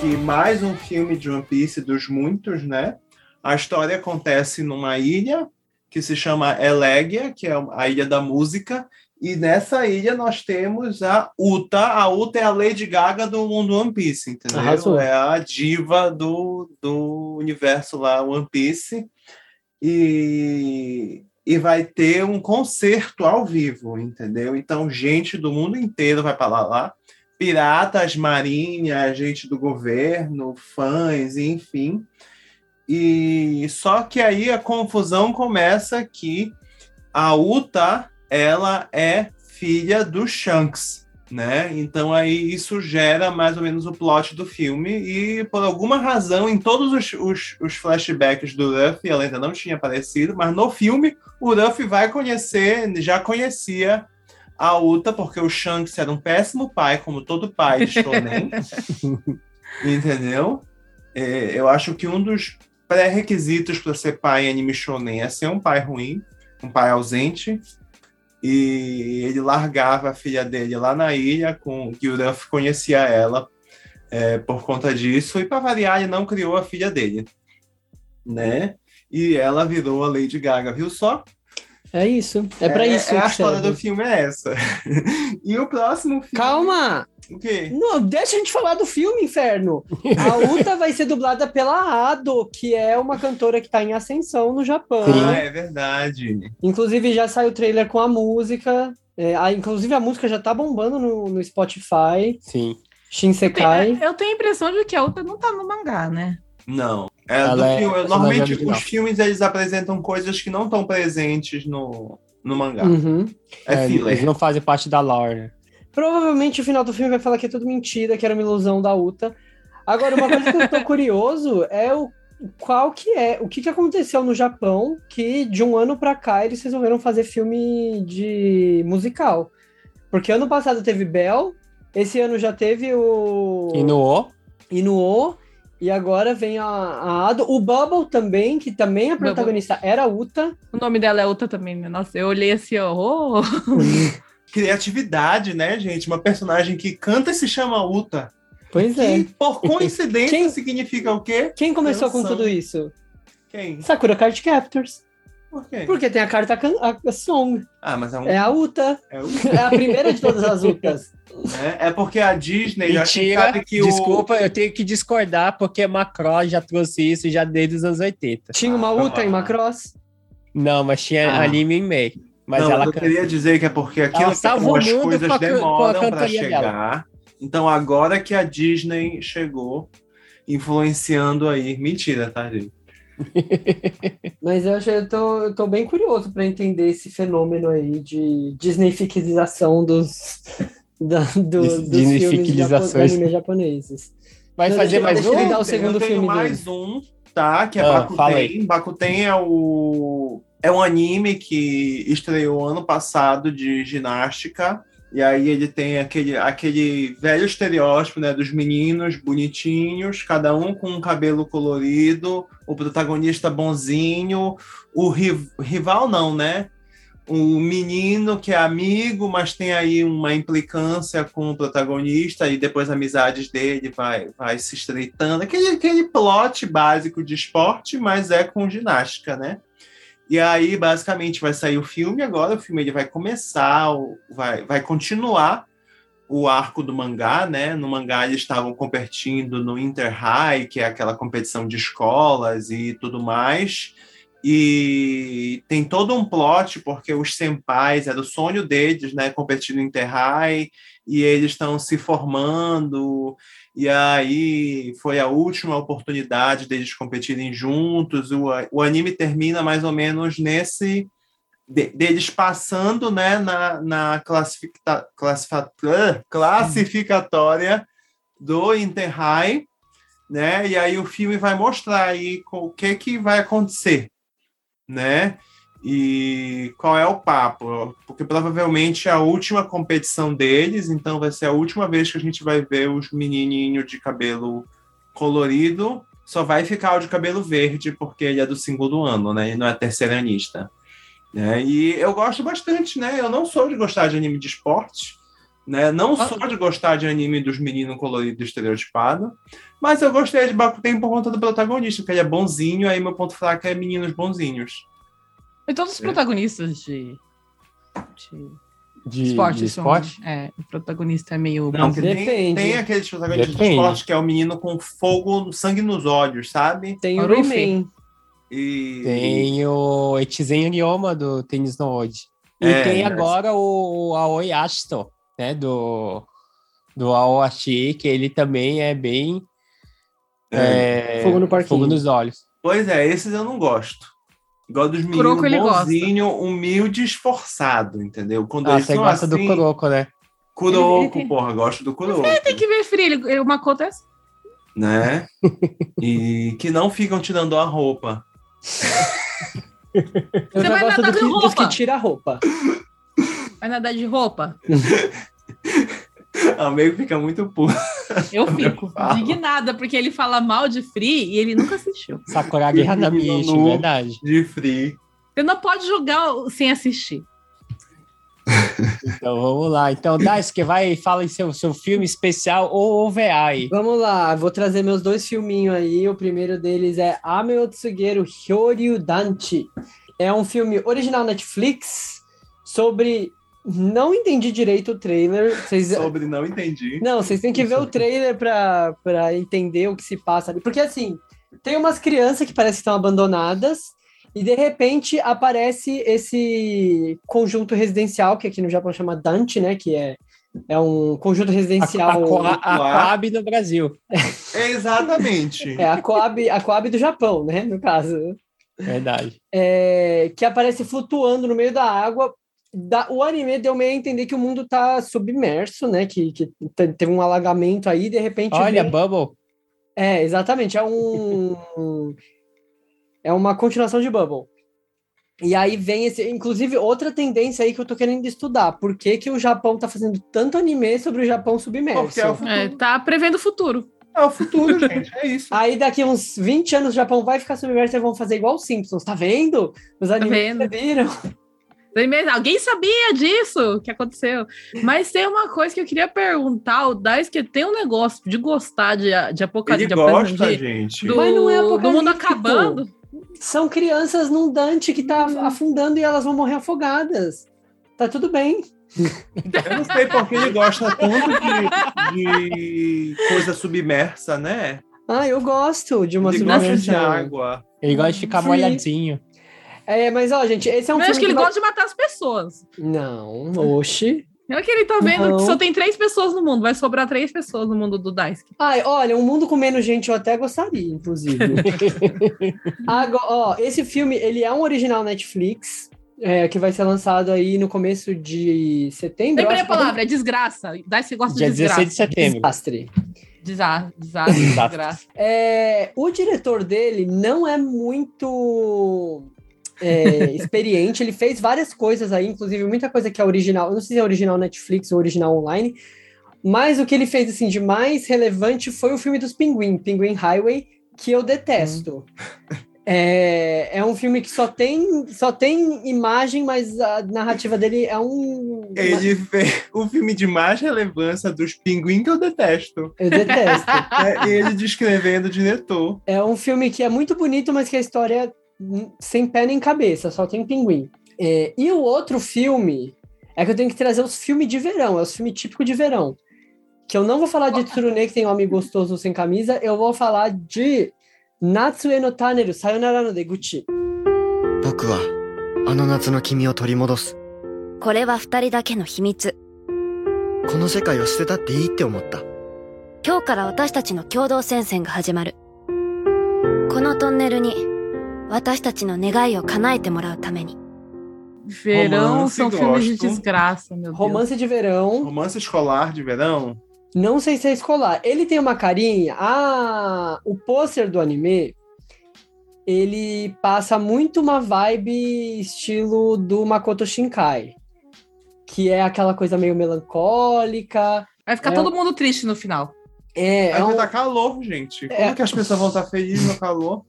Speaker 3: E mais um filme de One Piece dos muitos, né? A história acontece numa ilha que se chama Elegia, que é a ilha da música. E nessa ilha nós temos a Uta. A Uta é a Lady Gaga do mundo One Piece, entendeu?
Speaker 4: Arrasou.
Speaker 3: É a diva do, do universo lá One Piece. E, e vai ter um concerto ao vivo, entendeu? Então, gente do mundo inteiro vai para lá, lá. Piratas, marinha, gente do governo, fãs, enfim. E só que aí a confusão começa que a Uta, ela é filha do Shanks, né? Então aí isso gera mais ou menos o plot do filme e por alguma razão em todos os, os, os flashbacks do Ruffy ela ainda não tinha aparecido, mas no filme o Ruffy vai conhecer, já conhecia a Uta porque o Shanks era um péssimo pai, como todo pai de shonen, entendeu? É, eu acho que um dos pré-requisitos para ser pai em anime shonen é ser um pai ruim, um pai ausente. E ele largava a filha dele lá na ilha, com que o Ruff conhecia ela é, por conta disso. E para variar, ele não criou a filha dele, né? E ela virou a Lady Gaga, viu só?
Speaker 4: É isso. É pra isso.
Speaker 3: É, a história
Speaker 4: serve.
Speaker 3: do filme é essa. e o próximo filme.
Speaker 4: Calma!
Speaker 3: O quê?
Speaker 4: Não, deixa a gente falar do filme, inferno. A Uta vai ser dublada pela Ado, que é uma cantora que tá em ascensão no Japão.
Speaker 1: Sim.
Speaker 3: Ah, é verdade.
Speaker 4: Inclusive, já saiu o trailer com a música. É, a- inclusive, a música já tá bombando no, no Spotify.
Speaker 1: sim.
Speaker 4: Shinsekai.
Speaker 2: Eu tenho a impressão de que a outra não tá no mangá, né?
Speaker 3: Não. É, do
Speaker 1: é
Speaker 3: filme- normalmente os filmes eles apresentam coisas que não estão presentes no, no mangá.
Speaker 4: Uhum.
Speaker 3: É, filler.
Speaker 1: Eles não fazem parte da lore, né?
Speaker 4: Provavelmente o final do filme vai falar que é tudo mentira, que era uma ilusão da Uta. Agora, uma coisa que eu tô curioso é o qual que é, o que, que aconteceu no Japão que de um ano pra cá eles resolveram fazer filme de musical. Porque ano passado teve Bell, esse ano já teve o
Speaker 1: E no O,
Speaker 4: Inuo, e agora vem a, a Ado. O Bubble também, que também a
Speaker 2: Bubble.
Speaker 4: protagonista era a Uta.
Speaker 2: O nome dela é outra também, né? Nossa, eu olhei assim, ó. oh.
Speaker 3: Criatividade, né, gente? Uma personagem que canta e se chama Uta.
Speaker 4: Pois é.
Speaker 3: Que, por coincidência,
Speaker 4: Quem-
Speaker 3: significa o quê?
Speaker 4: Quem começou com
Speaker 3: Canção.
Speaker 4: tudo isso?
Speaker 3: Quem?
Speaker 4: Sakura Card Captors.
Speaker 3: Por quê?
Speaker 4: Porque tem a carta can- a, Song.
Speaker 3: Ah, mas é um.
Speaker 4: É a Uta.
Speaker 3: é o-
Speaker 4: É a primeira de todas as Utas.
Speaker 3: né? É porque a Disney
Speaker 1: mentira,
Speaker 3: sabe que o.
Speaker 1: desculpa, eu tenho que discordar, porque Macross já trouxe isso já desde os anos 80.
Speaker 4: Tinha uma
Speaker 3: Ah,
Speaker 4: Uta
Speaker 3: tá.
Speaker 4: em Macross.
Speaker 1: Não, mas tinha
Speaker 3: Ah.
Speaker 1: anime em May. Mas
Speaker 3: não,
Speaker 1: ela
Speaker 3: eu queria dizer que é porque
Speaker 1: Ela o
Speaker 3: as coisas
Speaker 1: com a can- com a
Speaker 3: demoram para chegar. Então agora que a Disney chegou influenciando aí. Mentira, tá, gente?
Speaker 4: Mas eu, acho, eu, tô, eu tô bem curioso pra entender esse fenômeno aí de Disneyficização dos, da, do, dos filmes japo, anime japoneses.
Speaker 1: Vai
Speaker 4: Não,
Speaker 1: fazer mais um?
Speaker 4: dar o
Speaker 3: Eu
Speaker 4: segundo
Speaker 3: tenho
Speaker 4: filme
Speaker 3: mais um, tá? Que é
Speaker 1: Ah,
Speaker 3: Bakuten. Bakuten é o é um anime que estreou ano passado de ginástica. E aí ele tem aquele, aquele velho estereótipo, né, dos meninos bonitinhos, cada um com um cabelo colorido, o protagonista bonzinho, o ri- rival não, né? O menino que é amigo, mas tem aí uma implicância com o protagonista e depois amizades dele vai, vai se estreitando. Aquele, aquele plot básico de esporte, mas é com ginástica, né? E aí, basicamente, vai sair o filme agora. O filme ele vai começar, vai, vai continuar o arco do mangá, né? No mangá eles estavam competindo no Inter High, que é aquela competição de escolas e tudo mais. E tem todo um plot, porque os senpais, era o sonho deles, né? Competir no Inter High, e eles estão se formando, e aí foi a última oportunidade deles competirem juntos. O, o anime termina mais ou menos nesse. de- deles passando né, na, na classifica, classificatória do Inter High, né? E aí o filme vai mostrar aí o que, que vai acontecer, né? E qual é o papo? Porque provavelmente é a última competição deles, então vai ser a última vez que a gente vai ver os menininhos de cabelo colorido. Só vai ficar o de cabelo verde, porque ele é do segundo ano, né? Ele não é terceiranista. Né? E eu gosto bastante, né? Eu não sou de gostar de anime de esporte, né? Não
Speaker 2: Ah.
Speaker 3: sou de gostar de anime dos meninos coloridos estereotipados, mas eu gostei de Bakuten por conta do protagonista, porque ele é bonzinho, aí meu ponto fraco é meninos bonzinhos.
Speaker 2: E todos os
Speaker 3: É.
Speaker 2: protagonistas de, de
Speaker 1: De,
Speaker 2: esporte,
Speaker 1: de
Speaker 2: são-
Speaker 1: esporte?
Speaker 2: é, o protagonista é meio
Speaker 3: Não, tem, tem aqueles protagonistas de esporte que é o menino com fogo, sangue nos olhos, sabe?
Speaker 4: Tem o. Rayman.
Speaker 3: E
Speaker 1: Tem o Etizen Ryoma do Tênis no Ode. E
Speaker 3: É,
Speaker 1: tem
Speaker 3: mas-
Speaker 1: agora o Aoi Ashito, né? Do, do Aoashi, que ele também é bem.
Speaker 3: É.
Speaker 1: é,
Speaker 4: Fogo no parquinho.
Speaker 1: Fogo nos olhos.
Speaker 3: Pois é, esses eu não gosto. Gosto dos meninos
Speaker 2: gosta.
Speaker 3: bonzinho, humilde, esforçado, entendeu? Quando
Speaker 1: Ah,
Speaker 3: eles
Speaker 1: você
Speaker 3: são
Speaker 1: gosta do
Speaker 3: assim,
Speaker 1: Kuroko, né?
Speaker 3: Kuroko,
Speaker 2: Ele- ele tem-
Speaker 3: porra, gosto do Kuroko,
Speaker 2: Tem que ver frio, ele, ele- uma conta é assim.
Speaker 3: né? E que não ficam te dando a roupa.
Speaker 4: Eu
Speaker 2: Você vai
Speaker 4: gosto do
Speaker 2: nadar
Speaker 4: que, dos
Speaker 2: roupa.
Speaker 4: que tira a roupa.
Speaker 2: Vai nadar de roupa?
Speaker 3: A meio fica muito puto.
Speaker 2: Eu fico indignada, porque ele fala mal de Free e ele nunca assistiu.
Speaker 1: Sakuragi Hanamichi,
Speaker 3: Nu.
Speaker 1: verdade.
Speaker 3: De free.
Speaker 2: Você não pode julgar sem assistir.
Speaker 1: Então vamos lá. Então, Daisuke, vai e fala em seu, seu filme especial ou OVA aí.
Speaker 4: Vamos lá, vou trazer meus dois filminhos aí. O primeiro deles é Ame o Tsugeru Hyoryu Danchi. É um filme original Netflix sobre. Não entendi direito o trailer. Vocês...
Speaker 3: Sobre não entendi.
Speaker 4: Não, vocês têm que ver o trailer pra, pra entender o que se passa ali. Porque assim, tem umas crianças que parecem que estão abandonadas. E de repente aparece esse conjunto residencial, que aqui no Japão chama Dante, né? Que é É um conjunto
Speaker 1: A,
Speaker 4: residencial.
Speaker 1: a, Coa- a
Speaker 3: popular.
Speaker 1: Coab no Brasil.
Speaker 3: Exatamente.
Speaker 4: É a Coab, a Coab do Japão, né? No caso.
Speaker 1: Verdade.
Speaker 4: É, que aparece flutuando no meio da água. Da- o anime deu meio a entender que o mundo tá submerso, né? Que, que te- teve um alagamento aí, de repente.
Speaker 1: Olha,
Speaker 4: vem-
Speaker 1: Bubble.
Speaker 4: É, exatamente. É um. é uma continuação de Bubble. E aí vem esse. Inclusive, outra tendência aí que eu tô querendo estudar. Por que, que o Japão tá fazendo tanto anime sobre o Japão submerso?
Speaker 3: Porque é o futuro.
Speaker 2: É, tá prevendo o futuro.
Speaker 3: É o futuro, gente. É isso.
Speaker 4: Aí daqui uns 20 anos o Japão vai ficar submerso e vão fazer igual os Simpsons, tá vendo? Os animes
Speaker 2: vendo?
Speaker 4: que viram.
Speaker 2: Alguém sabia disso que aconteceu. Mas tem uma coisa que eu queria perguntar. O Daisuke tem um negócio de gostar de, de
Speaker 3: Ele
Speaker 2: apocalipse.
Speaker 3: gosta,
Speaker 2: de,
Speaker 3: gente.
Speaker 2: do,
Speaker 4: Mas não é
Speaker 2: do mundo acabando.
Speaker 4: São crianças num Dante que tá afundando e elas vão morrer afogadas. Tá tudo bem.
Speaker 3: Eu não sei porque ele gosta tanto de, de coisa submersa, né?
Speaker 4: Ah, eu gosto de uma
Speaker 3: ele gosta de água.
Speaker 1: Ele gosta de ficar
Speaker 4: Sim.
Speaker 1: molhadinho.
Speaker 4: É, mas ó, gente, esse é um
Speaker 2: Mas acho que
Speaker 4: filme
Speaker 2: ele
Speaker 4: vai-
Speaker 2: gosta de matar as pessoas.
Speaker 4: Não, oxi.
Speaker 2: É que ele tá vendo
Speaker 4: Não.
Speaker 2: que só tem três pessoas no mundo. Vai sobrar três pessoas no mundo do Daisuke.
Speaker 4: Ai, olha, um mundo com menos gente eu até gostaria, inclusive. Agora, ó, esse filme, ele é um original Netflix, é, que vai ser lançado aí no começo de setembro.
Speaker 2: Lembrei
Speaker 4: eu
Speaker 2: a
Speaker 4: acho que é
Speaker 2: palavra, é desgraça. Daisuke gosta
Speaker 1: Dia
Speaker 2: de desgraça.
Speaker 1: 16 de setembro.
Speaker 4: Desastre.
Speaker 2: Desa- Desastre,
Speaker 1: Desastre.
Speaker 2: desgraça.
Speaker 4: É, o diretor dele não é muito é, experiente. Ele fez várias coisas aí, inclusive muita coisa que é original. Eu não sei se é original Netflix ou original online. Mas o que ele fez assim de mais relevante foi o filme dos Pinguim, Pinguim Highway, que eu detesto. É, é um filme que só tem, só tem imagem, mas a narrativa dele é um.
Speaker 3: Ele fez o filme de mais relevância dos pinguins que eu detesto.
Speaker 4: Eu detesto.
Speaker 3: É ele descrevendo o diretor.
Speaker 4: É um filme que é muito bonito, mas que a história hum, sem pé nem cabeça, só tem pinguim. É, e o outro filme é que eu tenho que trazer os filmes de verão, é os filmes típicos de verão. Que eu não vou falar de Tsurune, que tem um homem gostoso sem camisa, eu vou falar de Natsue no Taneru, Sayonara no Deguchi.
Speaker 7: 僕はあの夏の君を取り戻す
Speaker 5: これは二人だけの秘密
Speaker 7: この世界を捨てたっていいって思った
Speaker 5: 今日から私たちの共同戦線が始まるこのトンネルに 私たちの願いを叶えてもらうために
Speaker 2: Verão
Speaker 3: Romance,
Speaker 2: são filmes de
Speaker 3: gosto.
Speaker 2: desgraça, meu Deus.
Speaker 4: Romance de verão,
Speaker 3: Romance escolar de verão.
Speaker 4: não sei se é escolar. Ele tem uma carinha. Ah, o pôster do anime. Ele passa muito uma vibe estilo do Makoto Shinkai. Que é aquela coisa meio melancólica.
Speaker 2: Vai ficar
Speaker 4: É.
Speaker 2: todo mundo triste no final.
Speaker 4: É, é
Speaker 3: Aí vai
Speaker 4: um-
Speaker 3: tá calor, gente. Como
Speaker 4: É.
Speaker 3: que as pessoas vão estar felizes no calor?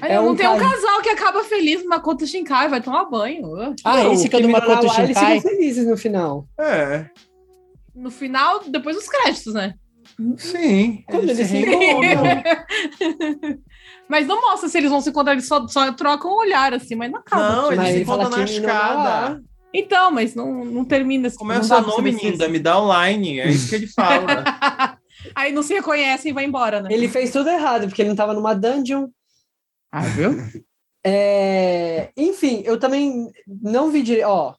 Speaker 2: Aí
Speaker 4: É
Speaker 2: não
Speaker 4: um
Speaker 2: tem um
Speaker 4: cara-
Speaker 2: casal que acaba feliz numa conta Shinkai, vai tomar banho.
Speaker 1: Ah,
Speaker 4: Não,
Speaker 1: esse que é Makoto
Speaker 4: Na wa, Eles
Speaker 1: Shinkai?
Speaker 4: ficam felizes no final.
Speaker 3: É,
Speaker 2: No final, depois dos créditos, né?
Speaker 3: sim.
Speaker 4: Quando eles se
Speaker 3: reencontram.
Speaker 2: Mas não mostra se eles vão se encontrar, eles só, só trocam um olhar assim, mas não acaba.
Speaker 3: Não, eles se encontram na escada.
Speaker 2: Então, mas não, não termina assim.
Speaker 3: Como é
Speaker 2: não
Speaker 3: o nome,
Speaker 2: eles-
Speaker 3: Me dá online. É isso que ele fala.
Speaker 2: Aí não se reconhecem e vai embora, né?
Speaker 4: Ele fez tudo errado, porque ele não tava numa dungeon.
Speaker 2: Ah, viu?
Speaker 4: É, Enfim, eu também não vi direito. Ó,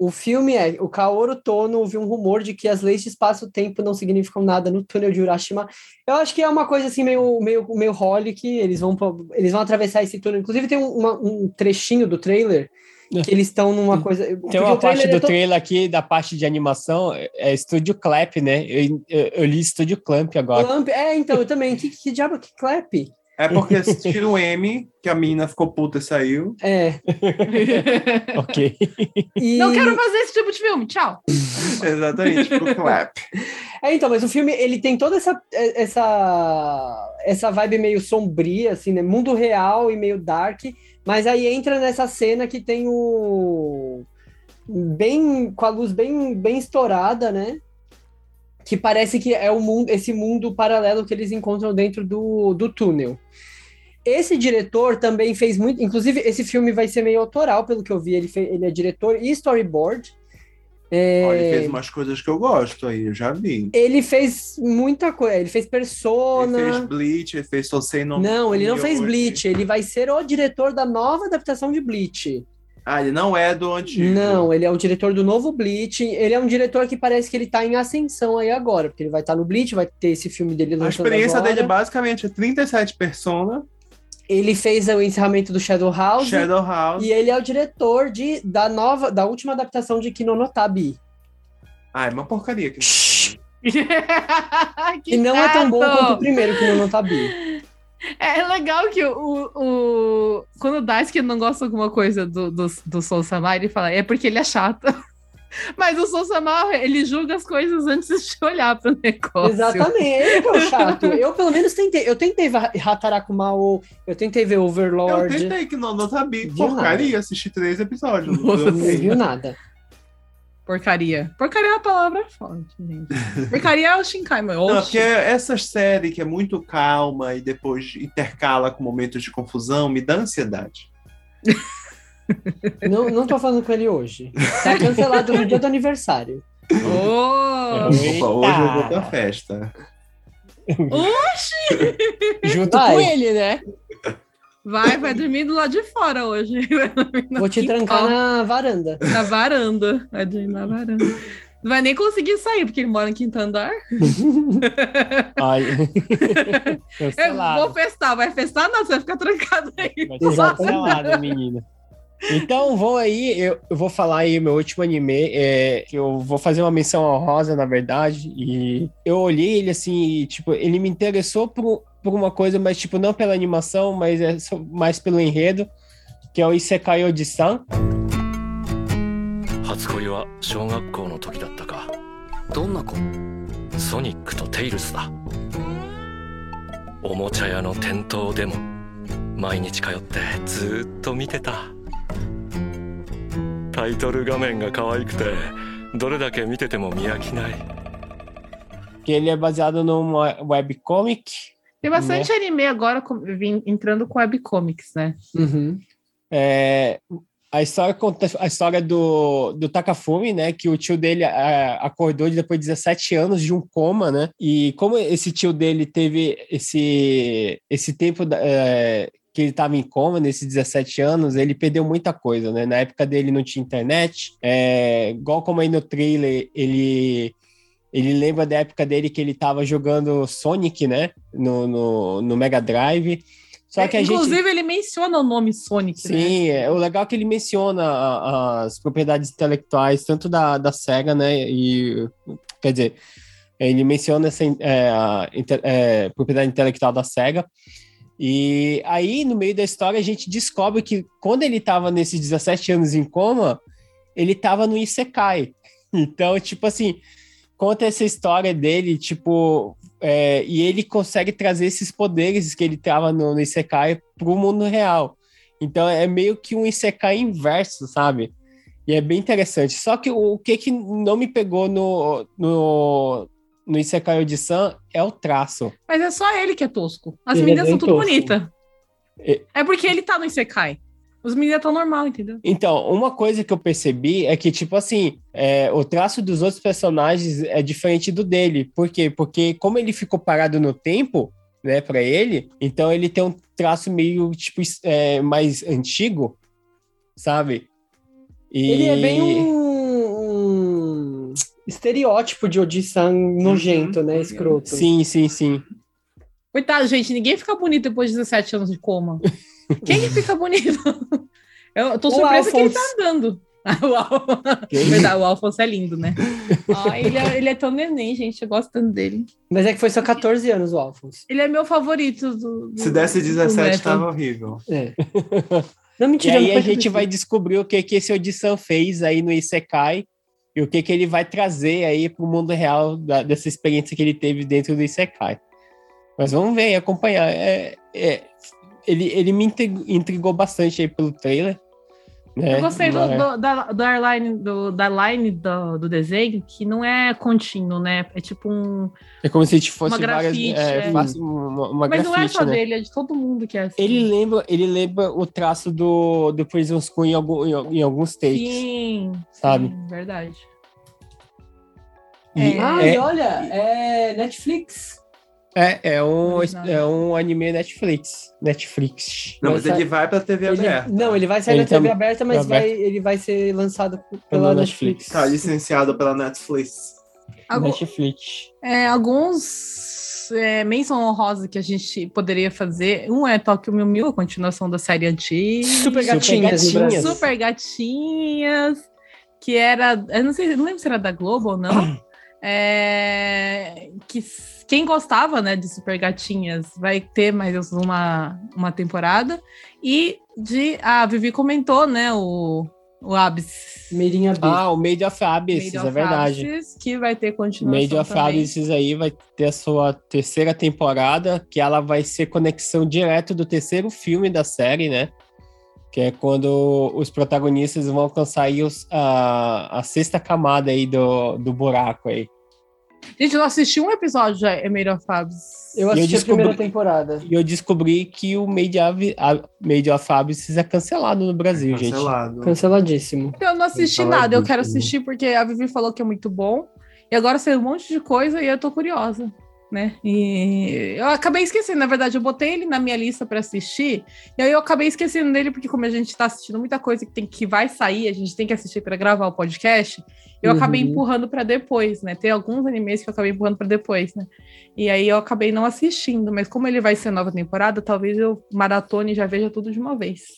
Speaker 4: o filme é. O Kaoru Tono ouviu um rumor de que as leis de espaço-tempo não significam nada no túnel de Urashima. Eu acho que é uma coisa assim meio, meio, meio Holly que eles vão, eles vão atravessar esse túnel. Inclusive, tem um, uma- um trechinho do trailer que eles estão numa coisa.
Speaker 1: Tem uma parte
Speaker 4: é
Speaker 1: do
Speaker 4: todo-
Speaker 1: trailer aqui, da parte de animação, é Estúdio Clap, né? Eu, eu, eu li Estúdio Clamp agora.
Speaker 4: Clamp- É, então, eu também. Que, que diabo que clap?
Speaker 3: É porque assistiram o M, que a menina ficou puta e saiu.
Speaker 4: É.
Speaker 1: ok.
Speaker 4: E...
Speaker 2: Não quero fazer esse tipo de filme, tchau.
Speaker 3: Exatamente, pro clap.
Speaker 4: É, então, mas o filme, ele tem toda essa, essa, essa vibe meio sombria, assim, né? Mundo real e meio dark, mas aí entra nessa cena que tem o... bem, com a luz bem, bem estourada, né? Que parece que é o mundo, esse mundo paralelo que eles encontram dentro do, do túnel. Esse diretor também fez muito. Inclusive, esse filme vai ser meio autoral, pelo que eu vi. Ele, fe- ele é diretor e storyboard. É,
Speaker 3: Olha, ele fez umas coisas que eu gosto aí, eu já vi.
Speaker 4: ele fez muita coisa. Ele fez Persona.
Speaker 3: Ele fez Bleach, ele fez Sosei no
Speaker 4: Não, ele não fez Bleach. Ele vai ser o diretor da nova adaptação de Bleach.
Speaker 3: Ah, ele não é do antigo.
Speaker 4: Não, ele é o diretor do novo Bleach. Ele é um diretor que parece que ele tá em ascensão aí agora, porque ele vai estar no Bleach, vai ter esse filme dele
Speaker 3: A experiência
Speaker 4: agora.
Speaker 3: dele basicamente é 37 Persona,
Speaker 4: Ele fez o encerramento do Shadow House.
Speaker 3: Shadow House.
Speaker 4: E ele é o diretor de, da nova, da última adaptação de Kinonotabi.
Speaker 3: Ah, é uma porcaria. Que...
Speaker 2: Que
Speaker 4: não é tão bom quanto o primeiro Kinonotabi.
Speaker 2: É legal que o, o, quando o Daisuke não gosta de alguma coisa do, do, do Soul Samar, ele fala, é porque ele é chato. Mas o Soul Samar, ele julga as coisas antes de olhar pro negócio.
Speaker 4: Exatamente, ele que é o chato. Eu pelo menos tentei. Eu tentei ver Mao, eu tentei ver
Speaker 3: Eu
Speaker 4: Overlord.
Speaker 3: tentei que não, não sabia. Porcaria, assisti três episódios.
Speaker 2: Nossa,
Speaker 3: Eu
Speaker 4: Não viu nada.
Speaker 2: Porcaria. Porcaria é uma palavra forte, gente. Porcaria é o Shinkai, meu.
Speaker 3: Não, porque essa série que é muito calma e depois intercala com momentos de confusão me dá ansiedade.
Speaker 4: Não, não tô falando com ele hoje. Tá cancelado no dia do aniversário.
Speaker 2: Oh!
Speaker 3: Opa, hoje eu vou pra festa.
Speaker 1: Junto
Speaker 4: Vai.
Speaker 1: com ele, né?
Speaker 2: Vai, vai dormir do lado de fora hoje.
Speaker 4: Vou te trancar na varanda.
Speaker 2: na varanda. Vai dormir na varanda. Não vai nem conseguir sair, porque ele mora em quinto andar.
Speaker 1: Olha.
Speaker 2: Eu vou festar, vai festar? Não, você vai ficar trancado aí.
Speaker 1: Vai ser cancelado, menina. Então, vou aí, eu, eu vou falar aí meu último anime, é, que eu vou fazer uma menção honrosa, na verdade, e eu olhei ele assim, e, tipo, ele me interessou por, por uma coisa, mas, tipo, não pela animação, mas é mais pelo enredo, que é o Isekai Oji-san.
Speaker 6: 初恋は小学校の時だったか
Speaker 7: どんな子
Speaker 6: ソニックとテイルスだおもちゃ屋の店頭でも毎日通ってずーっと見てたタイトル画面が可愛くてどれだけ見てても見飽きない
Speaker 1: ele é baseado numa webcomic.
Speaker 2: Tem bastante anime agora com- vim- entrando com webcomics, né?
Speaker 4: Uhum.
Speaker 1: É, a história conta a história do, do Takafumi, né? Que o tio dele é, acordou depois de 17 anos de um coma, né? E como esse tio dele teve esse, esse tempo é, que ele estava em coma, nesses 17 anos, ele perdeu muita coisa, né? Na época dele não tinha internet. É, igual como aí no trailer, ele. Ele lembra da época dele que ele estava jogando Sonic, né? No, no, no Mega Drive. Só que a gente.
Speaker 2: Inclusive, ele menciona o nome Sonic, né?
Speaker 1: Sim, é, o legal é que ele menciona a- as propriedades intelectuais, tanto da, da SEGA, né? E, quer dizer, ele menciona essa é, a é, propriedade intelectual da SEGA. E aí, no meio da história, a gente descobre que quando ele estava nesses 17 anos em coma, ele estava no Isekai. Então, tipo assim, conta essa história dele, tipo, é, e ele consegue trazer esses poderes que ele tava no, no Isekai pro mundo real. Então é meio que um Isekai inverso, sabe? E é bem interessante. Só que o, o que que não me pegou no, no, no Isekai Oji-san é o traço.
Speaker 2: Mas é só ele que é tosco. As
Speaker 4: Ele é
Speaker 2: meninas
Speaker 4: bem
Speaker 2: são tudo bonitas.
Speaker 1: É-
Speaker 2: É porque ele tá no Isekai. Os meninos estão normal, entendeu?
Speaker 1: Então, uma coisa que eu percebi é que, tipo assim, é, o traço dos outros personagens é diferente do dele. Por quê? Porque como ele ficou parado no tempo, né, pra ele, então ele tem um traço meio, tipo, é, mais antigo, sabe? E...
Speaker 4: Ele é bem um, um estereótipo de Oji-san nojento, né? Escroto.
Speaker 1: Sim, sim, sim.
Speaker 2: Coitado, gente, ninguém fica bonito depois de 17 anos de coma. Quem que fica bonito? Eu tô
Speaker 4: O
Speaker 2: surpresa que ele tá andando. O Al- Verdade, o Alfonso é lindo, né? Ah, ele, é, ele é tão neném, gente. Eu gosto tanto dele.
Speaker 4: Mas é que foi só 14 anos o Alphonse.
Speaker 2: Ele é meu favorito. Do, do-
Speaker 3: Se desse
Speaker 2: do
Speaker 3: 17,
Speaker 2: Metal.
Speaker 3: tava horrível.
Speaker 4: É. Não,
Speaker 1: E
Speaker 4: mentira.
Speaker 1: aí
Speaker 4: não
Speaker 1: a gente
Speaker 4: 14.
Speaker 1: vai descobrir o que que esse Odissan fez aí no Isekai e o que que ele vai trazer aí pro mundo real da- dessa experiência que ele teve dentro do Isekai. Mas vamos ver e acompanhar. É, é, ele, ele me intrig- intrigou bastante aí pelo trailer. né?
Speaker 2: Eu gostei do,
Speaker 1: Mas-
Speaker 2: do- da, da line, do, da line do, do desenho, que não é contínuo, né? É tipo um.
Speaker 1: É como se fosse
Speaker 2: Uma
Speaker 1: várias.
Speaker 2: grafite,
Speaker 1: É,
Speaker 2: é.
Speaker 1: fácil- uma, uma
Speaker 2: Mas não é
Speaker 1: grafite,
Speaker 2: só
Speaker 1: né?
Speaker 2: dele, é de todo mundo que é assim.
Speaker 1: Ele lembra, ele lembra o traço do, do Prison School em, algum, em, em alguns takes,
Speaker 2: Sim,
Speaker 1: sabe?
Speaker 2: sim, verdade.
Speaker 1: E
Speaker 2: É.
Speaker 4: Ai,
Speaker 1: é-
Speaker 4: olha, é Netflix.
Speaker 1: É, é um, é um anime Netflix. Netflix.
Speaker 3: Não, mas
Speaker 4: Mas
Speaker 3: ele vai pra TV
Speaker 4: Ele-
Speaker 3: aberta.
Speaker 4: não, ele vai sair
Speaker 1: Ele
Speaker 4: na TV aberta, mas
Speaker 1: aberto.
Speaker 4: vai, ele vai ser lançado
Speaker 1: Pela Netflix.
Speaker 4: Netflix.
Speaker 3: Tá licenciado pela Netflix.
Speaker 2: Algu-
Speaker 1: Netflix.
Speaker 2: é, alguns é, menção honrosa que a gente poderia fazer. Um é Tokyo Mew Mew, a continuação da série antiga.
Speaker 4: Super
Speaker 1: Super
Speaker 4: gatinhas no
Speaker 1: gatinhas.
Speaker 2: Super Gatinhas, que era. Eu não sei, não lembro se era da Globo ou não. É, que quem gostava né, de Super Gatinhas vai ter mais uma, uma temporada. E de. A Vivi comentou, né? O, o Abs.
Speaker 4: Mirinha B.
Speaker 1: Ah, o Made of Abysses,
Speaker 2: Made
Speaker 1: é verdade.
Speaker 2: Abysses, que vai ter
Speaker 1: O
Speaker 2: continuação.
Speaker 1: Made of
Speaker 2: também.
Speaker 1: Abysses aí vai ter a sua terceira temporada, que ela vai ser conexão direto do terceiro filme da série, né? Que é quando os protagonistas vão alcançar aí os- a, a sexta camada aí do, do buraco aí.
Speaker 2: Gente, eu assisti um episódio já, é Made of Abysses.
Speaker 4: Eu
Speaker 1: eu
Speaker 4: assisti a
Speaker 1: descobri-
Speaker 4: primeira temporada.
Speaker 1: E eu descobri que o Made of, a- Made of Abysses é cancelado no Brasil, gente.
Speaker 3: Cancelado.
Speaker 4: Canceladíssimo.
Speaker 2: Eu não assisti nada, eu quero assistir porque a Vivi falou que é muito bom. E agora saiu um monte de coisa e eu tô curiosa, né? E eu acabei esquecendo, na verdade, eu botei ele na minha lista pra assistir, e aí eu acabei esquecendo dele porque como a gente tá assistindo muita coisa que tem que vai sair, a gente tem que assistir pra gravar o podcast, eu
Speaker 4: Uhum.
Speaker 2: acabei empurrando pra depois, né? Tem alguns animes que eu acabei empurrando pra depois, né? E aí eu acabei não assistindo, mas como ele vai ser nova temporada, talvez eu maratone e já veja tudo de uma vez.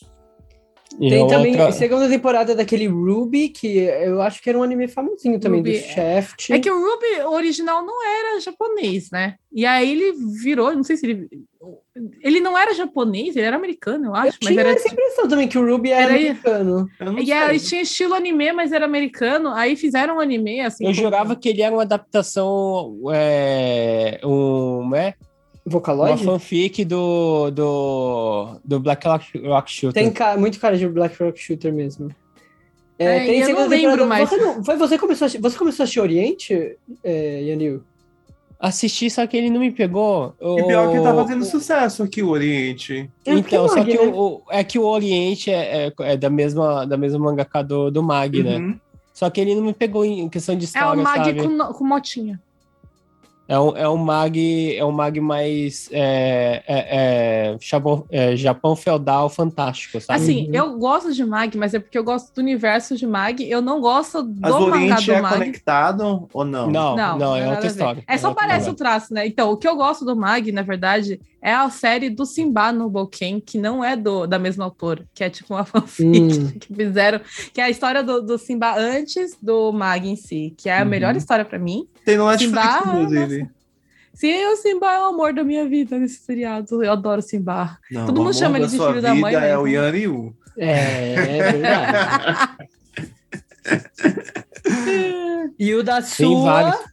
Speaker 1: E
Speaker 4: Tem também
Speaker 1: outra-
Speaker 4: segunda temporada daquele Ruby, que eu acho que era um anime famosinho também,
Speaker 2: Ruby,
Speaker 4: do Shaft.
Speaker 2: É que o Ruby original não era japonês, né? E aí ele virou, não sei se ele. Ele não era japonês, ele era americano, eu
Speaker 4: eu
Speaker 2: acho, mas
Speaker 4: tinha
Speaker 2: era.
Speaker 4: essa impressão também que o Ruby era,
Speaker 2: Era-
Speaker 4: americano.
Speaker 3: Eu não
Speaker 2: E
Speaker 3: sei.
Speaker 2: aí tinha estilo anime, mas era americano. Aí fizeram um anime assim.
Speaker 1: Eu
Speaker 2: como-
Speaker 1: jurava que ele era uma adaptação, é, um, é, uma
Speaker 4: Vocaloid?
Speaker 1: fanfic do, do, do Black Rock, Rock Shooter.
Speaker 4: Tem ca- muito cara de Black Rock Shooter mesmo. É,
Speaker 2: É,
Speaker 4: tem
Speaker 2: eu não lembro
Speaker 4: temporada-
Speaker 2: mais.
Speaker 4: Você, não- foi você começou a assistir, você começou a assistir Oriente, é, Yanil?
Speaker 1: Assisti, só que ele não me pegou.
Speaker 3: E pior que tá
Speaker 1: O-
Speaker 3: fazendo sucesso aqui o Oriente.
Speaker 4: É
Speaker 1: Então,
Speaker 4: é
Speaker 1: só
Speaker 4: Mag,
Speaker 1: que
Speaker 4: né?
Speaker 1: o, o- é que o Oriente é, é, é da mesma da mesma mangaka do, do Mag, né?
Speaker 3: Uhum.
Speaker 1: Só que ele não me pegou em questão de
Speaker 2: É
Speaker 1: história,
Speaker 2: o Mag
Speaker 1: sabe?
Speaker 2: com, com motinha.
Speaker 1: É um, é um mag, é um mag mais é, é, é, Japão, é, Japão feudal fantástico, sabe?
Speaker 2: Assim,
Speaker 4: Uhum.
Speaker 2: eu gosto de Mag, mas é porque eu gosto do universo de Mag. Eu não gosto do
Speaker 3: Mas o Oriente
Speaker 2: do
Speaker 3: é
Speaker 2: Mag.
Speaker 3: conectado ou não?
Speaker 1: não, não,
Speaker 2: Não,
Speaker 1: é outra história.
Speaker 2: É só
Speaker 1: outra
Speaker 2: parece o traço, né? Então, o que eu gosto do Mag, na verdade, é a série do Simba no Boken, que não é do, da mesma autora, que é tipo uma fanfic
Speaker 4: Hum.
Speaker 2: que fizeram, que é a história do, do Simba antes do Mag em si, que é a
Speaker 1: Uhum.
Speaker 2: melhor história pra mim.
Speaker 3: Tem no Netflix,
Speaker 2: Simba,
Speaker 3: inclusive.
Speaker 2: Sim, o Simba é o amor da minha vida nesse seriado. Eu adoro Simba.
Speaker 3: Não,
Speaker 2: Todo mundo chama ele de filho da mãe,
Speaker 3: vida É o Yan Ryu.
Speaker 4: É, é verdade. e o da
Speaker 1: Tem
Speaker 4: sua...
Speaker 1: vários.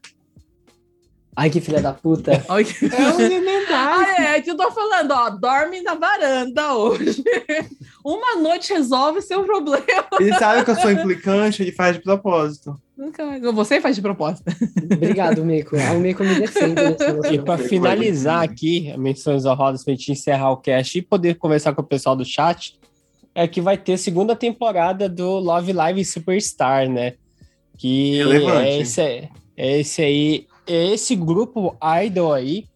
Speaker 4: Ai, que filha da puta.
Speaker 2: Olha que-
Speaker 1: É um elementar.
Speaker 2: Ah, é, que eu tô falando, ó, dorme na varanda hoje. Uma noite resolve seu problema.
Speaker 3: Ele sabe que eu sou implicante, ele faz de propósito.
Speaker 2: Nunca mais. Você faz de propósito.
Speaker 4: Obrigado, Meiko. O Meiko me defende
Speaker 1: E para finalizar aqui, menções honrosas para a gente encerrar o cast e poder conversar com o pessoal do chat, é que vai ter segunda temporada do Love Live Superstar, né? Que
Speaker 3: Relevante.
Speaker 1: é esse, é esse aí, é esse grupo idol aí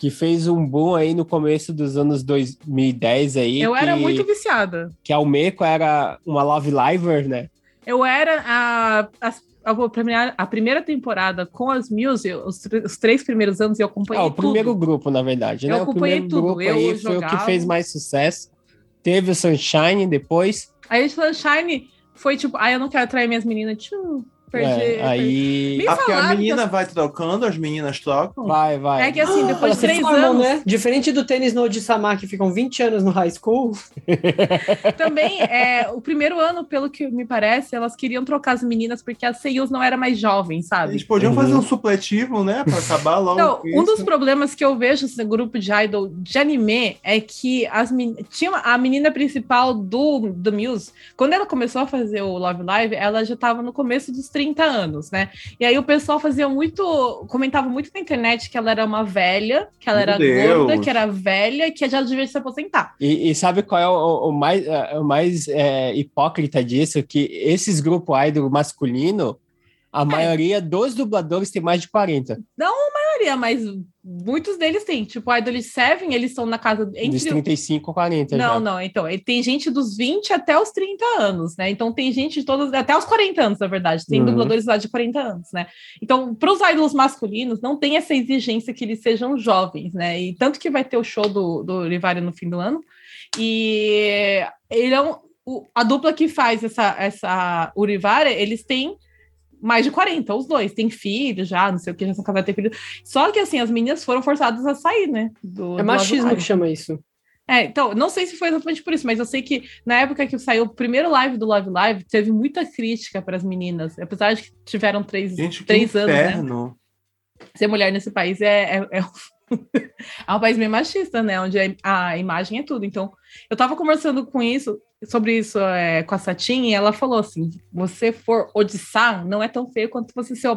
Speaker 1: que fez um boom aí no começo dos anos 2010 aí.
Speaker 2: Eu
Speaker 1: que,
Speaker 2: era muito viciada.
Speaker 1: que a Almeco era uma Love Liver, né?
Speaker 2: Eu era a, a, a, primeira, a primeira temporada com as Muse, os, os três primeiros anos eu acompanhei
Speaker 1: Ah, o primeiro
Speaker 2: tudo.
Speaker 1: grupo, na verdade,
Speaker 2: Eu
Speaker 1: né? O
Speaker 2: acompanhei
Speaker 1: primeiro
Speaker 2: tudo,
Speaker 1: grupo
Speaker 2: eu
Speaker 1: aí foi o que fez mais sucesso. Teve o Sunshine depois.
Speaker 2: Aí a Sunshine foi tipo, ah, eu não quero trair minhas meninas. Tchum, perdi.
Speaker 1: É, aí.
Speaker 2: Me
Speaker 3: Ah, porque a menina
Speaker 2: que
Speaker 3: vai trocando, as meninas trocam.
Speaker 1: Vai, vai.
Speaker 2: É que assim, depois
Speaker 4: Elas
Speaker 2: de três
Speaker 4: formam,
Speaker 2: anos,
Speaker 4: né? Diferente do tênis no Odisama, que ficam 20 anos no high school.
Speaker 2: também, é, o primeiro ano, pelo que me parece, elas queriam trocar as meninas porque as Seiyus não era mais jovem, sabe?
Speaker 3: Eles podiam
Speaker 1: Uhum.
Speaker 3: fazer um supletivo, né? Pra acabar logo com
Speaker 2: um dos problemas que eu vejo nesse grupo de idol de anime é que as men... tinha a menina principal do, do Muse, quando ela começou a fazer o Love Live, ela já estava no começo dos 30 anos, né? E aí o pessoal fazia muito, comentava muito na internet que ela era uma velha, que ela
Speaker 3: Meu
Speaker 2: era
Speaker 3: Deus.
Speaker 2: gorda, que era velha, que já devia se aposentar.
Speaker 1: E, e sabe qual é o, o mais, é, o mais é, hipócrita disso? Que esses grupos idol masculino,
Speaker 2: É.
Speaker 1: a maioria dos dubladores tem mais de 40.
Speaker 2: Maioria, maioria, mas muitos deles têm. Tipo, Idol Seven, eles estão na casa
Speaker 1: Dos
Speaker 2: entre
Speaker 1: 35 a 40
Speaker 2: Não,
Speaker 1: já.
Speaker 2: não, então, tem gente dos 20 até os 30 anos, né? Então tem gente de todos, até os 40 anos, na verdade, tem
Speaker 1: Uhum.
Speaker 2: dubladores lá de 40 anos, né? Então, para os ídolos masculinos, não tem essa exigência que eles sejam jovens, né? E tanto que vai ter o show do, do Rivário no fim do ano, e ele é um, o- a dupla que faz essa, essa Urivária, eles têm mais de 40, os dois, têm filhos já, não sei o que, já são casados, têm filhos. Só que, assim, as meninas foram forçadas a sair, né? Do,
Speaker 4: É
Speaker 2: do
Speaker 4: machismo que chama isso.
Speaker 2: é, então, não sei se foi exatamente por isso, mas eu sei que na época que saiu o primeiro live do Love Live, teve muita crítica para as meninas, apesar de que tiveram três,
Speaker 3: Gente, que
Speaker 2: três anos, né?
Speaker 3: inferno.
Speaker 2: Ser mulher nesse país é, é, é, um- é um país meio machista, né? Onde a, a imagem é tudo. Então, eu tava conversando com isso, sobre isso é, com a Satin, e ela falou assim: você for Odissan, não é tão feio quanto você ser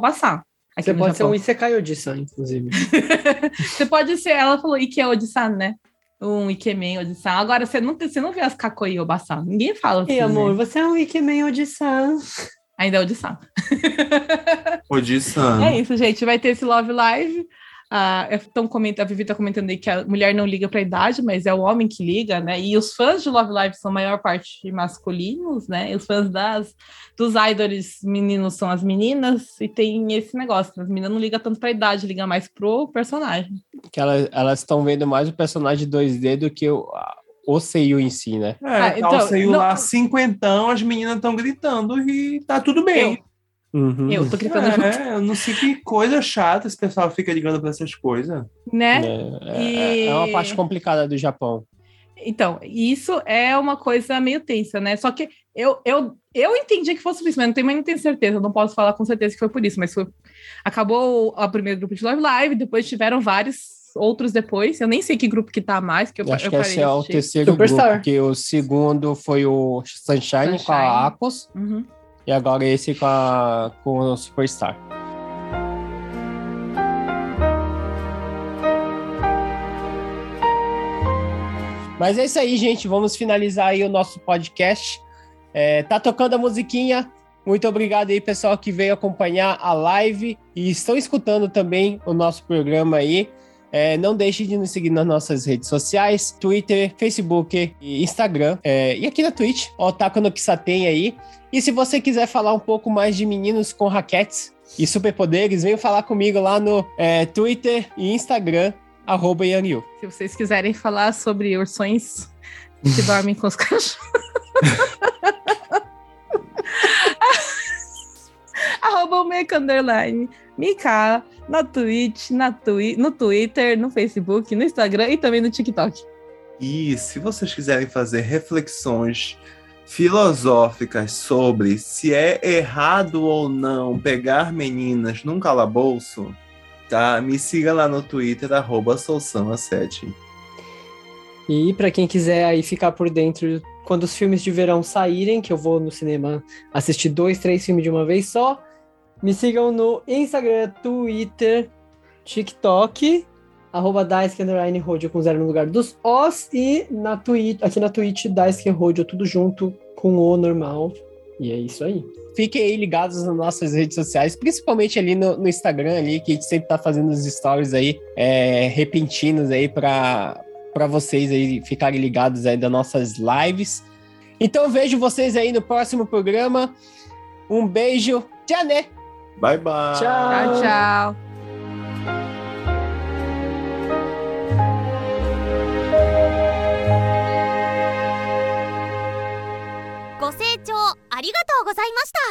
Speaker 2: aqui
Speaker 4: Você pode ser
Speaker 2: Japão.
Speaker 4: um Isekai Odissan, inclusive.
Speaker 2: Você pode ser, ela falou Ike Odissan, né? Um Ikemen Odissan. Agora, você não, você não vê as Kakoi Obasan. Ninguém fala assim.
Speaker 4: Ei, amor,
Speaker 2: né?
Speaker 4: você é um Ikemen Odissan.
Speaker 2: Ainda é Odissan.
Speaker 3: Odissan.
Speaker 2: É isso, gente. Vai ter esse Love Live. Ah, tão comenta, a Vivi tá comentando aí que a mulher não liga pra idade, mas é o homem que liga, né? E os fãs de Love Live são a maior parte masculinos, né? E os fãs das, dos idols meninos são as meninas, e tem esse negócio. As meninas não ligam tanto pra idade, ligam mais pro personagem.
Speaker 1: Que elas estão vendo mais o personagem 2D do que o, a- o seio em si, né?
Speaker 3: É,
Speaker 2: Ah,
Speaker 3: tá
Speaker 2: então,
Speaker 3: o seio
Speaker 2: não-
Speaker 3: lá, cinquentão, as meninas estão gritando e tá tudo bem.
Speaker 1: Uhum.
Speaker 2: Eu tô gritando junto,
Speaker 3: É, eu não sei que coisa chata esse pessoal fica ligando pra essas coisas.
Speaker 2: né?
Speaker 1: É, é- é uma
Speaker 2: E-
Speaker 1: parte complicada do Japão.
Speaker 2: Então, isso é uma coisa meio tensa, né? Só que eu, eu, eu entendi que fosse por isso, mas não tenho, mas não tenho certeza. Não posso falar com certeza que foi por isso, mas foi... acabou o primeiro grupo de Love Live, depois tiveram vários outros depois. Eu nem sei que grupo que tá mais, que eu,
Speaker 1: Eu acho
Speaker 2: eu
Speaker 1: que esse é o terceiro
Speaker 4: Superstar.
Speaker 1: grupo, porque o segundo foi o Sunshine, com
Speaker 2: Sunshine.
Speaker 1: a Aquos,
Speaker 2: Uhum.
Speaker 1: E agora esse com, a, com o Superstar. Mas é isso aí, gente. Vamos finalizar aí o nosso podcast. É, tá tocando a musiquinha. Muito obrigado aí, pessoal, que veio acompanhar a live e estão escutando também o nosso programa aí. É, não deixe de nos seguir nas nossas redes sociais, Twitter, Facebook e Instagram. É, e aqui na Twitch, o Otaku no Kisaten aí. E se você quiser falar um pouco mais de meninos com raquetes e superpoderes, venha falar comigo lá no é, Twitter e Instagram, arroba Yanyu.
Speaker 2: Se vocês quiserem falar sobre ursões que dormem com os cachorros. Arroba o Meca Underline Mika na Twitch, na twi no Twitter, no Facebook, no Instagram e também no TikTok.
Speaker 3: E se vocês quiserem fazer reflexões filosóficas sobre se é errado ou não pegar meninas num calabouço, tá? Me siga lá no Twitter, arroba Solsama7.
Speaker 4: E pra quem quiser aí ficar por dentro quando os filmes de verão saírem, que eu vou no cinema assistir dois, três filmes de uma vez só, me sigam no Instagram, Twitter, TikTok, arroba com zero no lugar dos Os, e na Twitch, aqui na Twitch, Daisuke tudo junto com o normal. E é isso aí.
Speaker 1: Fiquem aí ligados nas nossas redes sociais, principalmente ali no, no Instagram ali, que a gente sempre tá fazendo os stories aí, é, repentinos aí para para vocês aí ficarem ligados aí das nossas lives. Então vejo vocês aí no próximo programa. Um beijo. Tchau, né?
Speaker 3: バイ
Speaker 2: バイ。チャオチャオ。
Speaker 5: ご清聴ありがとうございました。